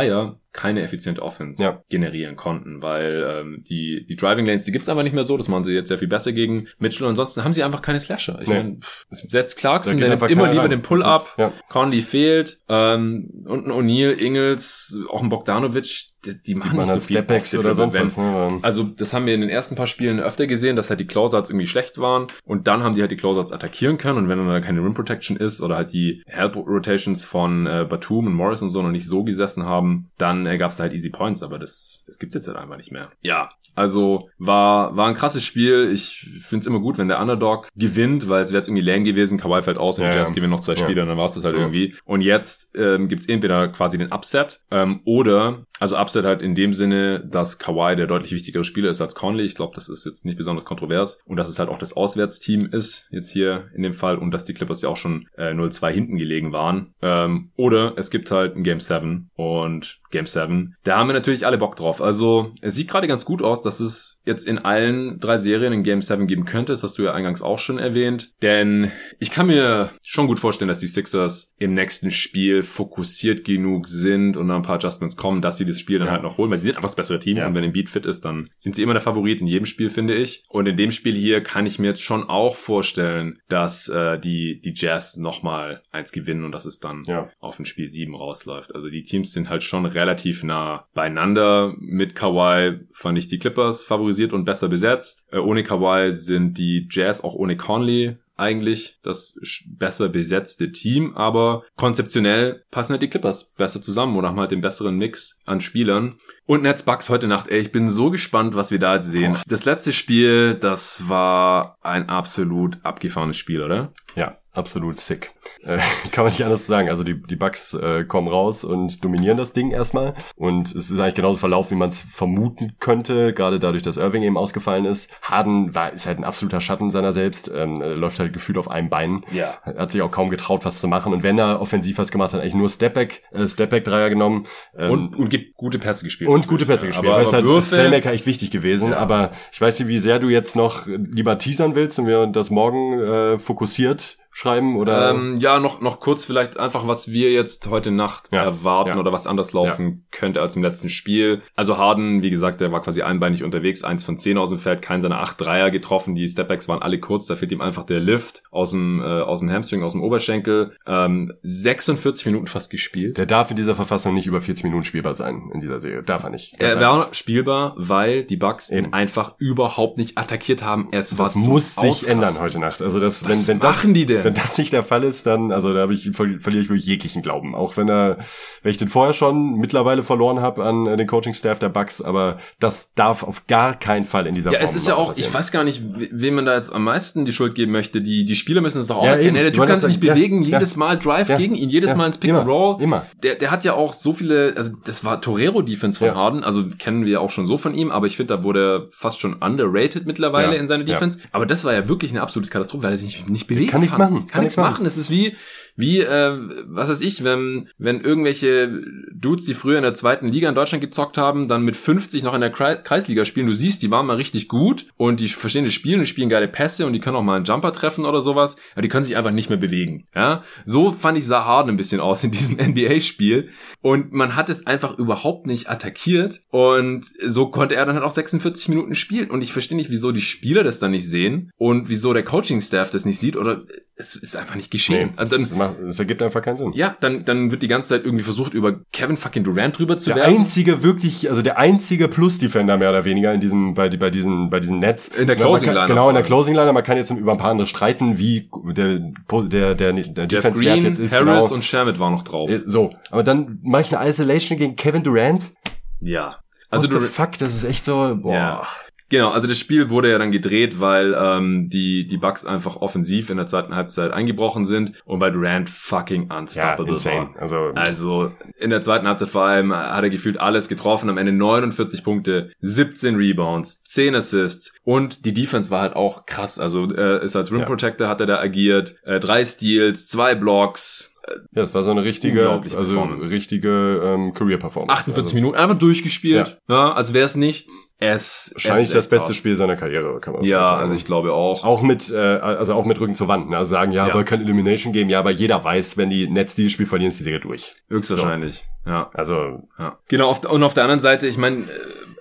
keine effiziente Offense ja. generieren konnten, weil ähm, die, die Driving Lanes, die gibt's einfach nicht mehr so, das machen sie jetzt sehr viel besser gegen Mitchell und ansonsten haben sie einfach keine Slasher. Ich nee. meine, setzt Clarkson, der nimmt immer lieber rein. den Pull-Up, ja. Conley fehlt, ähm, und ein O'Neal, Ingles, auch ein Bogdanovic, die, die machen nicht so viel Step oder sonst was. Ne? Also das haben wir in den ersten paar Spielen öfter gesehen, dass halt die Closeouts irgendwie schlecht waren und dann haben die halt die Closeouts attackieren können und wenn dann da keine Rim Protection ist oder halt die Help Rotations von äh, Batum und Morris und so noch nicht so gesessen haben, dann äh, gab es halt Easy Points, aber das, das gibt jetzt halt einfach nicht mehr. Ja, also war, war ein krasses Spiel. Ich finde es immer gut, wenn der Underdog gewinnt, weil es wäre jetzt irgendwie lame gewesen, Kawhi fällt aus und ja, Jazz ja. gewinnen noch zwei Spiele, ja. dann war es das halt ja. irgendwie. Und jetzt ähm, gibt es entweder quasi den Upset ähm, oder Also Upset halt in dem Sinne, dass Kawhi der deutlich wichtigere Spieler ist als Conley. Ich glaube, das ist jetzt nicht besonders kontrovers. Und dass es halt auch das Auswärtsteam ist, jetzt hier in dem Fall. Und dass die Clippers ja auch schon äh, 0-2 hinten gelegen waren. Ähm, oder es gibt halt ein Game 7 und Game 7. Da haben wir natürlich alle Bock drauf. Also es sieht gerade ganz gut aus, dass es jetzt in allen drei Serien ein Game 7 geben könnte. Das hast du ja eingangs auch schon erwähnt. Denn ich kann mir schon gut vorstellen, dass die Sixers im nächsten Spiel fokussiert genug sind und ein paar Adjustments kommen, dass sie das Spiel dann ja. halt noch holen, weil sie sind einfach das bessere Team. Ja. Und wenn ein Beat fit ist, dann sind sie immer der Favorit in jedem Spiel, finde ich. Und in dem Spiel hier kann ich mir jetzt schon auch vorstellen, dass äh, die, die Jazz nochmal eins gewinnen und dass es dann ja. auf ein Spiel 7 rausläuft. Also die Teams sind halt schon relativ nah beieinander. Mit Kawhi fand ich die Clippers favorisiert und besser besetzt. Äh, ohne Kawhi sind die Jazz auch ohne Conley eigentlich das besser besetzte Team, aber konzeptionell passen halt die Clippers besser zusammen oder haben halt den besseren Mix an Spielern. Und Nets Bucks heute Nacht, ey, ich bin so gespannt, was wir da jetzt sehen. Das letzte Spiel, das war ein absolut abgefahrenes Spiel, oder? Ja, absolut sick. Äh, kann man nicht anders sagen. Also die, die Bugs äh, kommen raus und dominieren das Ding erstmal. Und es ist eigentlich genauso verlaufen, wie man es vermuten könnte, gerade dadurch, dass Irving eben ausgefallen ist. Harden war, ist halt ein absoluter Schatten seiner selbst, ähm, äh, läuft halt gefühlt auf einem Bein. Ja. Hat sich auch kaum getraut, was zu machen. Und wenn er offensiv was gemacht hat, eigentlich nur Stepback, äh, Stepback-Dreier genommen. Ähm, und, und gibt gute Pässe gespielt. Und gute Pässe ja, gespielt. Aber, aber halt Würfe, Playmaker echt wichtig gewesen. Ja. Aber ich weiß nicht, wie sehr du jetzt noch lieber teasern willst und wir das morgen äh, fokussiert schreiben oder? Ähm, ja, noch, noch kurz vielleicht einfach, was wir jetzt heute Nacht ja, erwarten ja. oder was anders laufen ja. könnte als im letzten Spiel. Also Harden, wie gesagt, der war quasi einbeinig unterwegs, eins von zehn aus dem Feld, kein seiner acht Dreier getroffen, die Stepbacks waren alle kurz, da fehlt ihm einfach der Lift aus dem, äh, aus dem Hamstring, aus dem Oberschenkel. Ähm, 46 Minuten fast gespielt. Der darf in dieser Verfassung nicht über 40 Minuten spielbar sein in dieser Serie. Darf er nicht. Er war spielbar, weil die Bucks ihn einfach überhaupt nicht attackiert haben. Es war das muss sich ändern heute Nacht. Also das, was wenn, wenn machen das, die denn? Wenn das nicht der Fall ist, dann, also da habe ich, verliere ich wirklich jeglichen Glauben. Auch wenn er, wenn ich den vorher schon mittlerweile verloren habe an den Coaching-Staff der Bucks, aber das darf auf gar keinen Fall in dieser ja, Form Ja, es ist ja auch, passieren. ich weiß gar nicht, wem man da jetzt am meisten die Schuld geben möchte. Die, die Spieler müssen es doch auch ja, erkennen. Der Typ kann sich nicht bewegen, ja, jedes Mal Drive ja, gegen ihn, jedes Mal ins Pick and Roll. Immer. Der, der hat ja auch so viele, also das war Torero-Defense von Harden, also kennen wir auch schon so von ihm, aber ich finde, da wurde er fast schon underrated mittlerweile in seiner Defense. Aber das war ja wirklich eine absolute Katastrophe, weil er sich nicht, nicht bewegen kann. Kann nichts machen. Kann, nichts machen. Es ist wie, wie, äh, was weiß ich, wenn, wenn irgendwelche Dudes, die früher in der zweiten Liga in Deutschland gezockt haben, dann mit 50 noch in der Kreisliga spielen. Du siehst, die waren mal richtig gut und die verstehen das Spiel und die spielen geile Pässe und die können auch mal einen Jumper treffen oder sowas, aber die können sich einfach nicht mehr bewegen. Ja, so fand ich sah Harden ein bisschen aus in diesem NBA-Spiel und man hat es einfach überhaupt nicht attackiert und so konnte er dann halt auch 46 Minuten spielen und ich verstehe nicht, wieso die Spieler das dann nicht sehen und wieso der Coaching-Staff das nicht sieht oder es ist einfach nicht geschehen. Nee, also dann, das, ergibt einfach keinen Sinn. Ja, dann, dann wird die ganze Zeit irgendwie versucht, über Kevin fucking Durant drüber zu der werfen. Der einzige wirklich, also der einzige Plus-Defender mehr oder weniger in diesem, bei, bei diesen, bei diesen Netz. In der Closing Line. Genau, in der Closing Line. Man kann jetzt über ein paar andere streiten, wie der, der, der, der Defense-Wert jetzt ist. Harris genau. und Shermit waren noch drauf. Äh, so. Aber dann mache ich eine Isolation gegen Kevin Durant. Ja. Also What du, fuck, das ist echt so, boah. Ja. Genau, also das Spiel wurde ja dann gedreht, weil ähm, die die Bucks einfach offensiv in der zweiten Halbzeit eingebrochen sind und weil Durant fucking unstoppable ja, war. Also, also in der zweiten Halbzeit vor allem hat er gefühlt alles getroffen, am Ende 49 Punkte, 17 Rebounds, 10 Assists und die Defense war halt auch krass. Also äh, ist als Rim Protector ja. hat er da agiert, äh, drei Steals, zwei Blocks, ja, es war so eine richtige, also richtige ähm, Career-Performance. 48 also. Minuten einfach durchgespielt, ja, ja als wäre es nichts. Es wahrscheinlich es das beste. Spiel seiner Karriere, kann man ja, sagen. Ja, also ich glaube auch. Auch mit, äh, also auch mit Rücken zur Wand. Ne? Also sagen, ja, ja. soll kein Elimination geben, ja, aber jeder weiß, wenn die Nets dieses Spiel verlieren, ist die Serie durch. Höchstwahrscheinlich. So. Ja. Also. Ja. Genau. Auf, und auf der anderen Seite, ich meine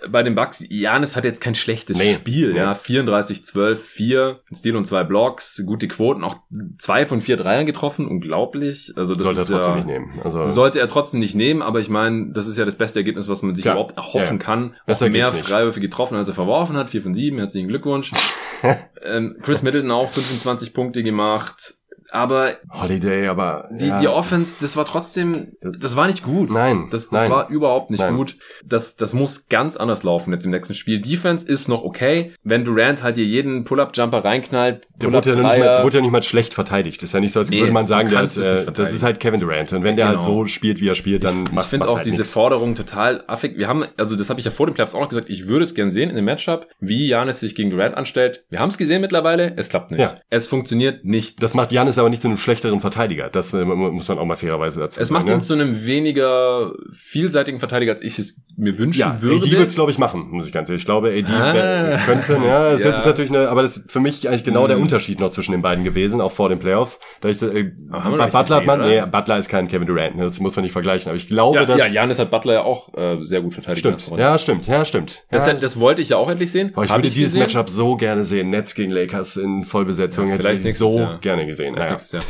bei den Bucks, Janis hat jetzt kein schlechtes nee, Spiel, nee. ja. 34, 12, 4, ein Stil und zwei Blocks, gute Quoten, auch zwei von vier Dreiern getroffen, unglaublich. Also das sollte ist er trotzdem ja, nicht nehmen. Also sollte er trotzdem nicht nehmen, aber ich meine, das ist ja das beste Ergebnis, was man sich Klar. überhaupt erhoffen ja, kann. Besser auch mehr Freiwürfe getroffen, als er verworfen hat, vier von sieben, herzlichen Glückwunsch. ähm, Chris Middleton auch 25 Punkte gemacht aber Holiday, aber die, ja. die Offense, das war trotzdem, das war nicht gut. Nein, Das, das nein. war überhaupt nicht Nein. gut. Das, das muss ganz anders laufen jetzt im nächsten Spiel. Defense ist noch okay. Wenn Durant halt hier jeden Pull-Up-Jumper reinknallt, Der wurde ja, nicht mal, wurde ja nicht mal schlecht verteidigt. Das ist ja nicht so, als Nee, würde man sagen, der ist, äh, das ist halt Kevin Durant. Und wenn der halt Genau. so spielt, wie er spielt, dann ich macht finde macht's auch halt diese nichts. Forderung total affig. Wir haben, also das habe ich ja vor dem Playoffs auch noch gesagt, ich würde es gern sehen in dem Matchup, wie Janis sich gegen Durant anstellt. Wir haben es gesehen mittlerweile, es klappt nicht. Ja. Es funktioniert nicht. Das macht Janis aber nicht zu einem schlechteren Verteidiger. Das äh, muss man auch mal fairerweise dazu Es macht ne? ihn zu einem weniger vielseitigen Verteidiger, als ich es mir wünschen ja, würde. AD wird's glaube ich machen, muss ich ganz ehrlich. Ich glaube, AD Ah. wär- könnte, ja, das Ja. ist natürlich eine, aber das ist für mich eigentlich genau der Mhm. Unterschied noch zwischen den beiden gewesen, auch vor den Playoffs. Da ich, äh, Butler hat man, gesehen, nee? Butler ist kein Kevin Durant, ne, das muss man nicht vergleichen. Aber ich glaube, ja, dass ja, Janis hat Butler ja auch äh, sehr gut verteidigt. der stimmt, ja, stimmt, ja, stimmt. Das, ja. das wollte ich ja auch endlich sehen. Aber ich Hab würde dieses gesehen. Matchup so gerne sehen. Nets gegen Lakers in Vollbesetzung Ja, hätte vielleicht ich so Jahr. gerne gesehen. Naja. Nächstes Jahr.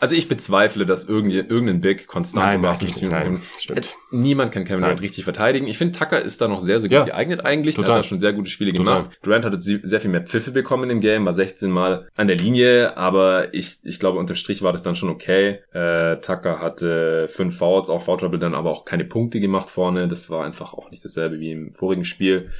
Also ich bezweifle, dass irgend, irgendein Big konstant Nein, 58 nicht. Nein, stimmt. Niemand kann Kevin. Durant richtig verteidigen. Ich finde, Tucker ist da noch sehr, sehr gut Ja. geeignet eigentlich. Der Total. hat da schon sehr gute Spiele Total. gemacht. Durant hatte sehr viel mehr Pfiffe bekommen in dem Game, war 16 Mal an der Linie, aber ich, ich glaube, unterm Strich war das dann schon okay. Äh, Tucker hatte fünf Fouls, auch Foul Trouble, dann aber auch keine Punkte gemacht vorne. Das war einfach auch nicht dasselbe wie im vorigen Spiel.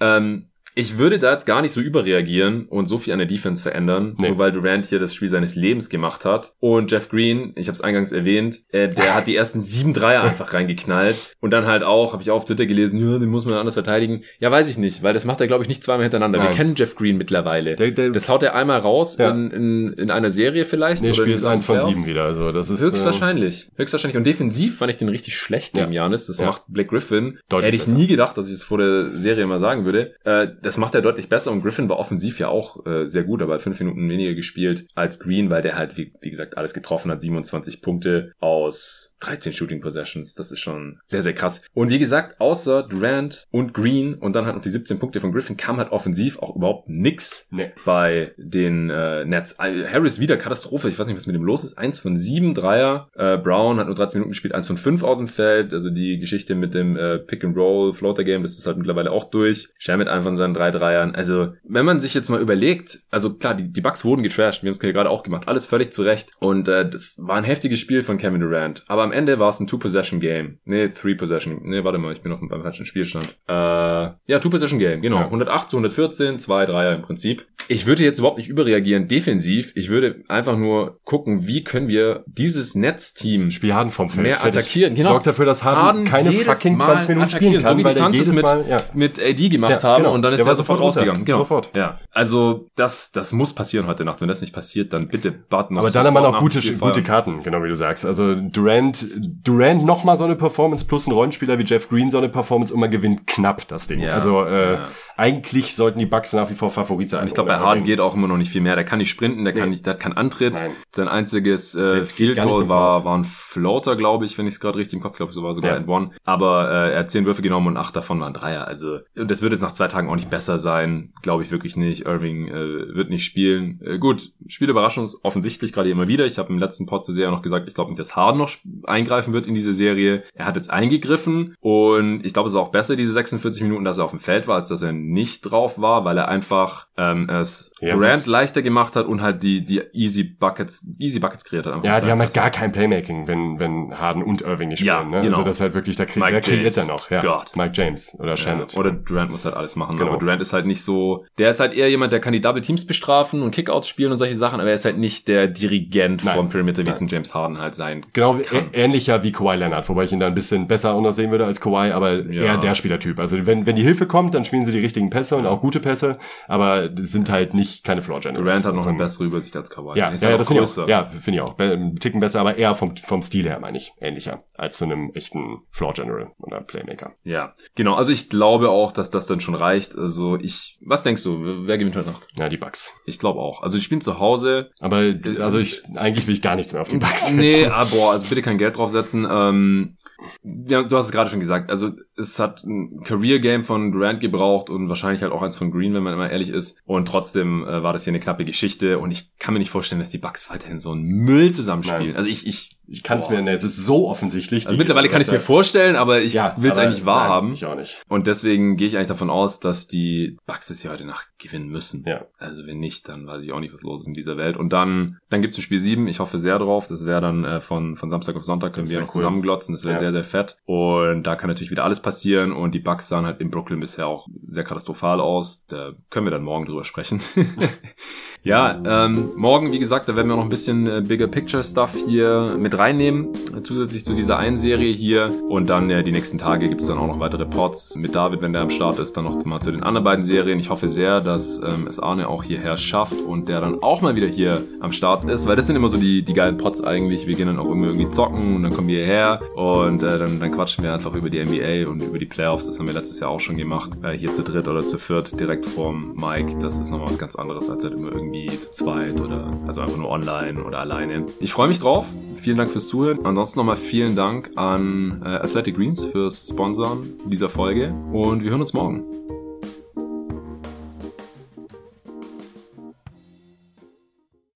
Ähm, ich würde da jetzt gar nicht so überreagieren und so viel an der Defense verändern, Nee. nur weil Durant hier das Spiel seines Lebens gemacht hat. Und Jeff Green, ich habe es eingangs erwähnt, äh, der hat die ersten sieben Dreier einfach reingeknallt. Und dann halt auch, habe ich auch auf Twitter gelesen, ja, den muss man anders verteidigen. Ja, weiß ich nicht, weil das macht er, glaube ich, nicht zweimal hintereinander. Wir Nein. kennen Jeff Green mittlerweile. Der, der, das haut er einmal raus Ja. in, in, in einer Serie vielleicht. nee, Spiel ist eins von sieben wieder. Also das ist Höchstwahrscheinlich. Höchstwahrscheinlich. Und defensiv fand ich den richtig schlecht Ja. gegen Janis. Das Ja. macht Blake Griffin. Deutlich Hätte ich besser. nie gedacht, dass ich es vor der Serie mal sagen würde. Äh, das macht er deutlich besser. Und Griffin war offensiv ja auch äh, sehr gut, aber hat fünf Minuten weniger gespielt als Green, weil der halt, wie, wie gesagt, alles getroffen hat. 27 Punkte aus 13 Shooting Possessions. Das ist schon sehr, sehr krass. Und wie gesagt, außer Durant und Green und dann halt noch die 17 Punkte von Griffin kam halt offensiv auch überhaupt nix Nee. bei den äh, Nets. Äh, Harris wieder Katastrophe. Ich weiß nicht, was mit dem los ist. Eins von sieben Dreier. Äh, Brown hat nur 13 Minuten gespielt, eins von fünf aus dem Feld. Also die Geschichte mit dem äh, Pick and Roll Floater Game, das ist halt mittlerweile auch durch. Shamit einfach von seinen drei Dreiern. Also wenn man sich jetzt mal überlegt, also klar, die, die Bucks wurden getrashed. Wir haben es gerade auch gemacht. Alles völlig zurecht. Und äh, das war ein heftiges Spiel von Kevin Durant. Aber am Ende war es ein Two-Possession-Game. Nee, Three-Possession. Nee, warte mal, ich bin auf dem beim falschen Spielstand. Äh, ja, Two-Possession-Game, genau. Ja. 108 zu 114, zwei Dreier im Prinzip. Ich würde jetzt überhaupt nicht überreagieren defensiv. Ich würde einfach nur gucken, wie können wir dieses Netzteam Spiel Harden vom Feld. mehr Fertig. attackieren. Genau. Sorgt dafür, dass Harden, Harden keine fucking Mal 20 Minuten spielen kann, so wie die Suns es mit, ja. mit AD gemacht Ja, haben genau. und dann ist Der er war sofort rausgegangen. Genau. Sofort. Ja. Also das, das muss passieren heute Nacht. Wenn das nicht passiert, dann bitte Button Aber dann haben wir noch gute, gute Karten, genau wie du sagst. Also Durant, Durant noch mal so eine Performance plus ein Rollenspieler wie Jeff Green so eine Performance und man gewinnt knapp das Ding. Ja, also äh, ja. eigentlich sollten die Bucks nach wie vor Favorit sein. Ich glaube, bei Harden geht auch immer noch nicht viel mehr. Der kann nicht sprinten, der kann Nee. nicht, der hat keinen Antritt. Nein. Sein einziges äh, Field Goal war, war ein Floater, glaube ich, wenn ich es gerade richtig im Kopf glaube, so war sogar Ja. ein One. Aber äh, er hat zehn Würfe genommen und acht davon waren Dreier. Also und das wird jetzt nach zwei Tagen auch nicht besser sein, glaube ich wirklich nicht. Irving äh, wird nicht spielen. Äh, gut, Spielüberraschung ist offensichtlich gerade immer wieder. Ich habe im letzten Pod zur Serie noch gesagt, ich glaube nicht, dass Harden noch eingreifen wird in diese Serie. Er hat jetzt eingegriffen und ich glaube, es ist auch besser diese 46 Minuten, dass er auf dem Feld war, als dass er nicht drauf war, weil er einfach ähm, es Ja, Durant leichter gemacht hat und halt die die Easy Buckets Easy Buckets kreiert hat. Ja, die haben halt gar kein Playmaking, wenn, wenn Harden und Irving nicht Ja, spielen. Ne? genau. Also das ist halt wirklich, da kriegt, wer kreiert er noch? Ja. Mike James oder Shannon. Ja, oder Durant muss halt alles machen. Genau. Durant ist halt nicht so, der ist halt eher jemand, der kann die Double Teams bestrafen und Kickouts spielen und solche Sachen, aber er ist halt nicht der Dirigent Nein. vom Perimeter, wie es ein James Harden halt sein Genau, kann. ähnlicher wie Kawhi Leonard, wobei ich ihn da ein bisschen besser auch noch sehen würde als Kawhi, aber Ja. eher der Spielertyp. Also wenn, wenn die Hilfe kommt, dann spielen sie die richtigen Pässe und auch gute Pässe, aber sind halt nicht keine Floor Generals. Durant hat noch eine bessere Übersicht als Kawhi. Ja, ist ja, ja das finde ich auch. Ja, finde ich auch. Be- Ticken besser, aber eher vom, vom Stil her, meine ich, ähnlicher als zu einem echten Floor General oder Playmaker. Ja, genau. Also ich glaube auch, dass das dann schon reicht. Also ich, was denkst du? Wer gewinnt heute Nacht? Ja, die Bucks. Ich glaube auch. Also die spielen zu Hause. Aber also ich eigentlich will ich gar nichts mehr auf die Bucks setzen. Nee, ah, boah, also bitte kein Geld draufsetzen. Ähm, ja, du hast es gerade schon gesagt. Also es hat ein Career-Game von Durant gebraucht und wahrscheinlich halt auch eins von Green, wenn man immer ehrlich ist. Und trotzdem äh, war das hier eine knappe Geschichte. Und ich kann mir nicht vorstellen, dass die Bucks weiterhin so einen Müll zusammenspielen. Nein. Also ich, ich Ich kann es mir, ne, es ist so offensichtlich. Also mittlerweile kann ich es mir vorstellen, aber ich ja, will es eigentlich wahrhaben. Ich auch nicht. Und deswegen gehe ich eigentlich davon aus, dass die Bucks es ja heute Nacht gewinnen müssen. Ja. Also wenn nicht, dann weiß ich auch nicht, was los ist in dieser Welt. Und dann, dann gibt's ein Spiel 7. Ich hoffe sehr drauf. Das wäre dann äh, von, von Samstag auf Sonntag können wir noch cool. zusammenglotzen. Das wäre ja. sehr, sehr fett. Und da kann natürlich wieder alles passieren. Und die Bucks sahen halt in Brooklyn bisher auch sehr katastrophal aus. Da können wir dann morgen drüber sprechen. Ja, ähm, morgen, wie gesagt, da werden wir noch ein bisschen äh, Bigger Picture Stuff hier mit reinnehmen, äh, zusätzlich zu dieser einen Serie hier. Und dann äh, die nächsten Tage gibt's dann auch noch weitere Pods mit David, wenn der am Start ist, dann noch mal zu den anderen beiden Serien. Ich hoffe sehr, dass ähm, es Arne auch hierher schafft und der dann auch mal wieder hier am Start ist, weil das sind immer so die, die geilen Pods eigentlich. Wir gehen dann auch immer irgendwie zocken und dann kommen wir hierher und äh, dann, dann quatschen wir einfach über die NBA und über die Playoffs. Das haben wir letztes Jahr auch schon gemacht, äh, hier zu dritt oder zu viert direkt vorm Mike. Das ist nochmal was ganz anderes, als halt immer irgendwie irgendwie zu zweit oder also einfach nur online oder alleine. Ich freue mich drauf. Vielen Dank fürs Zuhören. Ansonsten nochmal vielen Dank an äh, Athletic Greens fürs Sponsoren dieser Folge und wir hören uns morgen.